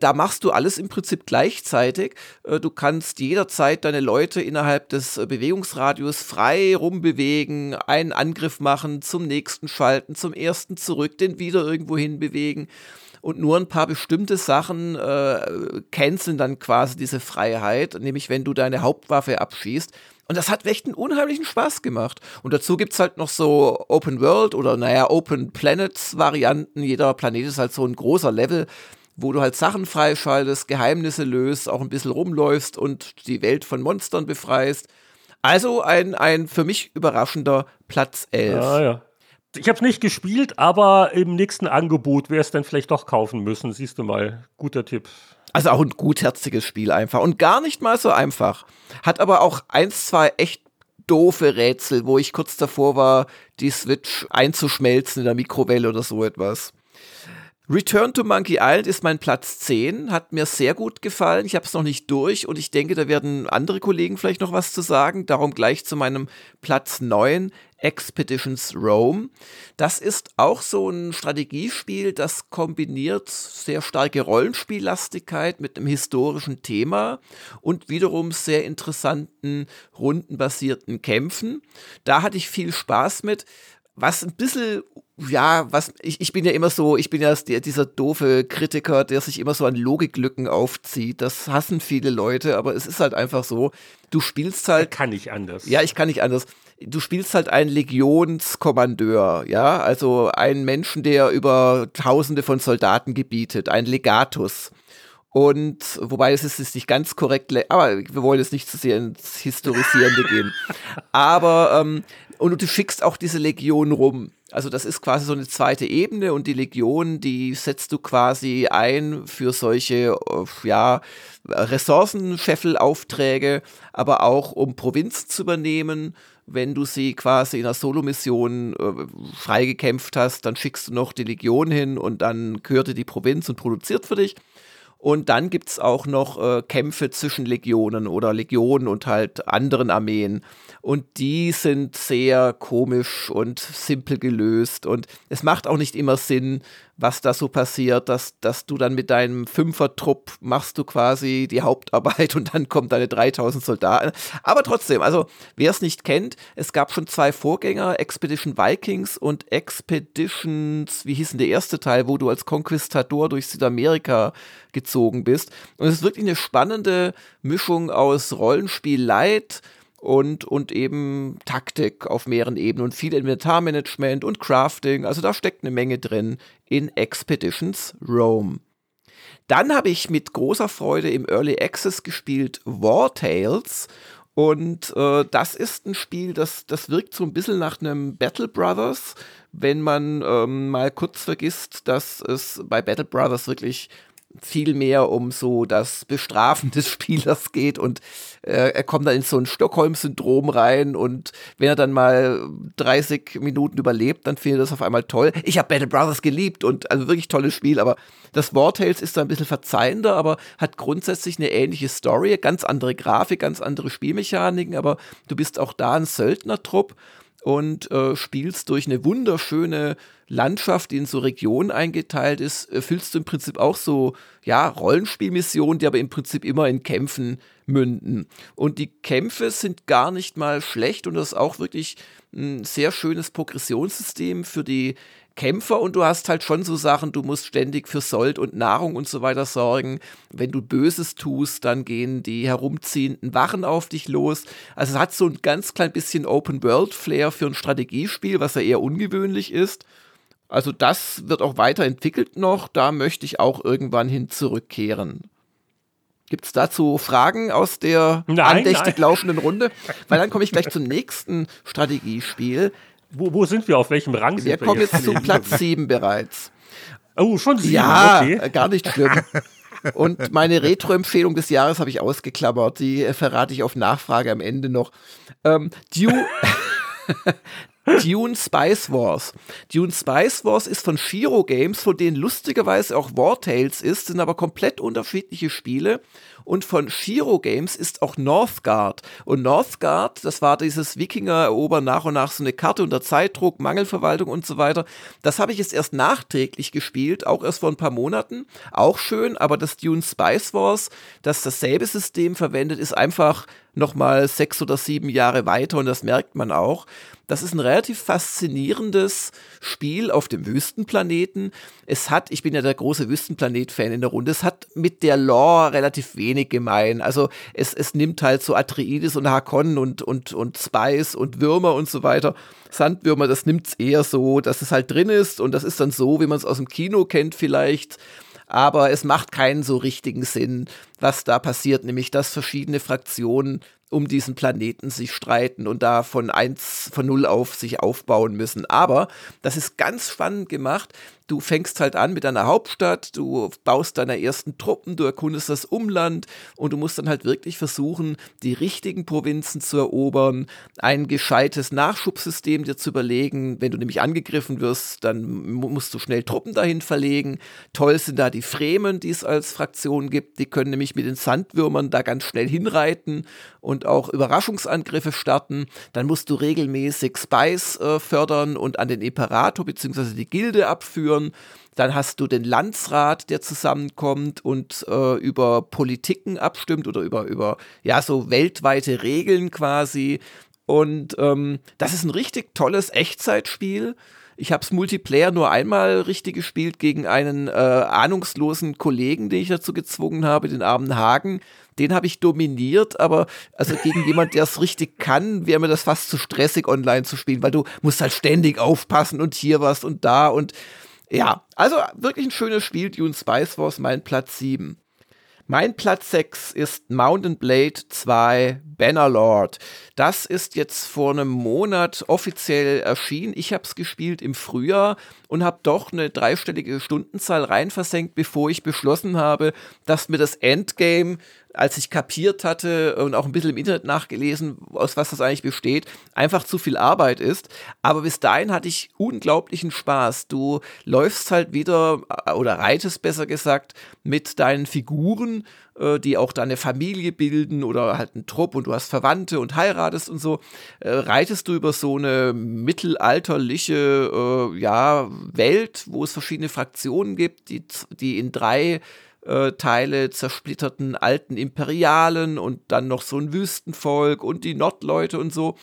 F: Da machst du alles im Prinzip gleichzeitig. Äh, du kannst jederzeit deine Leute innerhalb des äh, Bewegungsradius frei rumbewegen, einen Angriff machen, zum nächsten schalten, zum ersten zurück, den wieder irgendwo hin bewegen und nur ein paar bestimmte Sachen äh, canceln dann quasi diese Freiheit, nämlich wenn du deine Hauptwaffe abschießt. Und das hat echt einen unheimlichen Spaß gemacht. Und dazu gibt es halt noch so Open World oder naja, Open Planets Varianten. Jeder Planet ist halt so ein großer Level, wo du halt Sachen freischaltest, Geheimnisse löst, auch ein bisschen rumläufst und die Welt von Monstern befreist. Also ein, ein für mich überraschender Platz 11.
B: Ja, ja. Ich habe es nicht gespielt, aber im nächsten Angebot wäre es dann vielleicht doch kaufen müssen. Siehst du mal, guter Tipp.
F: Also auch ein gutherziges Spiel einfach und gar nicht mal so einfach. Hat aber auch eins, zwei echt doofe Rätsel, wo ich kurz davor war, die Switch einzuschmelzen in der Mikrowelle oder so etwas. Return to Monkey Island ist mein Platz 10, hat mir sehr gut gefallen. Ich habe es noch nicht durch und ich denke, da werden andere Kollegen vielleicht noch was zu sagen. Darum gleich zu meinem Platz 9, Expeditions Rome. Das ist auch so ein Strategiespiel, das kombiniert sehr starke Rollenspiellastigkeit mit einem historischen Thema und wiederum sehr interessanten rundenbasierten Kämpfen. Da hatte ich viel Spaß mit. Was ein bisschen ja, was ich, ich bin ja immer so, ich bin ja dieser doofe Kritiker, der sich immer so an Logiklücken aufzieht. Das hassen viele Leute, aber es ist halt einfach so. Du spielst halt.
B: Kann ich anders.
F: Ja, ich kann nicht anders. Du spielst halt einen Legionskommandeur, ja, also einen Menschen, der über Tausende von Soldaten gebietet, ein Legatus. Und wobei es ist, ist nicht ganz korrekt, aber wir wollen jetzt nicht zu sehr ins Historisierende gehen. Aber ähm, und du schickst auch diese Legion rum. Also das ist quasi so eine zweite Ebene und die Legion, die setzt du quasi ein für solche, äh, ja, Ressourcenscheffelaufträge, aber auch um Provinz zu übernehmen. Wenn du sie quasi in einer Solomission äh, freigekämpft hast, dann schickst du noch die Legion hin und dann gehört die Provinz und produziert für dich. Und dann gibt es auch noch äh, Kämpfe zwischen Legionen oder Legionen und halt anderen Armeen. Und die sind sehr komisch und simpel gelöst. Und es macht auch nicht immer Sinn, was da so passiert, dass, dass du dann mit deinem Fünfertrupp machst du quasi die Hauptarbeit und dann kommen deine 3000 Soldaten. Aber trotzdem, also wer es nicht kennt, es gab schon zwei Vorgänger, Expedition Vikings und Expeditions, wie hieß denn der erste Teil, wo du als Konquistador durch Südamerika gezogen bist. Und es ist wirklich eine spannende Mischung aus Rollenspiel Light, und, und eben Taktik auf mehreren Ebenen und viel Inventarmanagement und Crafting. Also da steckt eine Menge drin in Expeditions Rome. Dann habe ich mit großer Freude im Early Access gespielt War Tales. Und äh, das ist ein Spiel, das, das wirkt so ein bisschen nach einem Battle Brothers, wenn man ähm, mal kurz vergisst, dass es bei Battle Brothers wirklich viel mehr um so das Bestrafen des Spielers geht und äh, er kommt dann in so ein Stockholm-Syndrom rein und wenn er dann mal 30 Minuten überlebt, dann findet er das auf einmal toll. Ich habe Battle Brothers geliebt und also wirklich tolles Spiel, aber das War Tales ist da ein bisschen verzeihender, aber hat grundsätzlich eine ähnliche Story, ganz andere Grafik, ganz andere Spielmechaniken, aber du bist auch da ein Söldnertrupp und äh, spielst durch eine wunderschöne Landschaft, die in so Regionen eingeteilt ist, äh, füllst du im Prinzip auch so, ja, Rollenspielmissionen, die aber im Prinzip immer in Kämpfen münden. Und die Kämpfe sind gar nicht mal schlecht und das ist auch wirklich ein sehr schönes Progressionssystem für die Kämpfer und du hast halt schon so Sachen, du musst ständig für Sold und Nahrung und so weiter sorgen. Wenn du Böses tust, dann gehen die herumziehenden Wachen auf dich los. Also es hat so ein ganz klein bisschen Open-World-Flair für ein Strategiespiel, was ja eher ungewöhnlich ist. Also das wird auch weiterentwickelt noch, da möchte ich auch irgendwann hin zurückkehren. Gibt es dazu Fragen aus der nein, andächtig nein. laufenden Runde? Weil dann komme ich gleich zum nächsten Strategiespiel.
B: Wo, wo sind wir? Auf welchem Rang
F: wir sind wir? Wir kommen jetzt zu Platz 7 bereits.
B: Oh, schon sieben?
F: Ja, okay. gar nicht schlimm. Und meine Retro-Empfehlung des Jahres habe ich ausgeklammert. Die äh, verrate ich auf Nachfrage am Ende noch. Ähm, Dune, Dune Spice Wars. Dune Spice Wars ist von Shiro Games, von denen lustigerweise auch War Tales ist, sind aber komplett unterschiedliche Spiele. Und von Shiro Games ist auch Northgard. Und Northgard, das war dieses Wikinger-Erobern nach und nach so eine Karte unter Zeitdruck, Mangelverwaltung und so weiter. Das habe ich jetzt erst nachträglich gespielt, auch erst vor ein paar Monaten. Auch schön, aber das Dune Spice Wars, das dasselbe System verwendet, ist einfach nochmal sechs oder sieben Jahre weiter und das merkt man auch. Das ist ein relativ faszinierendes Spiel auf dem Wüstenplaneten. Es hat, ich bin ja der große Wüstenplanet-Fan in der Runde, es hat mit der Lore relativ wenig gemein. Also es, es nimmt halt so Atreides und Hakon und, und, und Spice und Würmer und so weiter. Sandwürmer, das nimmt es eher so, dass es halt drin ist und das ist dann so, wie man es aus dem Kino kennt vielleicht aber es macht keinen so richtigen Sinn, was da passiert, nämlich dass verschiedene Fraktionen um diesen Planeten sich streiten und da von eins, von null auf sich aufbauen müssen. Aber das ist ganz spannend gemacht. Du fängst halt an mit deiner Hauptstadt, du baust deine ersten Truppen, du erkundest das Umland und du musst dann halt wirklich versuchen, die richtigen Provinzen zu erobern, ein gescheites Nachschubsystem dir zu überlegen. Wenn du nämlich angegriffen wirst, dann musst du schnell Truppen dahin verlegen. Toll sind da die Fremen, die es als Fraktion gibt. Die können nämlich mit den Sandwürmern da ganz schnell hinreiten und auch Überraschungsangriffe starten. Dann musst du regelmäßig Spice äh, fördern und an den Imperator bzw. die Gilde abführen führen. Dann hast du den Landsrat, der zusammenkommt und äh, über Politiken abstimmt oder über, über ja, so weltweite Regeln quasi. Und ähm, das ist ein richtig tolles Echtzeitspiel. Ich habe es Multiplayer nur einmal richtig gespielt gegen einen äh, ahnungslosen Kollegen, den ich dazu gezwungen habe, den armen Hagen. Den habe ich dominiert, aber also gegen jemand, der es richtig kann, wäre mir das fast zu stressig, online zu spielen, weil du musst halt ständig aufpassen und hier was und da und ja, also wirklich ein schönes Spiel, Dune Spice Wars, mein Platz 7. Mein Platz 6 ist Mountain Blade 2 Bannerlord. Das ist jetzt vor einem Monat offiziell erschienen. Ich habe es gespielt im Frühjahr und habe doch eine dreistellige Stundenzahl reinversenkt, bevor ich beschlossen habe, dass mir das Endgame als ich kapiert hatte und auch ein bisschen im Internet nachgelesen, aus was das eigentlich besteht, einfach zu viel Arbeit ist. Aber bis dahin hatte ich unglaublichen Spaß. Du läufst halt wieder äh, oder reitest besser gesagt mit deinen Figuren, äh, die auch deine Familie bilden oder halt einen Trupp und du hast Verwandte und heiratest und so. Äh, reitest du über so eine mittelalterliche ja, Welt, wo es verschiedene Fraktionen gibt, die, die in drei äh, Teile zersplitterten alten Imperialen und dann noch so ein Wüstenvolk und die Nordleute und so.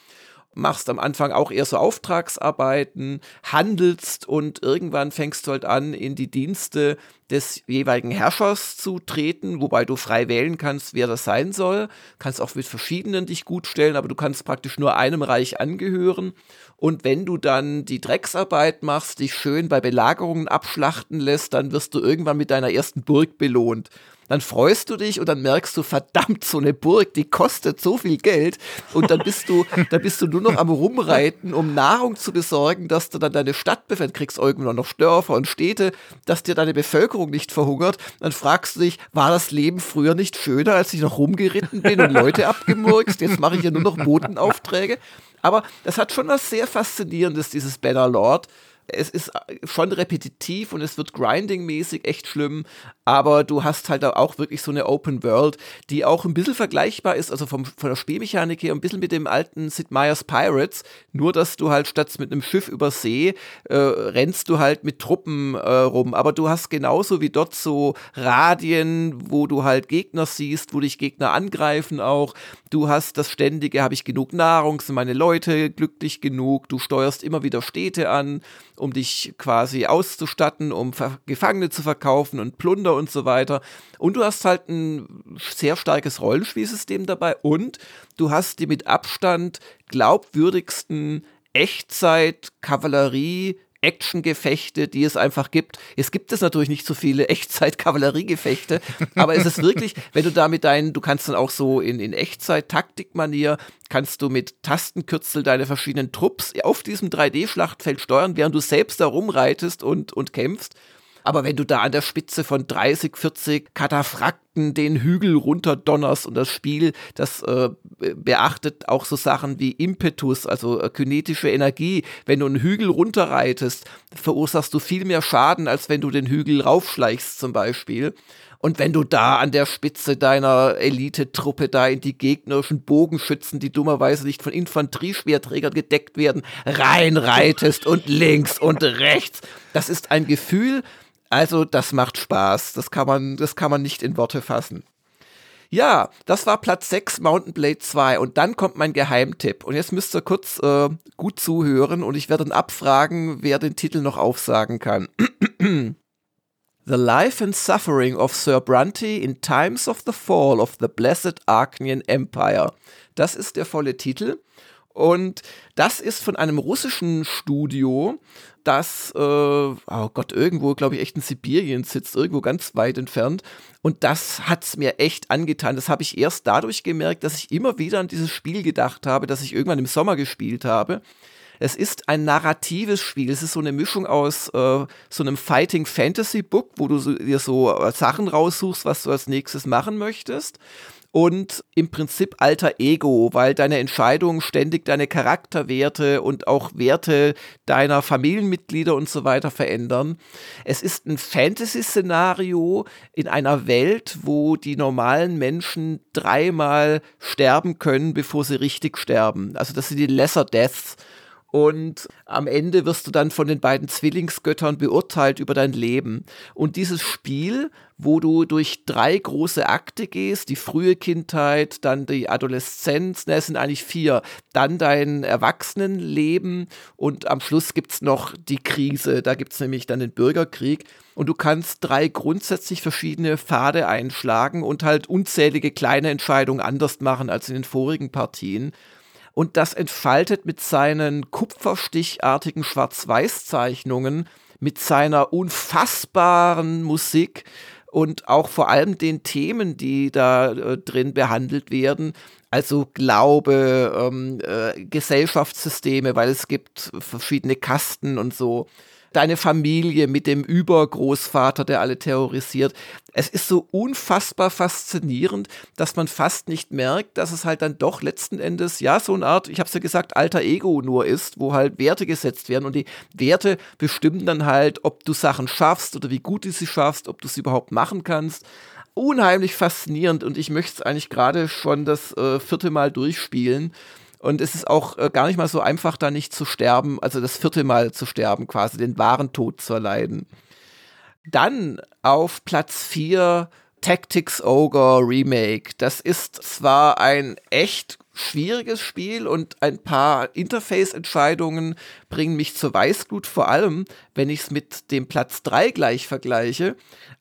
F: Machst am Anfang auch eher so Auftragsarbeiten, handelst und irgendwann fängst du halt an, in die Dienste des jeweiligen Herrschers zu treten, wobei du frei wählen kannst, wer das sein soll. Kannst auch mit verschiedenen dich gut stellen, aber du kannst praktisch nur einem Reich angehören. Und wenn du dann die Drecksarbeit machst, dich schön bei Belagerungen abschlachten lässt, dann wirst du irgendwann mit deiner ersten Burg belohnt. Dann freust du dich und dann merkst du, verdammt, so eine Burg, die kostet so viel Geld. Und dann bist du, dann bist du nur noch am Rumreiten, um Nahrung zu besorgen, dass du dann deine Stadt befällst, kriegst irgendwann noch Dörfer und Städte, dass dir deine Bevölkerung nicht verhungert. Dann fragst du dich, war das Leben früher nicht schöner, als ich noch rumgeritten bin und Leute abgemurkst? Jetzt mache ich ja nur noch Botenaufträge. Aber das hat schon was sehr Faszinierendes, dieses Bannerlord. Es ist schon repetitiv und es wird grinding-mäßig echt schlimm, aber du hast halt auch wirklich so eine Open World, die auch ein bisschen vergleichbar ist, also vom, von der Spielmechanik her, ein bisschen mit dem alten Sid Meier's Pirates, nur dass du halt statt mit einem Schiff über See äh, rennst du halt mit Truppen äh, rum, aber du hast genauso wie dort so Radien, wo du halt Gegner siehst, wo dich Gegner angreifen auch, du hast das ständige, habe ich genug Nahrung, sind meine Leute glücklich genug, du steuerst immer wieder Städte an, um dich quasi auszustatten, um Gefangene zu verkaufen und Plunder und so weiter. Und du hast halt ein sehr starkes Rollenspielsystem dabei und du hast die mit Abstand glaubwürdigsten Echtzeit-Kavallerie- Actiongefechte, die es einfach gibt. Es gibt es natürlich nicht so viele Echtzeit-Kavalleriegefechte, aber es ist wirklich, wenn du da mit deinen, du kannst dann auch so in, in Echtzeit-Taktikmanier, kannst du mit Tastenkürzel deine verschiedenen Trupps auf diesem 3D-Schlachtfeld steuern, während du selbst da rumreitest und, und kämpfst. Aber wenn du da an der Spitze von 30, 40 Kataphrакten den Hügel runterdonnerst und das Spiel, das äh, beachtet auch so Sachen wie Impetus, also äh, kinetische Energie. Wenn du einen Hügel runterreitest, verursachst du viel mehr Schaden, als wenn du den Hügel raufschleichst zum Beispiel. Und wenn du da an der Spitze deiner Elite-Truppe da in die gegnerischen Bogenschützen, die dummerweise nicht von Infanterieschwerträgern gedeckt werden, reinreitest und links und rechts, das ist ein Gefühl, also, das macht Spaß. Das kann man, das kann man nicht in Worte fassen. Ja, das war Platz 6, Mountain Blade 2. Und dann kommt mein Geheimtipp. Und jetzt müsst ihr kurz äh, gut zuhören und ich werde dann abfragen, wer den Titel noch aufsagen kann. The Life and Suffering of Sir Brunty in Times of the Fall of the Blessed Arknian Empire. Das ist der volle Titel. Und das ist von einem russischen Studio, das, äh, oh Gott, irgendwo, glaube ich, echt in Sibirien sitzt, irgendwo ganz weit entfernt. Und das hat es mir echt angetan. Das habe ich erst dadurch gemerkt, dass ich immer wieder an dieses Spiel gedacht habe, das ich irgendwann im Sommer gespielt habe. Es ist ein narratives Spiel. Es ist so eine Mischung aus äh, so einem Fighting Fantasy Book, wo du so, dir so äh, Sachen raussuchst, was du als nächstes machen möchtest und im Prinzip alter Ego, weil deine Entscheidungen ständig deine Charakterwerte und auch Werte deiner Familienmitglieder und so weiter verändern. Es ist ein Fantasy-Szenario in einer Welt, wo die normalen Menschen dreimal sterben können, bevor sie richtig sterben. Also das sind die Lesser Deaths. Und am Ende wirst du dann von den beiden Zwillingsgöttern beurteilt über dein Leben. Und dieses Spiel, wo du durch drei große Akte gehst, die frühe Kindheit, dann die Adoleszenz, ne, es sind eigentlich vier, dann dein Erwachsenenleben und am Schluss gibt es noch die Krise, da gibt es nämlich dann den Bürgerkrieg. Und du kannst drei grundsätzlich verschiedene Pfade einschlagen und halt unzählige kleine Entscheidungen anders machen als in den vorigen Partien und das entfaltet mit seinen kupferstichartigen Schwarz-Weiß-Zeichnungen, mit seiner unfassbaren Musik und auch vor allem den Themen, die da äh, drin behandelt werden, also Glaube, ähm, äh, Gesellschaftssysteme, weil es gibt verschiedene Kasten und so deine Familie mit dem Übergroßvater, der alle terrorisiert. Es ist so unfassbar faszinierend, dass man fast nicht merkt, dass es halt dann doch letzten Endes, ja, so eine Art, ich habe es ja gesagt, alter Ego nur ist, wo halt Werte gesetzt werden und die Werte bestimmen dann halt, ob du Sachen schaffst oder wie gut du sie schaffst, ob du sie überhaupt machen kannst unheimlich faszinierend und ich möchte es eigentlich gerade schon das äh, vierte Mal durchspielen. Und es ist auch äh, gar nicht mal so einfach, da nicht zu sterben, also das vierte Mal zu sterben, quasi den wahren Tod zu erleiden. Dann auf Platz 4 Tactics Ogre Remake. Das ist zwar ein echt schwieriges Spiel und ein paar Interface-Entscheidungen bringen mich zur Weißglut, vor allem wenn ich es mit dem Platz 3 gleich vergleiche.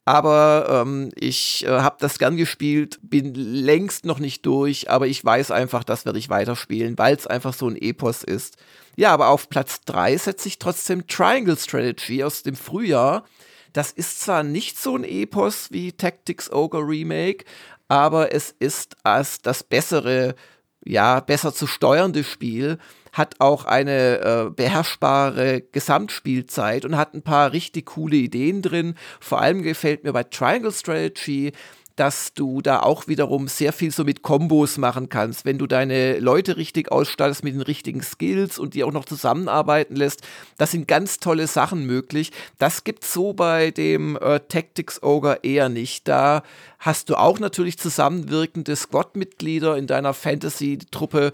F: Aber ähm, ich äh, habe das gern gespielt, bin längst noch nicht durch, aber ich weiß einfach, das werde ich weiterspielen, weil es einfach so ein Epos ist. Ja, aber auf Platz 3 setze ich trotzdem Triangle Strategy aus dem Frühjahr. Das ist zwar nicht so ein Epos wie Tactics Ogre Remake, aber es ist als das bessere, ja, besser zu steuernde Spiel hat auch eine äh, beherrschbare Gesamtspielzeit und hat ein paar richtig coole Ideen drin. Vor allem gefällt mir bei Triangle Strategy, dass du da auch wiederum sehr viel so mit Kombos machen kannst. Wenn du deine Leute richtig ausstattest mit den richtigen Skills und die auch noch zusammenarbeiten lässt, das sind ganz tolle Sachen möglich. Das gibt es so bei dem äh, Tactics Ogre eher nicht. Da hast du auch natürlich zusammenwirkende Squad-Mitglieder in deiner Fantasy-Truppe,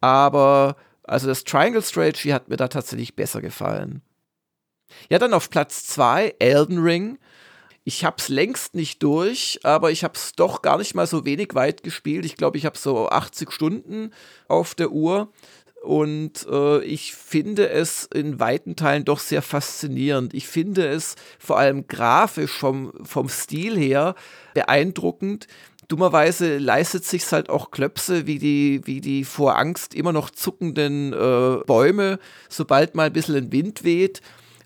F: aber also das Triangle Strategy hat mir da tatsächlich besser gefallen. Ja, dann auf Platz 2 Elden Ring. Ich habe es längst nicht durch, aber ich habe es doch gar nicht mal so wenig weit gespielt. Ich glaube, ich habe so 80 Stunden auf der Uhr. Und äh, ich finde es in weiten Teilen doch sehr faszinierend. Ich finde es vor allem grafisch vom, vom Stil her beeindruckend. Dummerweise leistet sich halt auch Klöpse wie die, wie die vor Angst immer noch zuckenden äh, Bäume, sobald mal ein bisschen ein Wind weht.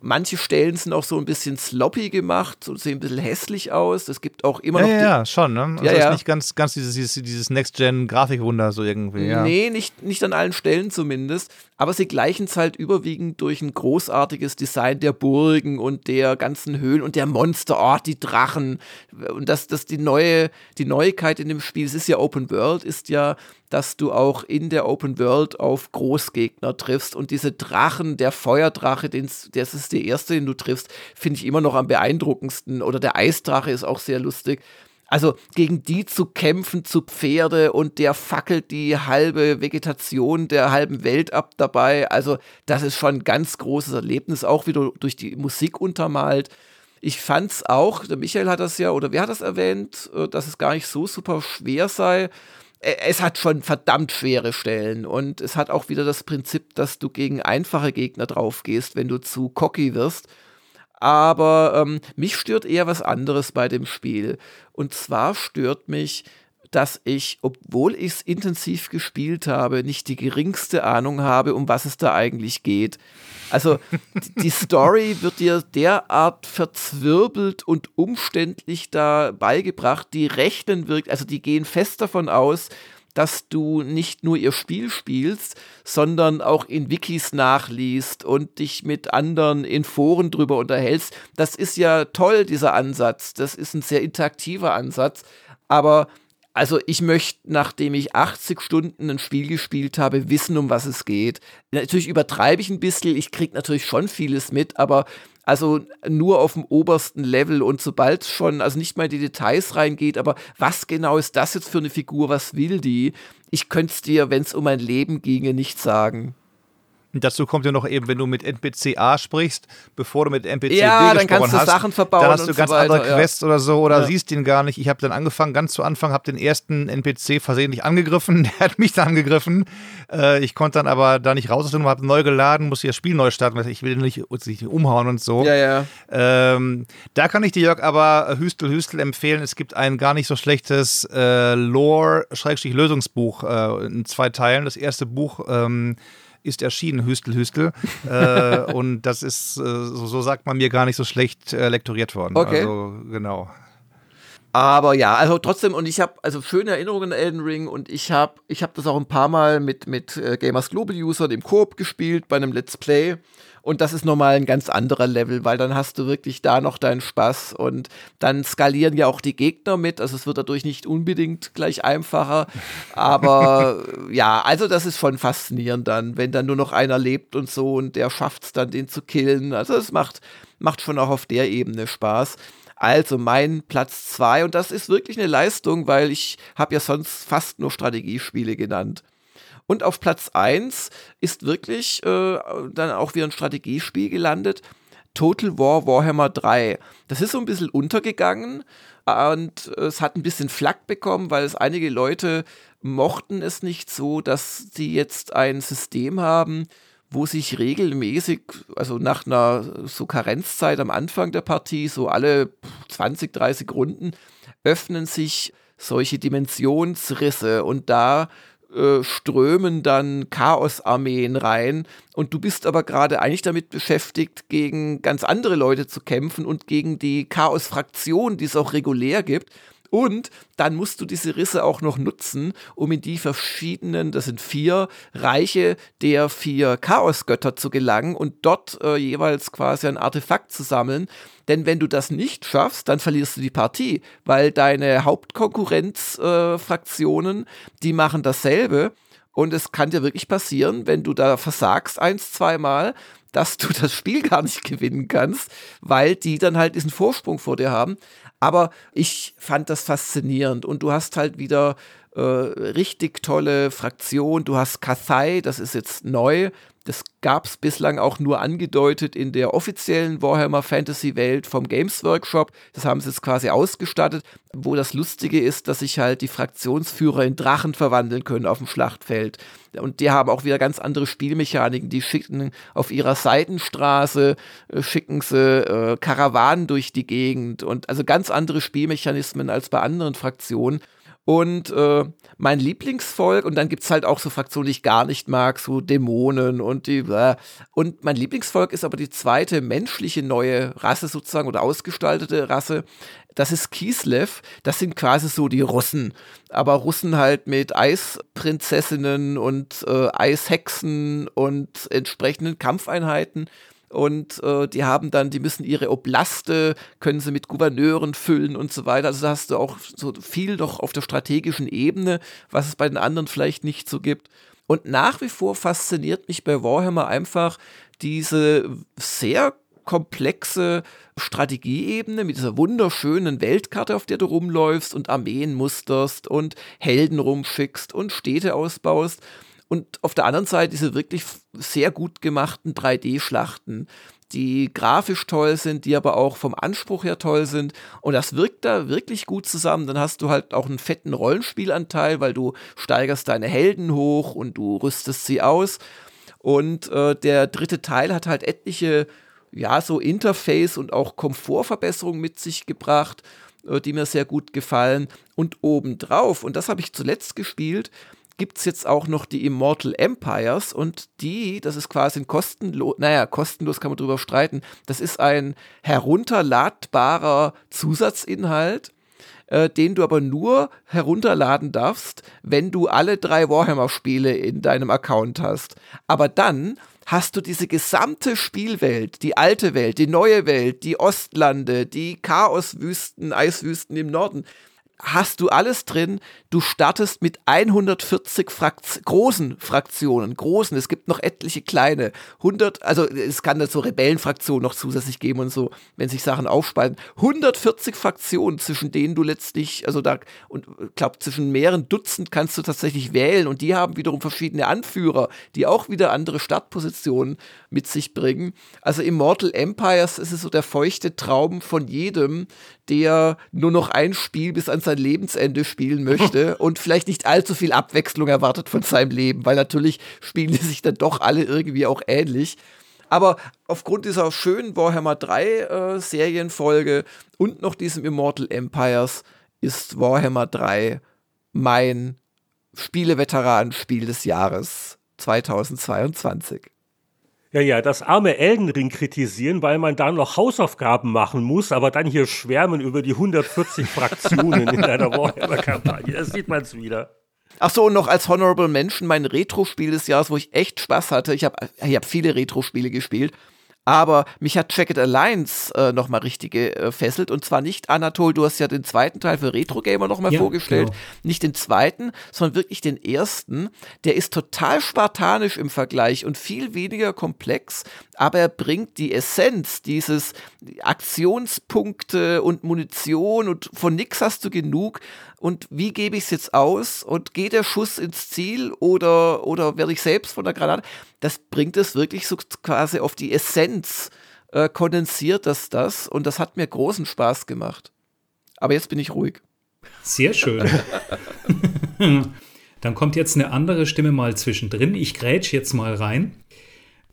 F: Manche Stellen sind auch so ein bisschen sloppy gemacht, so sehen ein bisschen hässlich aus. Es gibt auch immer
C: ja,
F: noch.
C: Ja, ja, schon, ne? Also
F: ja,
C: ja. ist nicht ganz, ganz dieses, dieses, dieses Next-Gen-Grafikwunder so irgendwie, ja.
F: Nee, nicht, nicht an allen Stellen zumindest. Aber sie gleichen es halt überwiegend durch ein großartiges Design der Burgen und der ganzen Höhlen und der Monster, oh, die Drachen. Und das, das die neue, die Neuigkeit in dem Spiel, es ist ja Open World, ist ja, dass du auch in der Open World auf Großgegner triffst. Und diese Drachen, der Feuerdrache, den, das ist der erste, den du triffst, finde ich immer noch am beeindruckendsten. Oder der Eisdrache ist auch sehr lustig. Also gegen die zu kämpfen zu Pferde und der fackelt die halbe Vegetation der halben Welt ab dabei. Also das ist schon ein ganz großes Erlebnis, auch wieder durch die Musik untermalt. Ich fand es auch, der Michael hat das ja, oder wer hat das erwähnt, äh, dass es gar nicht so super schwer sei. Es hat schon verdammt schwere Stellen und es hat auch wieder das Prinzip, dass du gegen einfache Gegner drauf gehst, wenn du zu cocky wirst aber ähm, mich stört eher was anderes bei dem Spiel. Und zwar stört mich, dass ich, obwohl ich es intensiv gespielt habe, nicht die geringste Ahnung habe, um was es da eigentlich geht. Also die Story wird dir derart verzwirbelt und umständlich da beigebracht, die rechnen wirkt, also die gehen fest davon aus, dass du nicht nur ihr Spiel spielst, sondern auch in Wikis nachliest und dich mit anderen in Foren drüber unterhältst. Das ist ja toll, dieser Ansatz. Das ist ein sehr interaktiver Ansatz. Aber also ich möchte, nachdem ich 80 Stunden ein Spiel gespielt habe, wissen, um was es geht. Natürlich übertreibe ich ein bisschen, ich kriege natürlich schon vieles mit, aber also nur auf dem obersten Level und sobald es schon, also nicht mal in die Details reingeht, aber was genau ist das jetzt für eine Figur, was will die? Ich könnte es dir, wenn es um mein Leben ginge, nicht sagen.
C: Dazu kommt ja noch eben, wenn du mit NPC A sprichst, bevor du mit NPC
F: ja,
C: B
F: dann
C: gesprochen
F: kannst du
C: hast,
F: Sachen verbauen
C: dann hast du
F: und
C: ganz
F: so weiter,
C: andere Quests oder so oder
F: Ja.
C: siehst ihn gar nicht. Ich habe dann angefangen, ganz zu Anfang, habe den ersten NPC versehentlich angegriffen, der hat mich dann angegriffen. Äh, ich konnte dann aber da nicht raus aus der Nummer, habe neu geladen, musste das Spiel neu starten, weil ich will nicht, nicht umhauen und so.
F: Ja, ja.
C: Ähm, da kann ich dir, Jörg, aber Hüstel Hüstel empfehlen. Es gibt ein gar nicht so schlechtes äh, Lore-Lösungsbuch äh, in zwei Teilen. Das erste Buch ähm, ist erschienen, Hüstel Hüstel. äh, und das ist, äh, so, so sagt man mir, gar nicht so schlecht äh, lektoriert worden.
F: Okay.
C: Also, genau.
F: Aber ja, also trotzdem, und ich habe also schöne Erinnerungen an Elden Ring und ich habe ich hab das auch ein paar Mal mit, mit äh, Gamers Global User, dem Koop gespielt, bei einem Let's Play. Und das ist nochmal ein ganz anderer Level, weil dann hast du wirklich da noch deinen Spaß und dann skalieren ja auch die Gegner mit. Also es wird dadurch nicht unbedingt gleich einfacher. Aber ja, also das ist schon faszinierend dann, wenn dann nur noch einer lebt und so und der schafft es dann, den zu killen. Also es macht, macht schon auch auf der Ebene Spaß. Also mein Platz zwei und das ist wirklich eine Leistung, weil ich habe ja sonst fast nur Strategiespiele genannt. Und auf Platz 1 ist wirklich äh, dann auch wieder ein Strategiespiel gelandet. Total War Warhammer 3. Das ist so ein bisschen untergegangen und es hat ein bisschen Flack bekommen, weil es einige Leute mochten es nicht so, dass sie jetzt ein System haben, wo sich regelmäßig, also nach einer so Karenzzeit am Anfang der Partie, so alle 20, 30 Runden, öffnen sich solche Dimensionsrisse und da äh, strömen dann Chaosarmeen rein und du bist aber gerade eigentlich damit beschäftigt, gegen ganz andere Leute zu kämpfen und gegen die Chaos-Fraktion, die es auch regulär gibt. Und dann musst du diese Risse auch noch nutzen, um in die verschiedenen, das sind vier Reiche der vier Chaosgötter zu gelangen und dort äh, jeweils quasi ein Artefakt zu sammeln. Denn wenn du das nicht schaffst, dann verlierst du die Partie, weil deine Hauptkonkurrenzfraktionen, äh, die machen dasselbe. Und es kann dir wirklich passieren, wenn du da versagst eins, zweimal, dass du das Spiel gar nicht gewinnen kannst, weil die dann halt diesen Vorsprung vor dir haben. Aber ich fand das faszinierend und du hast halt wieder äh, richtig tolle Fraktion. Du hast Kathai, das ist jetzt neu. Das gab es bislang auch nur angedeutet in der offiziellen Warhammer Fantasy Welt vom Games Workshop. Das haben sie jetzt quasi ausgestattet, wo das Lustige ist, dass sich halt die Fraktionsführer in Drachen verwandeln können auf dem Schlachtfeld. Und die haben auch wieder ganz andere Spielmechaniken. Die schicken auf ihrer Seitenstraße, äh, schicken sie äh, Karawanen durch die Gegend und also ganz andere Spielmechanismen als bei anderen Fraktionen. Und äh, mein Lieblingsvolk, und dann gibt es halt auch so Fraktionen, die ich gar nicht mag, so Dämonen und die. Äh, und mein Lieblingsvolk ist aber die zweite menschliche neue Rasse sozusagen oder ausgestaltete Rasse. Das ist Kislev. Das sind quasi so die Russen. Aber Russen halt mit Eisprinzessinnen und äh, Eishexen und entsprechenden Kampfeinheiten und äh, die haben dann, die müssen ihre Oblaste, können sie mit Gouverneuren füllen und so weiter. Also da hast du auch so viel doch auf der strategischen Ebene, was es bei den anderen vielleicht nicht so gibt. Und nach wie vor fasziniert mich bei Warhammer einfach diese sehr komplexe Strategieebene mit dieser wunderschönen Weltkarte, auf der du rumläufst und Armeen musterst und Helden rumschickst und Städte ausbaust. Und auf der anderen Seite diese wirklich sehr gut gemachten 3D-Schlachten, die grafisch toll sind, die aber auch vom Anspruch her toll sind. Und das wirkt da wirklich gut zusammen. Dann hast du halt auch einen fetten Rollenspielanteil, weil du steigerst deine Helden hoch und du rüstest sie aus. Und äh, der dritte Teil hat halt etliche, ja, so Interface und auch Komfortverbesserungen mit sich gebracht, äh, die mir sehr gut gefallen. Und obendrauf, und das habe ich zuletzt gespielt, gibt es jetzt auch noch die Immortal Empires und die, das ist quasi ein kostenlos, naja, kostenlos kann man drüber streiten, das ist ein herunterladbarer Zusatzinhalt, äh, den du aber nur herunterladen darfst, wenn du alle drei Warhammer-Spiele in deinem Account hast. Aber dann hast du diese gesamte Spielwelt, die alte Welt, die neue Welt, die Ostlande, die Chaoswüsten, Eiswüsten im Norden, hast du alles drin. Du startest mit 140 Frakt großen Fraktionen, großen. Es gibt noch etliche kleine. 100, also es kann da so Rebellenfraktionen noch zusätzlich geben und so, wenn sich Sachen aufspalten. 140 Fraktionen, zwischen denen du letztlich, also da, und ich glaube, zwischen mehreren Dutzend kannst du tatsächlich wählen und die haben wiederum verschiedene Anführer, die auch wieder andere Startpositionen mit sich bringen. Also Immortal Empires ist es so der feuchte Traum von jedem, der nur noch ein Spiel bis an sein Lebensende spielen möchte und vielleicht nicht allzu viel Abwechslung erwartet von seinem Leben, weil natürlich spielen die sich dann doch alle irgendwie auch ähnlich. Aber aufgrund dieser schönen Warhammer 3 äh, Serienfolge und noch diesem Immortal Empires ist Warhammer 3 mein Spieleveteran-Spiel des Jahres 2022.
B: Ja, ja, das arme Elden Ring kritisieren, weil man da noch Hausaufgaben machen muss, aber dann hier schwärmen über die 140 Fraktionen in einer Warhammer-Kampagne. Da sieht man es wieder.
F: Ach so, und noch als Honorable Mention mein Retro-Spiel des Jahres, wo ich echt Spaß hatte. Ich habe ich hab viele Retro-Spiele gespielt. Aber mich hat It Alliance äh, nochmal richtig gefesselt. Und zwar nicht, Anatol, du hast ja den zweiten Teil für Retro Gamer nochmal ja, vorgestellt. Genau. Nicht den zweiten, sondern wirklich den ersten. Der ist total spartanisch im Vergleich und viel weniger komplex. Aber er bringt die Essenz dieses Aktionspunkte und Munition und von nix hast du genug und wie gebe ich es jetzt aus und geht der Schuss ins Ziel oder, oder werde ich selbst von der Granate? Das bringt es wirklich so quasi auf die Essenz, äh, kondensiert das das und das hat mir großen Spaß gemacht. Aber jetzt bin ich ruhig.
E: Sehr schön. Dann kommt jetzt eine andere Stimme mal zwischendrin. Ich grätsch jetzt mal rein.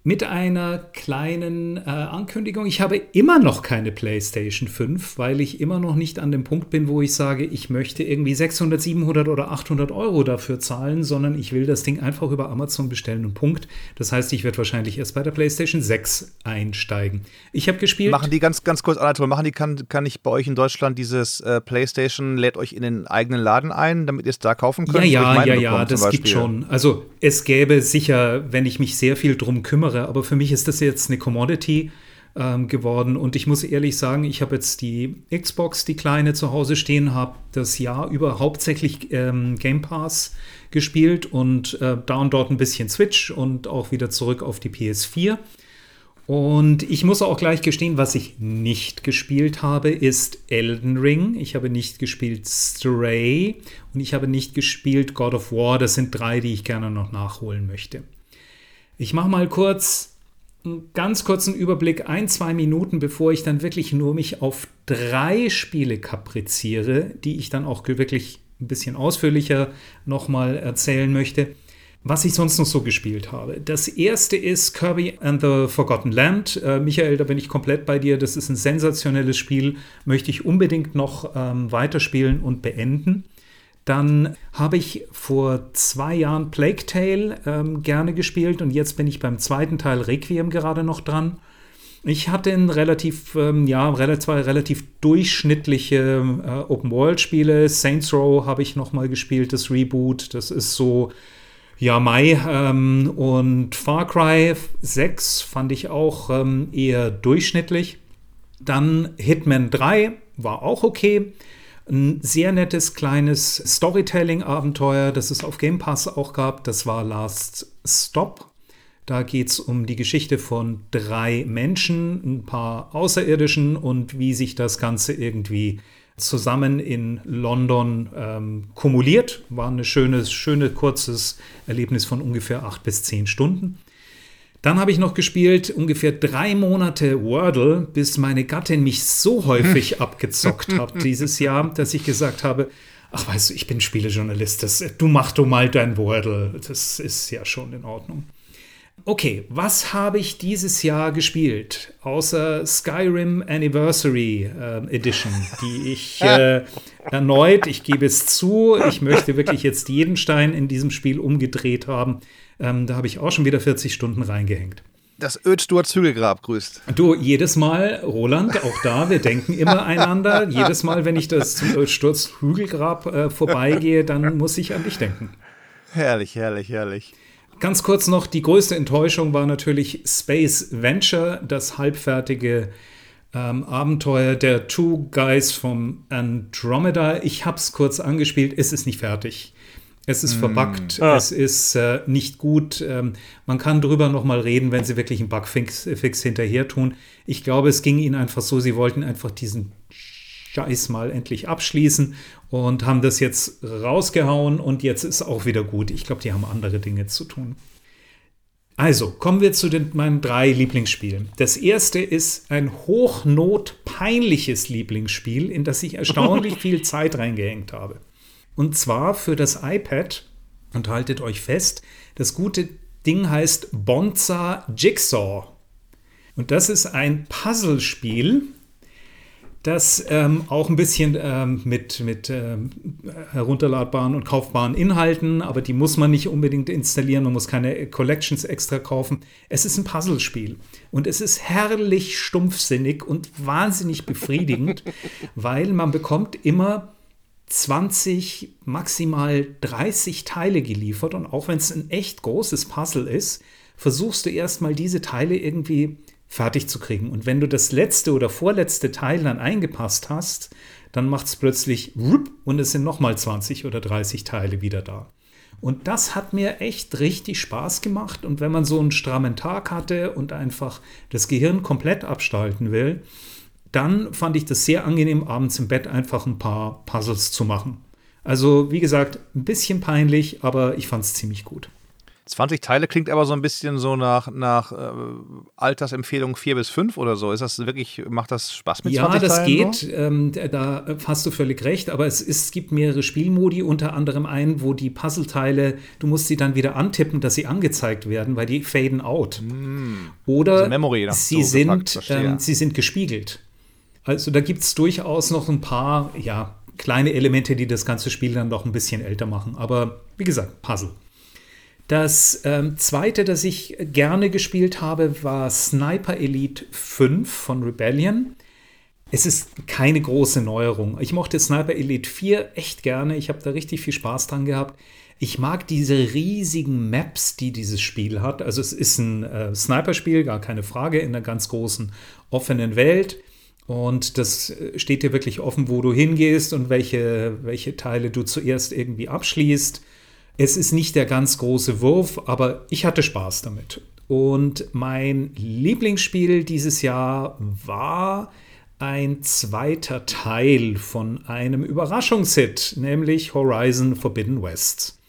E: Mit einer kleinen äh, Ankündigung. Ich habe immer noch keine PlayStation 5, weil ich immer noch nicht an dem Punkt bin, wo ich sage, ich möchte irgendwie 600, 700 oder 800 Euro dafür zahlen, sondern ich will das Ding einfach über Amazon bestellen und Punkt. Das heißt, ich werde wahrscheinlich erst bei der PlayStation 6 einsteigen. Ich habe gespielt.
C: Machen die ganz, ganz kurz, Anatol, machen die, kann, kann ich bei euch in Deutschland dieses äh, PlayStation, lädt euch in den eigenen Laden ein, damit ihr es da kaufen könnt?
E: Ja, ja, ja, ja, das gibt schon. Also es gäbe sicher, wenn ich mich sehr viel drum kümmere, andere. Aber für mich ist das jetzt eine Commodity ähm, geworden. Und ich muss ehrlich sagen, ich habe jetzt die Xbox, die kleine, zu Hause stehen, habe das Jahr über hauptsächlich ähm, Game Pass gespielt und äh, da und dort ein bisschen Switch und auch wieder zurück auf die PS4. Und ich muss auch gleich gestehen, was ich nicht gespielt habe, ist Elden Ring. Ich habe nicht gespielt Stray und ich habe nicht gespielt God of War. Das sind drei, die ich gerne noch nachholen möchte. Ich mache mal kurz einen ganz kurzen Überblick, ein, zwei Minuten, bevor ich dann wirklich nur mich auf drei Spiele kapriziere, die ich dann auch wirklich ein bisschen ausführlicher nochmal erzählen möchte, was ich sonst noch so gespielt habe. Das erste ist Kirby and the Forgotten Land. Äh, Michael, da bin ich komplett bei dir. Das ist ein sensationelles Spiel, möchte ich unbedingt noch ähm, weiterspielen und beenden. Dann habe ich vor zwei Jahren Plague Tale ähm, gerne gespielt und jetzt bin ich beim zweiten Teil Requiem gerade noch dran. Ich hatte ein relativ, ähm, ja, zwei relativ durchschnittliche äh, Open-World-Spiele. Saints Row habe ich noch mal gespielt, das Reboot. Das ist so, ja, Mai. Ähm, und Far Cry 6 fand ich auch ähm, eher durchschnittlich. Dann Hitman 3 war auch okay. Ein sehr nettes kleines Storytelling-Abenteuer, das es auf Game Pass auch gab. Das war Last Stop. Da geht es um die Geschichte von drei Menschen, ein paar Außerirdischen und wie sich das Ganze irgendwie zusammen in London ähm, kumuliert. War ein schönes, schöne, kurzes Erlebnis von ungefähr acht bis zehn Stunden. Dann habe ich noch gespielt ungefähr drei Monate Wordle, bis meine Gattin mich so häufig abgezockt hat dieses Jahr, dass ich gesagt habe, ach weißt du, ich bin Spielejournalist, das, du mach du mal dein Wordle, das ist ja schon in Ordnung. Okay, was habe ich dieses Jahr gespielt? Außer Skyrim Anniversary äh, Edition, die ich äh, erneut, ich gebe es zu, ich möchte wirklich jetzt jeden Stein in diesem Spiel umgedreht haben. Ähm, da habe ich auch schon wieder 40 Stunden reingehängt.
C: Das Ödstuer Zügelgrab grüßt.
E: Du, jedes Mal, Roland, auch da, wir denken immer einander. jedes Mal, wenn ich das zum Ödsturz Hügelgrab äh, vorbeigehe, dann muss ich an dich denken.
C: Herrlich, herrlich, herrlich.
E: Ganz kurz noch, die größte Enttäuschung war natürlich Space Venture, das halbfertige ähm, Abenteuer der Two Guys vom Andromeda. Ich habe es kurz angespielt, es ist nicht fertig. Es ist mm. verbuggt, ah. es ist äh, nicht gut. Ähm, man kann drüber nochmal reden, wenn sie wirklich einen Bugfix Fix hinterher tun. Ich glaube, es ging ihnen einfach so, sie wollten einfach diesen Scheiß mal endlich abschließen und haben das jetzt rausgehauen und jetzt ist auch wieder gut. Ich glaube, die haben andere Dinge zu tun. Also, kommen wir zu den, meinen drei Lieblingsspielen. Das erste ist ein hochnotpeinliches Lieblingsspiel, in das ich erstaunlich viel Zeit reingehängt habe. Und zwar für das iPad, und haltet euch fest, das gute Ding heißt Bonza Jigsaw. Und das ist ein Puzzlespiel, das ähm, auch ein bisschen ähm, mit, mit ähm, herunterladbaren und kaufbaren Inhalten, aber die muss man nicht unbedingt installieren, man muss keine Collections extra kaufen. Es ist ein Puzzlespiel und es ist herrlich stumpfsinnig und wahnsinnig befriedigend, weil man bekommt immer 20, maximal 30 Teile geliefert und auch wenn es ein echt großes Puzzle ist, versuchst du erstmal diese Teile irgendwie fertig zu kriegen. Und wenn du das letzte oder vorletzte Teil dann eingepasst hast, dann macht es plötzlich und es sind nochmal 20 oder 30 Teile wieder da. Und das hat mir echt richtig Spaß gemacht. Und wenn man so einen strammen Tag hatte und einfach das Gehirn komplett abstalten will, dann fand ich das sehr angenehm, abends im Bett einfach ein paar Puzzles zu machen. Also, wie gesagt, ein bisschen peinlich, aber ich fand es ziemlich gut.
C: 20 Teile klingt aber so ein bisschen so nach, nach äh, Altersempfehlung 4 bis 5 oder so. Ist das wirklich, macht das Spaß mit
E: ja,
C: 20
E: das
C: Teilen?
E: Ja, das geht. Ähm, da hast du völlig recht. Aber es, ist, es gibt mehrere Spielmodi, unter anderem einen, wo die Puzzleteile, du musst sie dann wieder antippen, dass sie angezeigt werden, weil die faden out. Mm. Oder also Memory sie, so sind, ähm, sie sind gespiegelt. Also da gibt es durchaus noch ein paar, ja, kleine Elemente, die das ganze Spiel dann noch ein bisschen älter machen. Aber wie gesagt, Puzzle. Das ähm, zweite, das ich gerne gespielt habe, war Sniper Elite 5 von Rebellion. Es ist keine große Neuerung. Ich mochte Sniper Elite 4 echt gerne. Ich habe da richtig viel Spaß dran gehabt. Ich mag diese riesigen Maps, die dieses Spiel hat. Also es ist ein äh, Sniper-Spiel, gar keine Frage, in einer ganz großen offenen Welt. Und das äh, steht dir wirklich offen, wo du hingehst und welche, welche Teile du zuerst irgendwie abschließt. Es ist nicht der ganz große Wurf, aber ich hatte Spaß damit. Und mein Lieblingsspiel dieses Jahr war ein zweiter Teil von einem Überraschungshit, nämlich Horizon Forbidden West.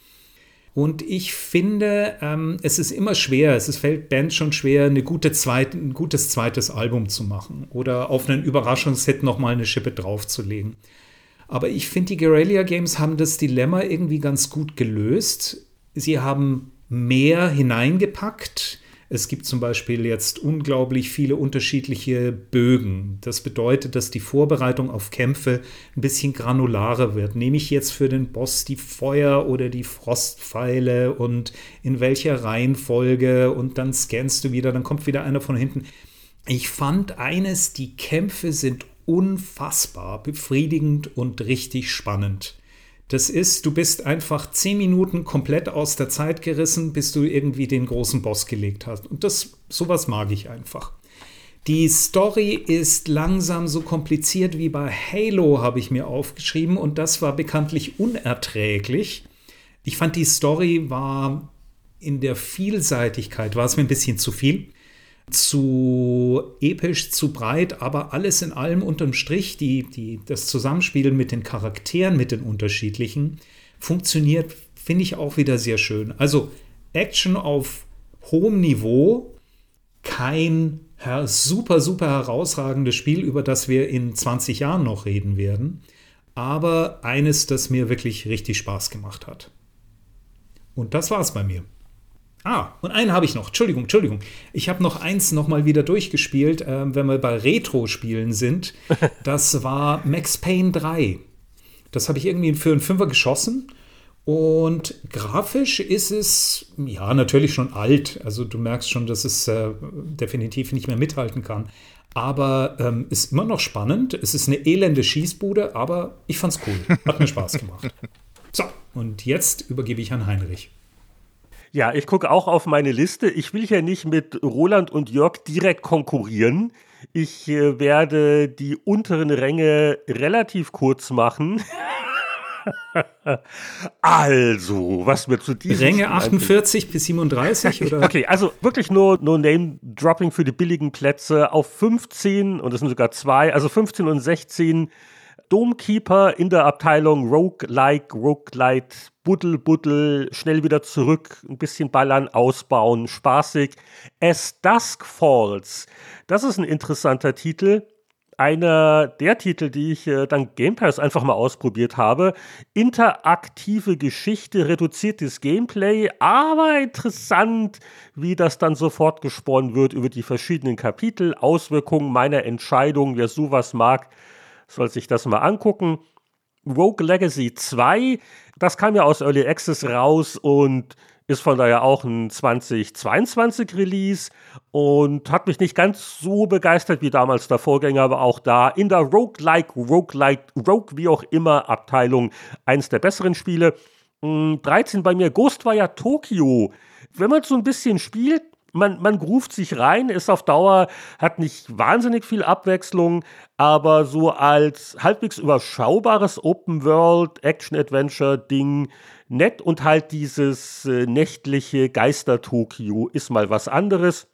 E: Und ich finde, ähm, es ist immer schwer, es fällt Bands schon schwer, eine gute zweit, ein gutes zweites Album zu machen oder auf einen Überraschungshit nochmal eine Schippe draufzulegen. Aber ich finde, die Guerrilla Games haben das Dilemma irgendwie ganz gut gelöst. Sie haben mehr hineingepackt. Es gibt zum Beispiel jetzt unglaublich viele unterschiedliche Bögen. Das bedeutet, dass die Vorbereitung auf Kämpfe ein bisschen granularer wird. Nehme ich jetzt für den Boss die Feuer- oder die Frostpfeile und in welcher Reihenfolge und dann scannst du wieder, dann kommt wieder einer von hinten. Ich fand eines, die Kämpfe sind unfassbar befriedigend und richtig spannend. Das ist, du bist einfach zehn Minuten komplett aus der Zeit gerissen, bis du irgendwie den großen Boss gelegt hast. Und das, sowas mag ich einfach. Die Story ist langsam so kompliziert wie bei Halo, habe ich mir aufgeschrieben, und das war bekanntlich unerträglich. Ich fand, die Story war in der Vielseitigkeit, war es mir ein bisschen zu viel zu episch, zu breit, aber alles in allem unterm Strich, die, die, das Zusammenspiel mit den Charakteren, mit den unterschiedlichen, funktioniert, finde ich auch wieder sehr schön. Also Action auf hohem Niveau, kein super, super herausragendes Spiel, über das wir in 20 Jahren noch reden werden, aber eines, das mir wirklich richtig Spaß gemacht hat. Und das war's bei mir. Ah, und einen habe ich noch. Entschuldigung, Entschuldigung. Ich habe noch eins nochmal wieder durchgespielt, äh, wenn wir bei Retro-Spielen sind. Das war Max Payne 3. Das habe ich irgendwie für einen Fünfer geschossen. Und grafisch ist es, ja, natürlich schon alt. Also du merkst schon, dass es äh, definitiv nicht mehr mithalten kann. Aber ähm, ist immer noch spannend. Es ist eine elende Schießbude, aber ich fand's cool. Hat mir Spaß gemacht. So, und jetzt übergebe ich an Heinrich.
B: Ja, ich gucke auch auf meine Liste. Ich will hier nicht mit Roland und Jörg direkt konkurrieren. Ich äh, werde die unteren Ränge relativ kurz machen. also, was mir zu
E: diesem Ränge 48 bis 37 oder?
B: Okay, also wirklich nur, nur Name-Dropping für die billigen Plätze auf 15 und es sind sogar zwei, also 15 und 16 Domkeeper in der Abteilung Roguelike, Roguelite, Buddel, Buddel, schnell wieder zurück, ein bisschen ballern, ausbauen, spaßig. As Dusk Falls, das ist ein interessanter Titel. Einer der Titel, die ich äh, dank Game Pass einfach mal ausprobiert habe. Interaktive Geschichte, reduziertes Gameplay, aber interessant, wie das dann sofort gesponnen wird über die verschiedenen Kapitel, Auswirkungen meiner Entscheidung, wer sowas mag soll sich das mal angucken. Rogue Legacy 2, das kam ja aus Early Access raus und ist von daher auch ein 2022 Release und hat mich nicht ganz so begeistert wie damals der Vorgänger, aber auch da in der Roguelike, Roguelike, Rogue wie auch immer Abteilung eins der besseren Spiele. 13 hm, bei mir, Ghostwire Tokyo. Wenn man so ein bisschen spielt, man, man ruft sich rein, ist auf Dauer, hat nicht wahnsinnig viel Abwechslung, aber so als halbwegs überschaubares Open-World-Action-Adventure-Ding nett und halt dieses äh, nächtliche Geister-Tokio ist mal was anderes.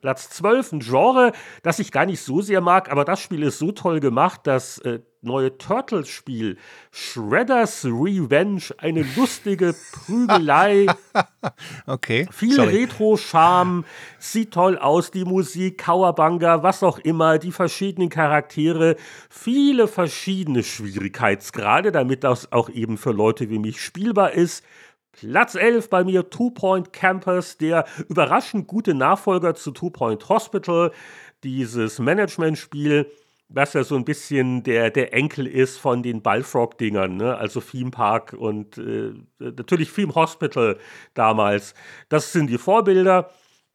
B: Platz 12, ein Genre, das ich gar nicht so sehr mag, aber das Spiel ist so toll gemacht, das äh, neue Turtles-Spiel Shredder's Revenge, eine lustige Prügelei.
C: okay.
B: Viel Retro-Charme, sieht toll aus, die Musik, Kauerbanga, was auch immer, die verschiedenen Charaktere, viele verschiedene Schwierigkeitsgrade, damit das auch eben für Leute wie mich spielbar ist. Platz 11 bei mir Two Point Campus, der überraschend gute Nachfolger zu Two Point Hospital, dieses Management-Spiel, was ja so ein bisschen der, der Enkel ist von den Ballfrog-Dingern, ne? also Theme Park und äh, natürlich Theme Hospital damals. Das sind die Vorbilder.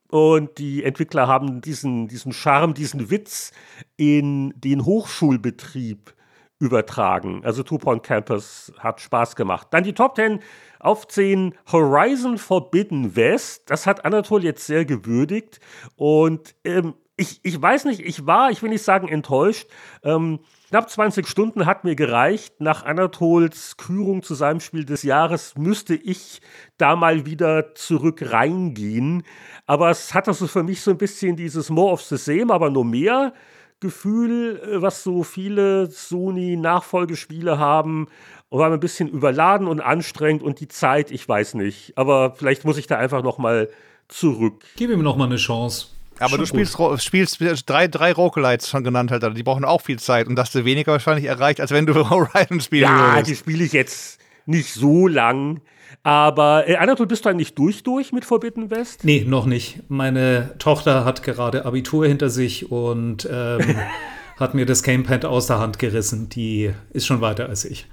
B: Und die Entwickler haben diesen, diesen Charme, diesen Witz in den Hochschulbetrieb übertragen. Also Two Point Campus hat Spaß gemacht. Dann die Top 10 auf 10 Horizon Forbidden West. Das hat Anatol jetzt sehr gewürdigt. Und ähm, ich, ich weiß nicht, ich war, ich will nicht sagen enttäuscht. Ähm, knapp 20 Stunden hat mir gereicht. Nach Anatols Kürung zu seinem Spiel des Jahres müsste ich da mal wieder zurück reingehen. Aber es hat also für mich so ein bisschen dieses More of the Same, aber nur mehr. Gefühl, äh, was so viele Sony-Nachfolgespiele haben und war ein bisschen überladen und anstrengend und die Zeit, ich weiß nicht. Aber vielleicht muss ich da einfach noch mal zurück.
E: Gib ihm noch mal eine Chance.
C: Aber du spielst, spielst drei, drei Roguelites schon genannt, halt, die brauchen auch viel Zeit und hast du weniger wahrscheinlich erreicht, als wenn du Horizon spielen
B: ja,
C: würdest.
B: Ja, die spiele ich jetzt nicht so lang. Aber äh, Anatol, bist du eigentlich durch durch mit Forbidden West?
E: Nee, noch nicht. Meine Tochter hat gerade Abitur hinter sich und ähm, hat mir das Gamepad aus der Hand gerissen. Die ist schon weiter als ich.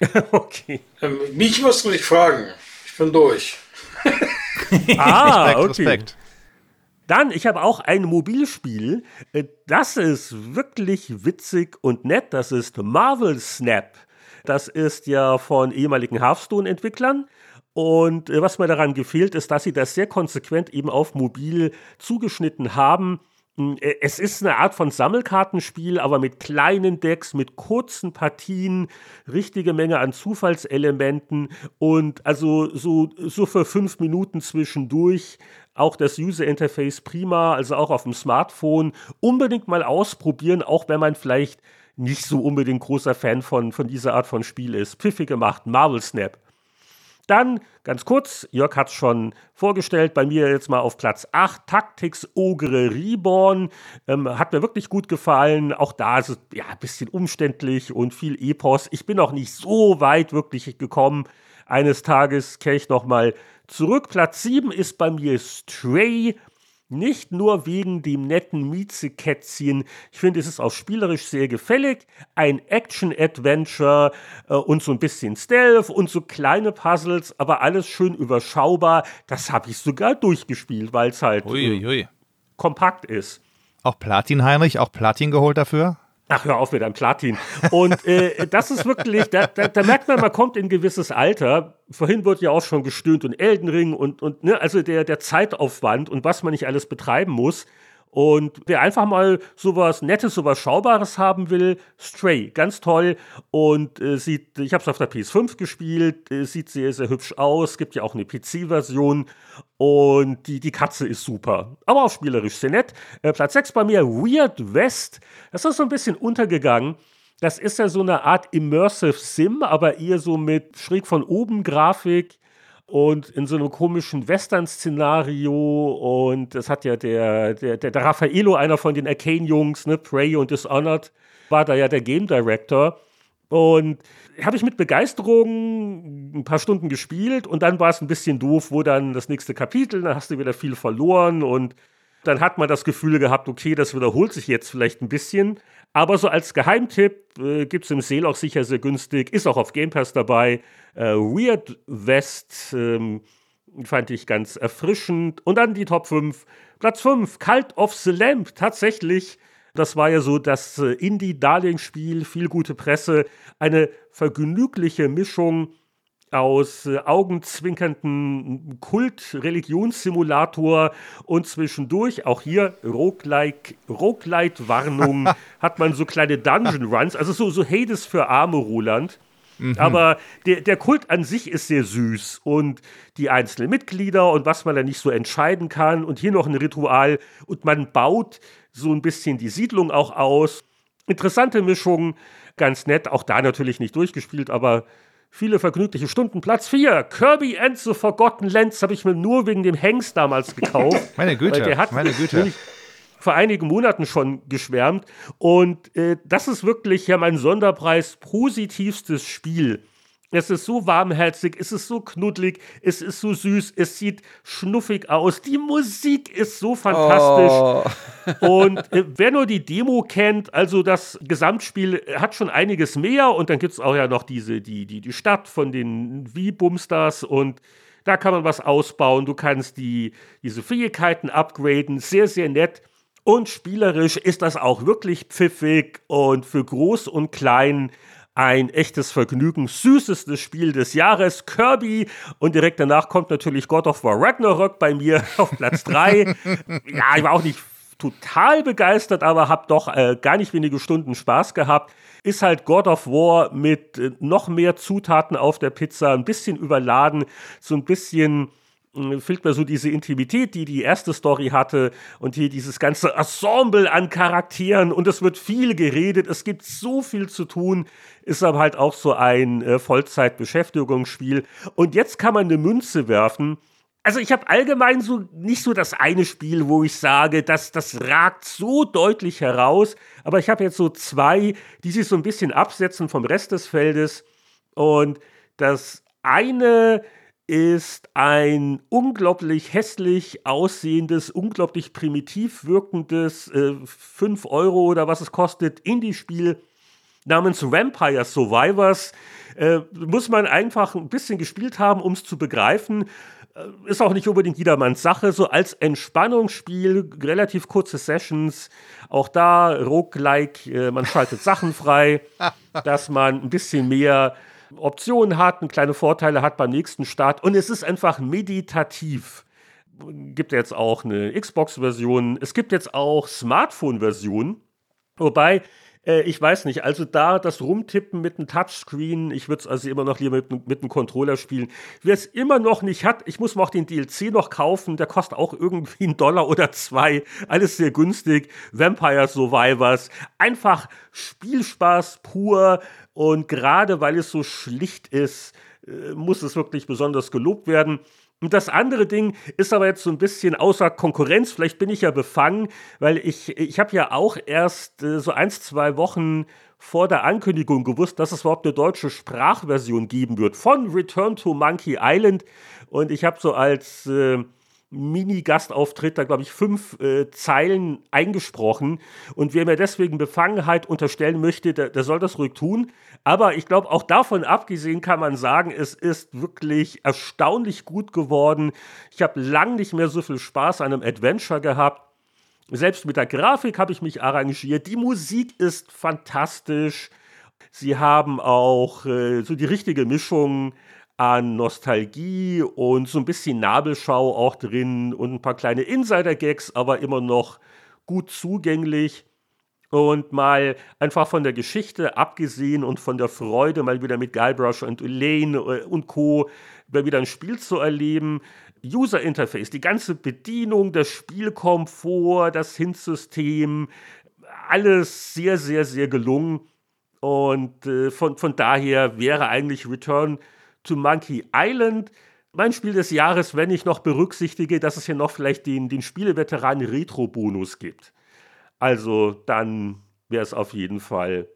D: okay. Ähm, mich musst du nicht fragen. Ich bin durch.
B: ah, Respekt, okay. Respekt. Dann, ich habe auch ein Mobilspiel. Äh, das ist wirklich witzig und nett. Das ist Marvel Snap. Das ist ja von ehemaligen Hearthstone-Entwicklern. Und äh, was mir daran gefehlt, ist, dass sie das sehr konsequent eben auf mobil zugeschnitten haben. Hm, äh, es ist eine Art von Sammelkartenspiel, aber mit kleinen Decks, mit kurzen Partien, richtige Menge an Zufallselementen und also so, so für fünf Minuten zwischendurch auch das User Interface prima, also auch auf dem Smartphone unbedingt mal ausprobieren, auch wenn man vielleicht nicht so unbedingt großer Fan von, von dieser Art von Spiel ist. Pfiffig gemacht, Marvel Snap. Dann, ganz kurz, Jörg hat es schon vorgestellt, bei mir jetzt mal auf Platz 8, Tactics Ogre Reborn. Ähm, hat mir wirklich gut gefallen. Auch da ist es ja ein bisschen umständlich und viel Epos. Ich bin auch nicht so weit wirklich gekommen. Eines Tages kehre ich nochmal zurück. Platz 7 ist bei mir Stray. Nicht nur wegen dem netten Miezekätzchen. Ich finde, es ist auch spielerisch sehr gefällig. Ein Action-Adventure äh, und so ein bisschen Stealth und so kleine Puzzles, aber alles schön überschaubar. Das habe ich sogar durchgespielt, weil es halt äh, kompakt ist.
C: Auch Platin, Heinrich, auch Platin geholt dafür?
B: Ach, hör auf mit einem Platin. Und äh, das ist wirklich, da, da, da, merkt man, man kommt in ein gewisses Alter. Vorhin wurde ja auch schon gestöhnt und Eldenring und, und ne, also der, der Zeitaufwand und was man nicht alles betreiben muss. Und wer einfach mal sowas Nettes, sowas Schaubares haben will, Stray, ganz toll. Und äh, sieht, ich habe es auf der PS5 gespielt, äh, sieht sehr, sehr hübsch aus. Gibt ja auch eine PC-Version. Und die, die Katze ist super. Aber auch spielerisch sehr nett. Äh, Platz 6 bei mir, Weird West. Das ist so ein bisschen untergegangen. Das ist ja so eine Art Immersive Sim, aber eher so mit schräg von oben Grafik und in so einem komischen Western-Szenario und das hat ja der, der, der, Raffaello, einer von den Arcane-Jungs, ne, Prey und Dishonored, war da ja der Game Director. Und habe ich mit Begeisterung ein paar Stunden gespielt und dann war es ein bisschen doof, wo dann das nächste Kapitel, dann hast du wieder viel verloren und dann hat man das Gefühl gehabt, okay, das wiederholt sich jetzt vielleicht ein bisschen. Aber so als Geheimtipp äh, gibt es im Sale auch sicher sehr günstig, ist auch auf Game Pass dabei. Äh, Weird West ähm, fand ich ganz erfrischend. Und dann die Top 5. Platz 5, Cult of the Lamp. Tatsächlich, das war ja so das äh, Indie-Darling-Spiel, viel gute Presse. Eine vergnügliche Mischung aus äh, augenzwinkernden Kult-Religionssimulator und zwischendurch auch hier Roguelite-Warnung hat man so kleine Dungeon-Runs, also so, so Hades für arme Roland. Mhm. Aber der, der Kult an sich ist sehr süß und die einzelnen Mitglieder und was man da nicht so entscheiden kann und hier noch ein Ritual und man baut so ein bisschen die Siedlung auch aus. Interessante Mischung, ganz nett, auch da natürlich nicht durchgespielt, aber viele vergnügliche Stunden. Platz 4, Kirby and the Forgotten Lands habe ich mir nur wegen dem Hengst damals gekauft.
C: meine Güte,
B: der hat
C: meine Güte.
B: Vor einigen Monaten schon geschwärmt. Und äh, das ist wirklich ja mein Sonderpreis positivstes Spiel. Es ist so warmherzig, es ist so knuddelig, es ist so süß, es sieht schnuffig aus. Die Musik ist so fantastisch. Oh. und äh, wer nur die Demo kennt, also das Gesamtspiel hat schon einiges mehr. Und dann gibt es auch ja noch diese, die, die, die Stadt von den V-Bumsters und da kann man was ausbauen. Du kannst die, diese Fähigkeiten upgraden. Sehr, sehr nett. Und spielerisch ist das auch wirklich pfiffig und für groß und klein ein echtes Vergnügen, süßestes Spiel des Jahres, Kirby. Und direkt danach kommt natürlich God of War Ragnarok bei mir auf Platz 3. ja, ich war auch nicht total begeistert, aber habe doch äh, gar nicht wenige Stunden Spaß gehabt. Ist halt God of War mit äh, noch mehr Zutaten auf der Pizza, ein bisschen überladen, so ein bisschen fehlt mir so diese Intimität, die die erste Story hatte und hier dieses ganze Ensemble an Charakteren und es wird viel geredet, es gibt so viel zu tun, ist aber halt auch so ein äh, Vollzeitbeschäftigungsspiel und jetzt kann man eine Münze werfen. Also ich habe allgemein so nicht so das eine Spiel, wo ich sage, dass das ragt so deutlich heraus, aber ich habe jetzt so zwei, die sich so ein bisschen absetzen vom Rest des Feldes und das eine ist ein unglaublich hässlich aussehendes, unglaublich primitiv wirkendes äh, 5 Euro oder was es kostet Indie-Spiel namens Vampire Survivors. Äh, muss man einfach ein bisschen gespielt haben, um es zu begreifen. Äh, ist auch nicht unbedingt jedermanns Sache. So als Entspannungsspiel, relativ kurze Sessions. Auch da Roguelike, äh, man schaltet Sachen frei, dass man ein bisschen mehr Optionen hat, kleine Vorteile hat beim nächsten Start. Und es ist einfach meditativ. Gibt jetzt auch eine Xbox-Version, es gibt jetzt auch Smartphone-Versionen, wobei äh, ich weiß nicht, also da das Rumtippen mit einem Touchscreen, ich würde es also immer noch lieber mit, mit einem Controller spielen. Wer es immer noch nicht hat, ich muss mir auch den DLC noch kaufen, der kostet auch irgendwie einen Dollar oder zwei, alles sehr günstig. Vampire Survivors, einfach Spielspaß pur und gerade weil es so schlicht ist, äh, muss es wirklich besonders gelobt werden. Und das andere Ding ist aber jetzt so ein bisschen außer Konkurrenz. Vielleicht bin ich ja befangen, weil ich, ich habe ja auch erst äh, so ein, zwei Wochen vor der Ankündigung gewusst, dass es überhaupt eine deutsche Sprachversion geben wird von Return to Monkey Island. Und ich habe so als äh, Mini-Gastauftritt da, glaube ich, fünf äh, Zeilen eingesprochen. Und wer mir deswegen Befangenheit unterstellen möchte, der, der soll das ruhig tun. Aber ich glaube, auch davon abgesehen kann man sagen, es ist wirklich erstaunlich gut geworden. Ich habe lang nicht mehr so viel Spaß an einem Adventure gehabt. Selbst mit der Grafik habe ich mich arrangiert. Die Musik ist fantastisch. Sie haben auch äh, so die richtige Mischung an Nostalgie und so ein bisschen Nabelschau auch drin und ein paar kleine Insider-Gags, aber immer noch gut zugänglich. Und mal einfach von der Geschichte abgesehen und von der Freude, mal wieder mit Guybrush und Elaine äh, und Co. wieder ein Spiel zu erleben. User Interface, die ganze Bedienung, das Spielkomfort, das Hint-System, alles sehr, sehr, sehr gelungen. Und äh, von, von daher wäre eigentlich Return to Monkey Island mein Spiel des Jahres, wenn ich noch berücksichtige, dass es hier noch vielleicht den, den Spieleveteranen Retro-Bonus gibt. Also dann wäre es auf jeden Fall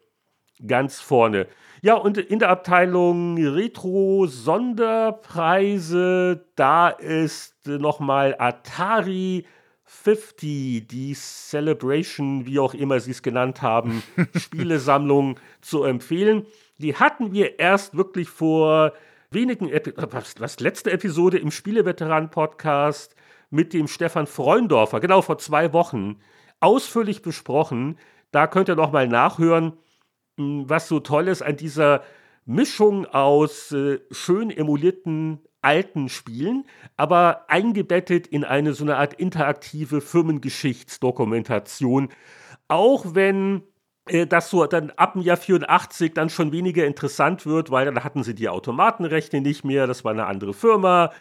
B: ganz vorne. Ja, und in der Abteilung Retro-Sonderpreise, da ist nochmal Atari 50, die Celebration, wie auch immer sie es genannt haben, Spielesammlung zu empfehlen. Die hatten wir erst wirklich vor wenigen, Epi was, was, letzte Episode im Spieleveteran-Podcast mit dem Stefan Freundorfer, genau vor zwei Wochen, ausführlich besprochen. Da könnt ihr nochmal nachhören, hm, was so toll ist an dieser Mischung aus äh, schön emulierten alten Spielen, aber eingebettet in eine so eine Art interaktive Firmengeschichtsdokumentation. Auch wenn äh, das so dann ab dem Jahr 84 dann schon weniger interessant wird, weil dann hatten sie die Automatenrechte nicht mehr, das war eine andere Firma.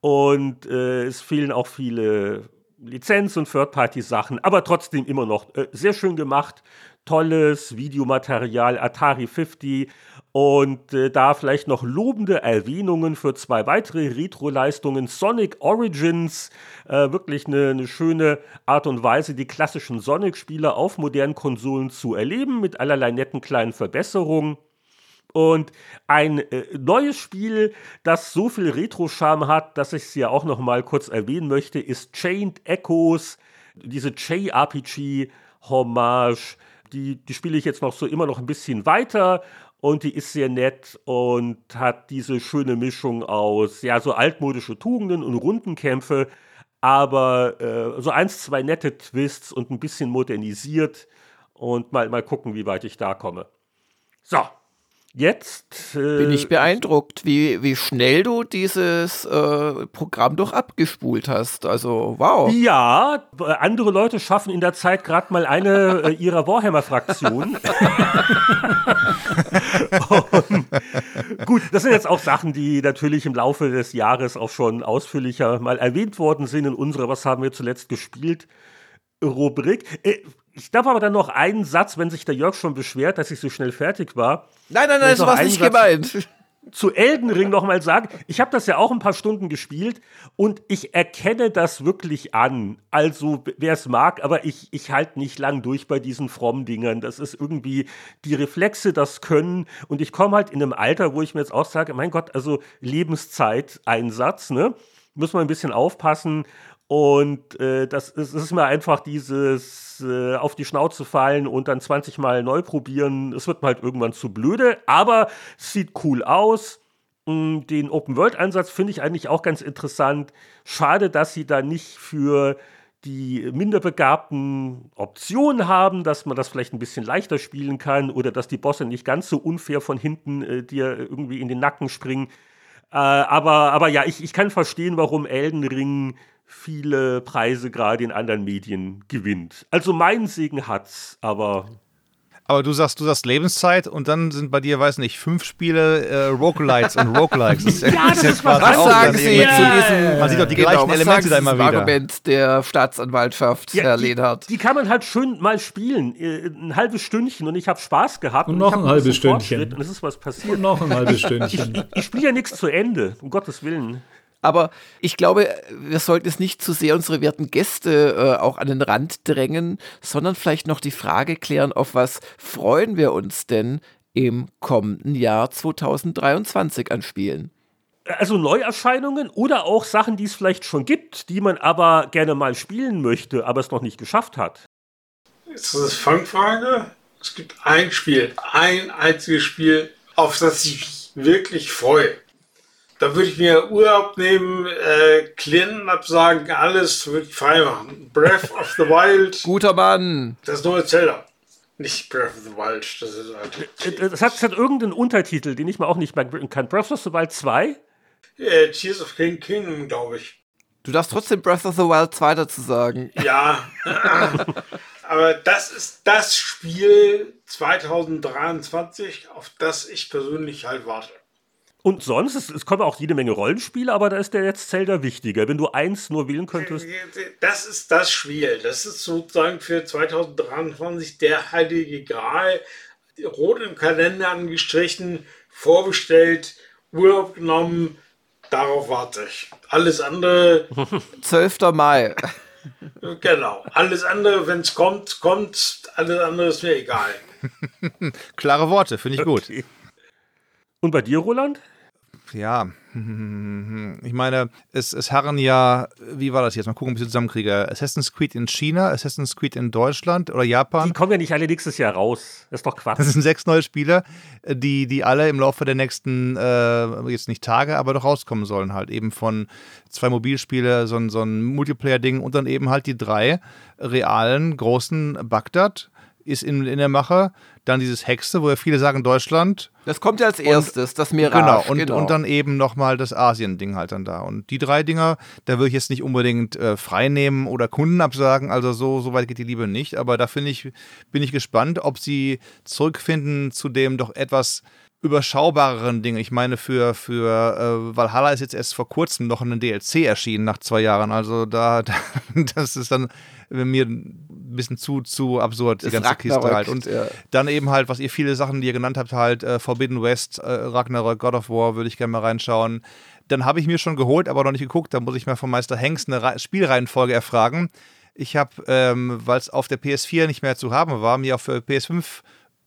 B: Und äh, es fehlen auch viele Lizenz- und Third-Party-Sachen, aber trotzdem immer noch äh, sehr schön gemacht, tolles Videomaterial, Atari 50 und äh, da vielleicht noch lobende Erwähnungen für zwei weitere Retro-Leistungen. Sonic Origins, äh, wirklich eine, eine, schöne Art und Weise, die klassischen Sonic-Spiele auf modernen Konsolen zu erleben, mit allerlei netten kleinen Verbesserungen. Und ein äh, neues Spiel, das so viel Retro-Charme hat, dass ich es ja auch noch mal kurz erwähnen möchte, ist Chained Echoes, diese JRPG-Hommage. Die, die spiele ich jetzt noch so immer noch ein bisschen weiter und die ist sehr nett und hat diese schöne Mischung aus, ja, so altmodische Tugenden und Rundenkämpfe, aber äh, so eins, zwei nette Twists und ein bisschen modernisiert und mal, mal gucken, wie weit ich da komme. So, Jetzt
F: äh, bin ich beeindruckt, wie, wie schnell du dieses äh, Programm doch abgespult hast. Also, wow.
B: Ja, andere Leute schaffen in der Zeit gerade mal eine äh, ihrer Warhammer-Fraktionen. gut, das sind jetzt auch Sachen, die natürlich im Laufe des Jahres auch schon ausführlicher mal erwähnt worden sind in unserer Was haben wir zuletzt gespielt? Rubrik. Ich darf aber dann noch einen Satz, wenn sich der Jörg schon beschwert, dass ich so schnell fertig war.
F: Nein, nein, nein, das war nicht Satz gemeint.
B: Zu Elden Ring nochmal sagen, ich habe das ja auch ein paar Stunden gespielt und ich erkenne das wirklich an. Also, wer es mag, aber ich, ich halte nicht lang durch bei diesen frommen Dingern. Das ist irgendwie die Reflexe, das Können. Und ich komme halt in einem Alter, wo ich mir jetzt auch sage, mein Gott, also Lebenszeit-Einsatz, ne? Muss man ein bisschen aufpassen. Und äh, das, ist, ist mir einfach dieses äh, auf die Schnauze fallen und dann 20 Mal neu probieren. Es wird mir halt irgendwann zu blöde, aber es sieht cool aus. Mm, den Open-World-Einsatz finde ich eigentlich auch ganz interessant. Schade, dass sie da nicht für die minderbegabten Optionen haben, dass man das vielleicht ein bisschen leichter spielen kann oder dass die Bosse nicht ganz so unfair von hinten äh, dir irgendwie in den Nacken springen. Äh, aber, aber ja, ich, ich kann verstehen, warum Elden Ring viele Preise gerade in anderen Medien gewinnt. Also mein Segen hat's, aber
C: aber du sagst, du sagst Lebenszeit und dann sind bei dir, weiß nicht, fünf Spiele äh, Roguelites und Roguelikes.
F: Das ist ja, ja das ist was, was sagen Sie ja. zu diesem
C: Man sieht doch die genau, gleichen Elemente da immer wieder.
F: Argument der Staatsanwaltschaft, ja, Herr Lehnhardt.
B: Die kann man halt schön mal spielen. Äh, ein halbes Stündchen und ich habe Spaß gehabt.
E: Und, und noch ein halbes Stündchen.
B: Und es ist was passiert.
E: Und noch ein halbes Stündchen.
B: ich, ich spiele ja nichts zu Ende, um Gottes Willen.
F: Aber ich glaube, wir sollten es nicht zu sehr unsere werten Gäste äh, auch an den Rand drängen, sondern vielleicht noch die Frage klären, auf was freuen wir uns denn im kommenden Jahr 2023 an Spielen?
B: Also Neuerscheinungen oder auch Sachen, die es vielleicht schon gibt, die man aber gerne mal spielen möchte, aber es noch nicht geschafft hat.
D: Ist das eine Fangfrage? Es gibt ein Spiel, ein einziges Spiel, auf das ich mich wirklich freue. Da würde ich mir Urlaub nehmen, äh, Clinton absagen, alles würde ich frei machen. Breath of the Wild.
F: Guter Mann.
D: Das neue Zelda. Nicht Breath of the Wild. Das ist halt.
B: Das hat, das hat irgendeinen Untertitel, den ich mir auch nicht merken kann. Breath of the Wild 2?
D: Äh, Tears of King Kingdom, glaube ich.
F: Du darfst trotzdem Breath of the Wild 2 dazu sagen.
D: Ja. Aber das ist das Spiel 2023, auf das ich persönlich halt warte.
B: Und sonst, es, es kommen auch jede Menge Rollenspiele, aber da ist der jetzt Zelda wichtiger. Wenn du eins nur wählen könntest.
D: Das ist das Spiel. Das ist sozusagen für 2023 der heilige Gral. Rot im Kalender angestrichen, vorbestellt, Urlaub genommen. Darauf warte ich. Alles andere.
F: 12. Mai.
D: Genau. Alles andere, wenn es kommt, kommt. Alles andere ist mir egal.
C: Klare Worte, finde ich gut. Okay.
B: Und bei dir, Roland?
C: Ja, ich meine, es, es harren ja, wie war das jetzt? Mal gucken, ob ich es zusammenkriege. Assassin's Creed in China, Assassin's Creed in Deutschland oder Japan.
B: Die kommen ja nicht alle nächstes Jahr raus. Das ist doch Quatsch.
C: Das sind sechs neue Spiele, die, die alle im Laufe der nächsten, äh, jetzt nicht Tage, aber doch rauskommen sollen halt. Eben von zwei Mobilspiele, so, so ein Multiplayer-Ding und dann eben halt die drei realen, großen Bagdad ist in, in der Mache. Dann dieses Hexe, wo ja viele sagen Deutschland.
F: Das kommt ja als erstes, das Mirage.
C: Genau, und,
F: genau.
C: und dann eben nochmal das Asien-Ding halt dann da. Und die drei Dinger, da würde ich jetzt nicht unbedingt äh, freinehmen oder Kunden absagen. Also so, so weit geht die Liebe nicht. Aber da finde ich, bin ich gespannt, ob sie zurückfinden zu dem doch etwas überschaubareren Ding. Ich meine, für, für äh, Valhalla ist jetzt erst vor kurzem noch ein DLC erschienen, nach zwei Jahren. Also da, da das ist dann mir ein bisschen zu, zu absurd, die ganze
F: Ragnarök,
C: Kiste halt. Und
F: ja.
C: dann eben halt, was ihr viele Sachen, die ihr genannt habt, halt äh, Forbidden West, äh, Ragnarök, God of War, würde ich gerne mal reinschauen. Dann habe ich mir schon geholt, aber noch nicht geguckt. Da muss ich mal von Meister Hengst eine Ra Spielreihenfolge erfragen. Ich habe, ähm, weil es auf der PS4 nicht mehr zu haben war, mir auf der PS5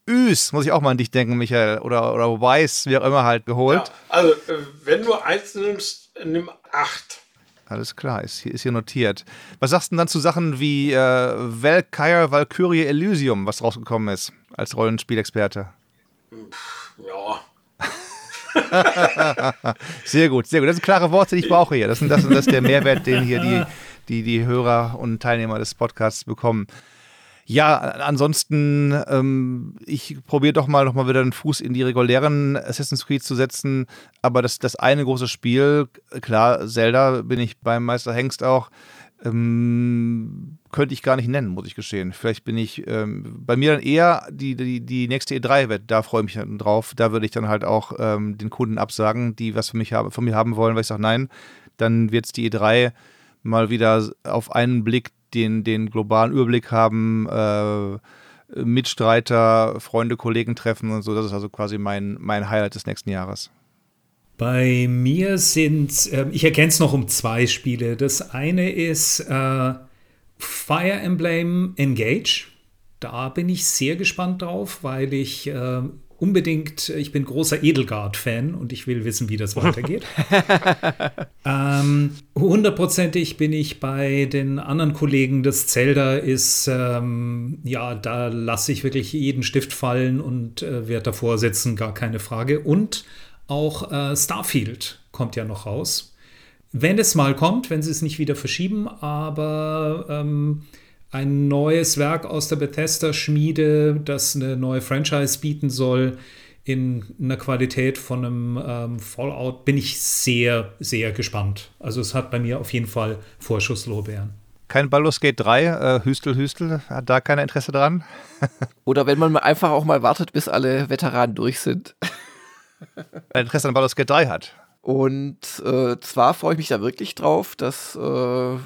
C: Üs, muss ich auch mal an dich denken, Michael, oder, oder Weiß, wie auch immer halt geholt.
D: Ja, also, äh, wenn du eins nimmst, nimm acht.
C: Alles klar, ist hier, ist hier notiert. Was sagst du denn dann zu Sachen wie äh, Valkyrie Valkyrie Elysium, was rausgekommen ist, als Rollenspielexperte?
D: Ja.
C: Sehr gut, sehr gut. Das sind klare Worte, die ich brauche hier. Das, sind, das, das ist der Mehrwert, den hier die, die, die Hörer und Teilnehmer des Podcasts bekommen. Ja, ansonsten, ähm, ich probiere doch mal noch mal wieder einen Fuß in die regulären Assassin's Creed zu setzen. Aber das, das eine große Spiel, klar, Zelda bin ich beim Meister Hengst auch, ähm, könnte ich gar nicht nennen, muss ich gestehen. Vielleicht bin ich ähm, bei mir dann eher die, die, die nächste E3 wird, da freue ich mich dann drauf. Da würde ich dann halt auch ähm, den Kunden absagen, die was für mich haben, von mir haben wollen, weil ich sage, nein, dann wird es die E3 mal wieder auf einen Blick den, den globalen Überblick haben, äh, Mitstreiter, Freunde, Kollegen treffen und so. Das ist also quasi mein, mein Highlight des nächsten Jahres.
E: Bei mir sind, äh, ich erkenne es noch um zwei Spiele. Das eine ist äh, Fire Emblem Engage. Da bin ich sehr gespannt drauf, weil ich äh, unbedingt, ich bin großer Edelgard-Fan und ich will wissen, wie das weitergeht. ähm, hundertprozentig bin ich bei den anderen Kollegen. Das Zelda ist, ähm, ja, da lasse ich wirklich jeden Stift fallen und äh, werde davor sitzen, gar keine Frage. Und auch äh, Starfield kommt ja noch raus. Wenn es mal kommt, wenn sie es nicht wieder verschieben, aber ähm, ein neues Werk aus der Bethesda-Schmiede, das eine neue Franchise bieten soll, in einer Qualität von einem ähm, Fallout, bin ich sehr, sehr gespannt. Also es hat bei mir auf jeden Fall Vorschusslorbeeren.
C: Kein Baldur's Gate 3, äh, Hüstel, Hüstel, hat da keiner Interesse dran?
F: Oder wenn man einfach auch mal wartet, bis alle Veteranen durch sind.
C: Ein Interesse an Baldur's Gate 3 hat.
F: Und äh, zwar freue ich mich da wirklich drauf. Das äh,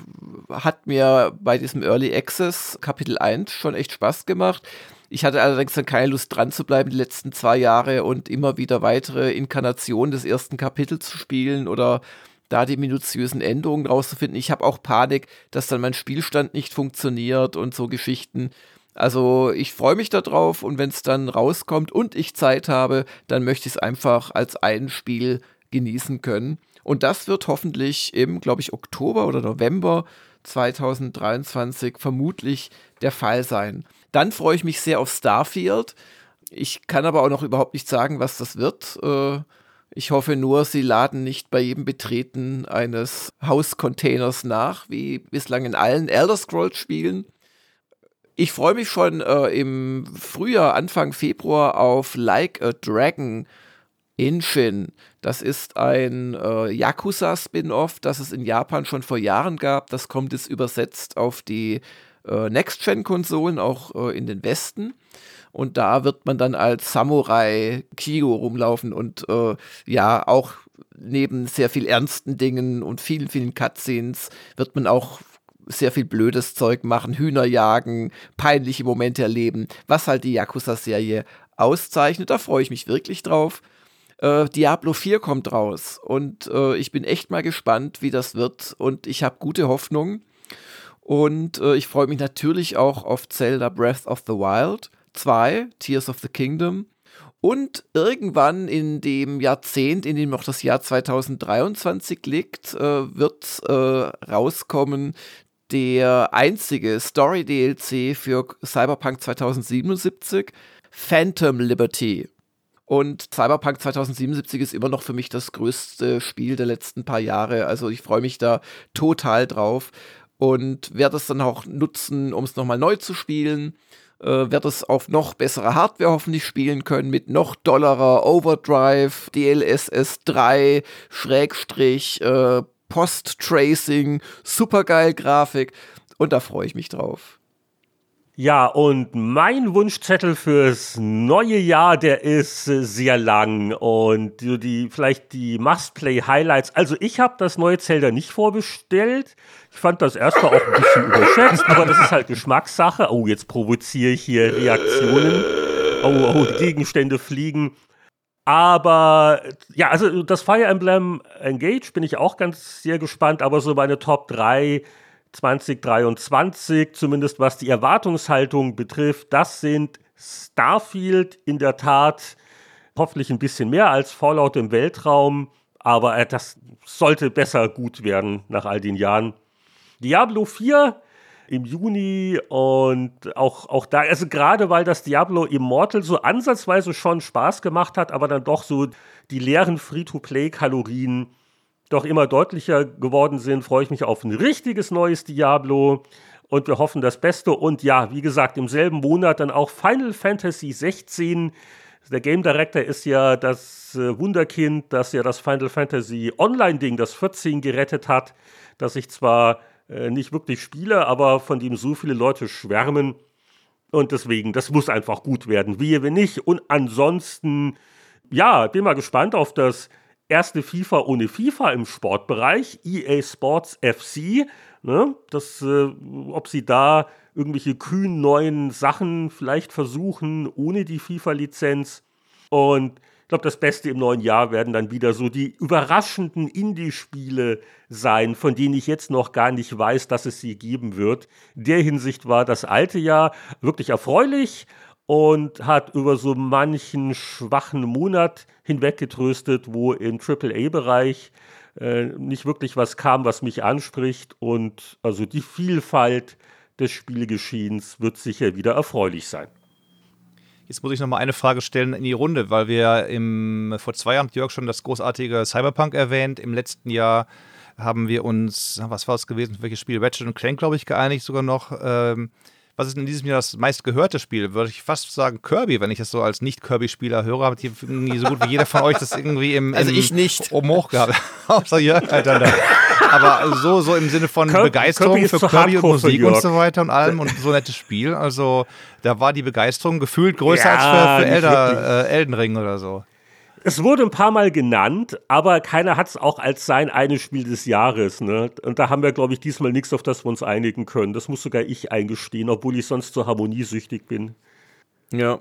F: hat mir bei diesem Early Access Kapitel 1 schon echt Spaß gemacht. Ich hatte allerdings dann keine Lust dran zu bleiben die letzten zwei Jahre und immer wieder weitere Inkarnationen des ersten Kapitels zu spielen oder da die minutiösen Änderungen rauszufinden. Ich habe auch Panik, dass dann mein Spielstand nicht funktioniert und so Geschichten. Also ich freue mich darauf und wenn es dann rauskommt und ich Zeit habe, dann möchte ich es einfach als ein Spiel genießen können. Und das wird hoffentlich im, glaube ich, Oktober oder November 2023 vermutlich der Fall sein. Dann freue ich mich sehr auf Starfield. Ich kann aber auch noch überhaupt nicht sagen, was das wird. Äh, ich hoffe nur, sie laden nicht bei jedem Betreten eines Hauscontainers nach, wie bislang in allen Elder Scrolls Spielen. Ich freue mich schon äh, im Frühjahr, Anfang Februar auf Like a Dragon Inshin. Das ist ein äh, Yakuza-Spin-Off, das es in Japan schon vor Jahren gab. Das kommt jetzt übersetzt auf die äh, Next-Gen-Konsolen, auch äh, in den Westen. Und da wird man dann als Samurai Kigo rumlaufen und äh, ja, auch neben sehr viel ernsten Dingen und vielen, vielen Cutscenes wird man auch sehr viel blödes Zeug machen, Hühner jagen, peinliche Momente erleben, was halt die Yakuza-Serie auszeichnet. Da freue ich mich wirklich drauf. Äh, Diablo 4 kommt raus und äh, ich bin echt mal gespannt, wie das wird und ich habe gute Hoffnung. Und äh, ich freue mich natürlich auch auf Zelda Breath of the Wild 2, Tears of the Kingdom. Und irgendwann in dem Jahrzehnt, in dem noch das Jahr 2023 liegt, äh, wird äh, rauskommen der einzige Story-DLC für Cyberpunk 2077, Phantom Liberty. Und Cyberpunk 2077 ist immer noch für mich das größte Spiel der letzten paar Jahre. Also ich freue mich da total drauf und werde es dann auch nutzen, um es nochmal neu zu spielen. äh, werde es auf noch bessere Hardware hoffentlich spielen können, mit noch dollerer Overdrive, DLSS 3, Schrägstrich, äh, Post-Tracing, supergeil Grafik und da freue ich mich drauf.
B: Ja, und mein Wunschzettel fürs neue Jahr, der ist sehr lang und die, die vielleicht die Must-Play-Highlights. Also ich habe das neue Zelda nicht vorbestellt. Ich fand das erste auch ein bisschen überschätzt, aber das ist halt Geschmackssache. Oh, jetzt provoziere ich hier Reaktionen. Oh, oh, die Gegenstände fliegen. Aber ja, also das Fire Emblem Engage bin ich auch ganz sehr gespannt, aber so meine Top 3 2023, zumindest was die Erwartungshaltung betrifft, das sind Starfield in der Tat hoffentlich ein bisschen mehr als Fallout im Weltraum, aber äh, das sollte besser gut werden nach all den Jahren. Diablo 4 im Juni und auch, auch da, also gerade weil das Diablo Immortal so ansatzweise schon Spaß gemacht hat, aber dann doch so die leeren Free-to-Play-Kalorien doch immer deutlicher geworden sind, freue ich mich auf ein richtiges neues Diablo und wir hoffen das Beste. Und ja, wie gesagt, im selben Monat dann auch Final Fantasy 16. Der Game Director ist ja das äh, Wunderkind, das ja das Final Fantasy Online-Ding, das 14 gerettet hat, das ich zwar äh, nicht wirklich spiele, aber von dem so viele Leute schwärmen. Und deswegen, das muss einfach gut werden. Wie wenn nicht. Und ansonsten, ja, bin mal gespannt auf das erste FIFA ohne FIFA im Sportbereich, EA Sports FC. Ne? Das, äh, ob sie da irgendwelche kühnen neuen Sachen vielleicht versuchen, ohne die FIFA-Lizenz. Und ich glaube, das Beste im neuen Jahr werden dann wieder so die überraschenden Indie-Spiele sein, von denen ich jetzt noch gar nicht weiß, dass es sie geben wird. In der Hinsicht war das alte Jahr wirklich erfreulich und hat über so manchen schwachen Monat hinweg getröstet, wo im AAA-Bereich äh, nicht wirklich was kam, was mich anspricht. Und also die Vielfalt des Spielgeschehens wird sicher wieder erfreulich sein.
C: Jetzt muss ich noch mal eine Frage stellen in die Runde, weil wir im, vor zwei Jahren, Jörg, schon das großartige Cyberpunk erwähnt. Im letzten Jahr haben wir uns, was war es gewesen, welches Spiel? Ratchet Clank, glaube ich, geeinigt sogar noch. Ähm, was ist in diesem Jahr das meistgehörte Spiel? Würde ich fast sagen Kirby, wenn ich das so als Nicht-Kirby-Spieler höre. Hat irgendwie so gut wie jeder von euch das irgendwie im,
F: also
C: im
F: ich nicht.
C: oben hoch gehabt. Außer Jörg halt dann. Aber so, so im Sinne von Kirby, Begeisterung Kirby für Kirby und Musik und so weiter und allem und so nettes Spiel. Also da war die Begeisterung gefühlt größer ja, als für, für Elder, äh, Elden Ring oder so.
B: Es wurde ein paar Mal genannt, aber keiner hat es auch als sein eines Spiel des Jahres. Ne? Und da haben wir, glaube ich, diesmal nichts, auf das wir uns einigen können. Das muss sogar ich eingestehen, obwohl ich sonst so harmoniesüchtig bin.
F: Ja.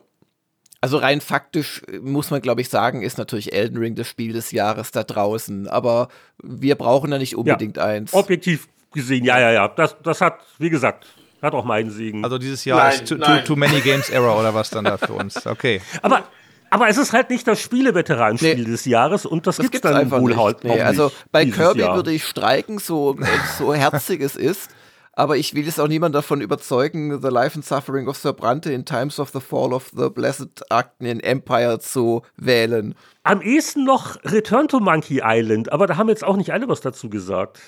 F: Also rein faktisch äh, muss man, glaube ich, sagen, ist natürlich Elden Ring das Spiel des Jahres da draußen. Aber wir brauchen da nicht unbedingt
B: ja,
F: eins.
B: Objektiv gesehen, ja, ja, ja. Das, das hat, wie gesagt, hat auch meinen Segen.
C: Also dieses Jahr nein, ist too, too, too, many games error oder was dann da für uns. Okay.
B: Aber aber es ist halt nicht das Spieleveteranspiel nee. des Jahres und das, das gibt es dann
F: einfach wohl halt nee, Also bei Kirby Jahr. würde ich streiken, so, so herzig es ist. Aber ich will jetzt auch niemand davon überzeugen, The Life and Suffering of Sir Brante in Times of the Fall of the Blessed Arcanian Empire zu wählen.
B: Am ehesten noch Return to Monkey Island, aber da haben jetzt auch nicht alle was dazu gesagt.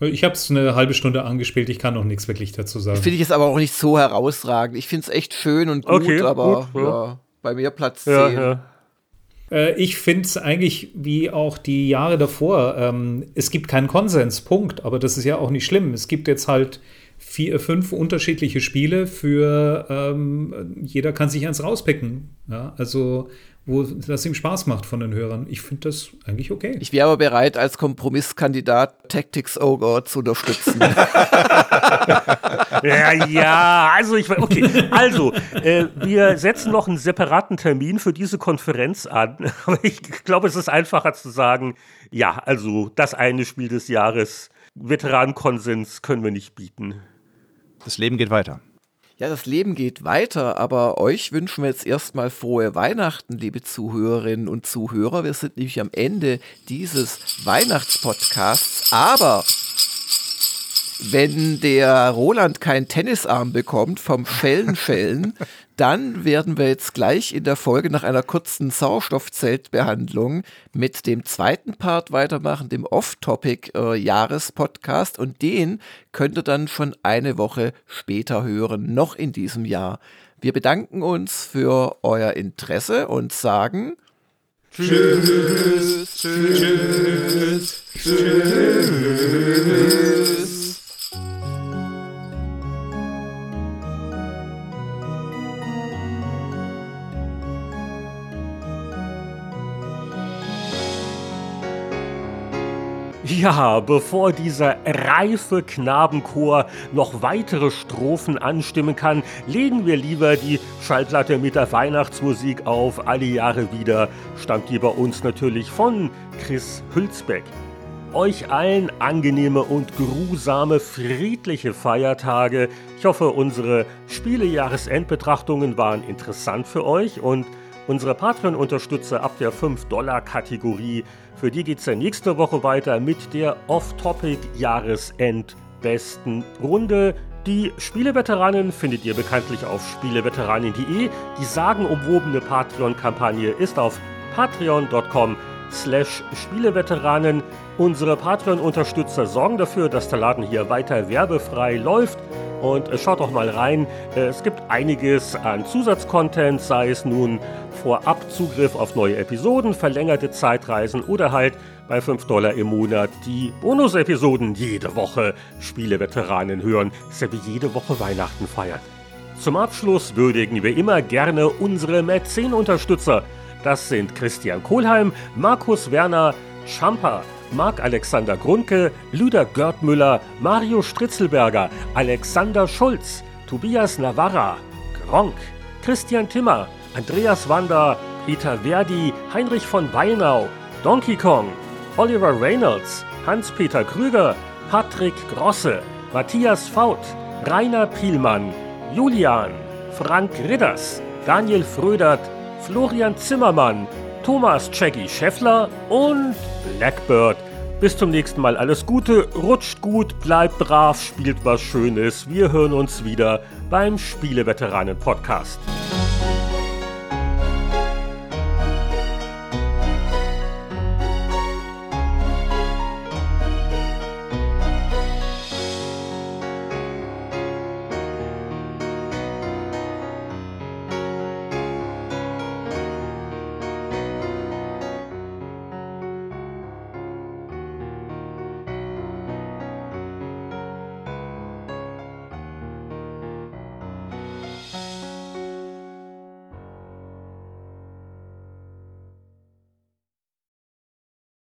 E: Ich habe es eine halbe Stunde angespielt, ich kann noch nichts wirklich dazu sagen.
F: Finde ich es aber auch nicht so herausragend. Ich finde es echt schön und gut, okay, aber gut, ja. ja. Bei mir Platz 10. Ja, ja.
E: Äh, ich finde es eigentlich wie auch die Jahre davor. Ähm, es gibt keinen Konsens, Punkt. Aber das ist ja auch nicht schlimm. Es gibt jetzt halt vier, fünf unterschiedliche Spiele für ähm, jeder kann sich eins rauspicken. Ja, also wo das ihm Spaß macht von den Hörern. Ich finde das eigentlich okay.
F: Ich wäre aber bereit, als Kompromisskandidat Tactics Ogre zu unterstützen.
B: ja, ja, also ich okay, also äh, wir setzen noch einen separaten Termin für diese Konferenz an. Aber ich glaube, es ist einfacher zu sagen, ja, also das eine Spiel des Jahres, Veteranenkonsens können wir nicht bieten.
C: Das Leben geht weiter.
F: Ja, das Leben geht weiter, aber euch wünschen wir jetzt erstmal frohe Weihnachten, liebe Zuhörerinnen und Zuhörer. Wir sind nämlich am Ende dieses Weihnachtspodcasts, aber wenn der Roland keinen Tennisarm bekommt vom Schellenschellen, dann werden wir jetzt gleich in der Folge nach einer kurzen Sauerstoffzeltbehandlung mit dem zweiten Part weitermachen, dem Off-Topic-Jahrespodcast. Äh, und den könnt ihr dann schon eine Woche später hören, noch in diesem Jahr. Wir bedanken uns für euer Interesse und sagen Tschüss. Tschüss. Tschüss. Tschüss.
B: Ja, bevor dieser reife Knabenchor noch weitere Strophen anstimmen kann, legen wir lieber die Schallplatte mit der Weihnachtsmusik auf. Alle Jahre wieder stammt die bei uns natürlich von Chris Hülsbeck. Euch allen angenehme und grusame, friedliche Feiertage. Ich hoffe, unsere Spielejahresendbetrachtungen waren interessant für euch und unsere Patreon-Unterstützer ab der 5-Dollar-Kategorie für die geht es ja nächste Woche weiter mit der Off-Topic-Jahresend-Besten Runde. Die Spieleveteranen findet ihr bekanntlich auf spieleveteranen.de. Die sagenumwobene Patreon-Kampagne ist auf patreon.com slash Spieleveteranen. Unsere Patreon-Unterstützer sorgen dafür, dass der Laden hier weiter werbefrei läuft. Und schaut doch mal rein. Es gibt einiges an Zusatzcontent, sei es nun vorab Zugriff auf neue Episoden, verlängerte Zeitreisen oder halt bei 5 Dollar im Monat die Bonus-Episoden jede Woche Spieleveteranen hören. ja wie jede Woche Weihnachten feiern. Zum Abschluss würdigen wir immer gerne unsere Mäzen-Unterstützer. Das sind Christian Kohlheim, Markus Werner, Champa, Marc-Alexander Grunke, Lüder Görtmüller, Mario Stritzelberger, Alexander Schulz, Tobias Navarra, Gronk, Christian Timmer, Andreas Wander, Peter Verdi, Heinrich von Weinau, Donkey Kong, Oliver Reynolds, Hans-Peter Krüger, Patrick Grosse, Matthias Faut, Rainer Pielmann, Julian, Frank Ridders, Daniel Frödert, Florian Zimmermann, Thomas Jackie Scheffler und Blackbird. Bis zum nächsten Mal alles Gute, rutscht gut, bleibt brav, spielt was Schönes. Wir hören uns wieder beim Spieleveteranen Podcast.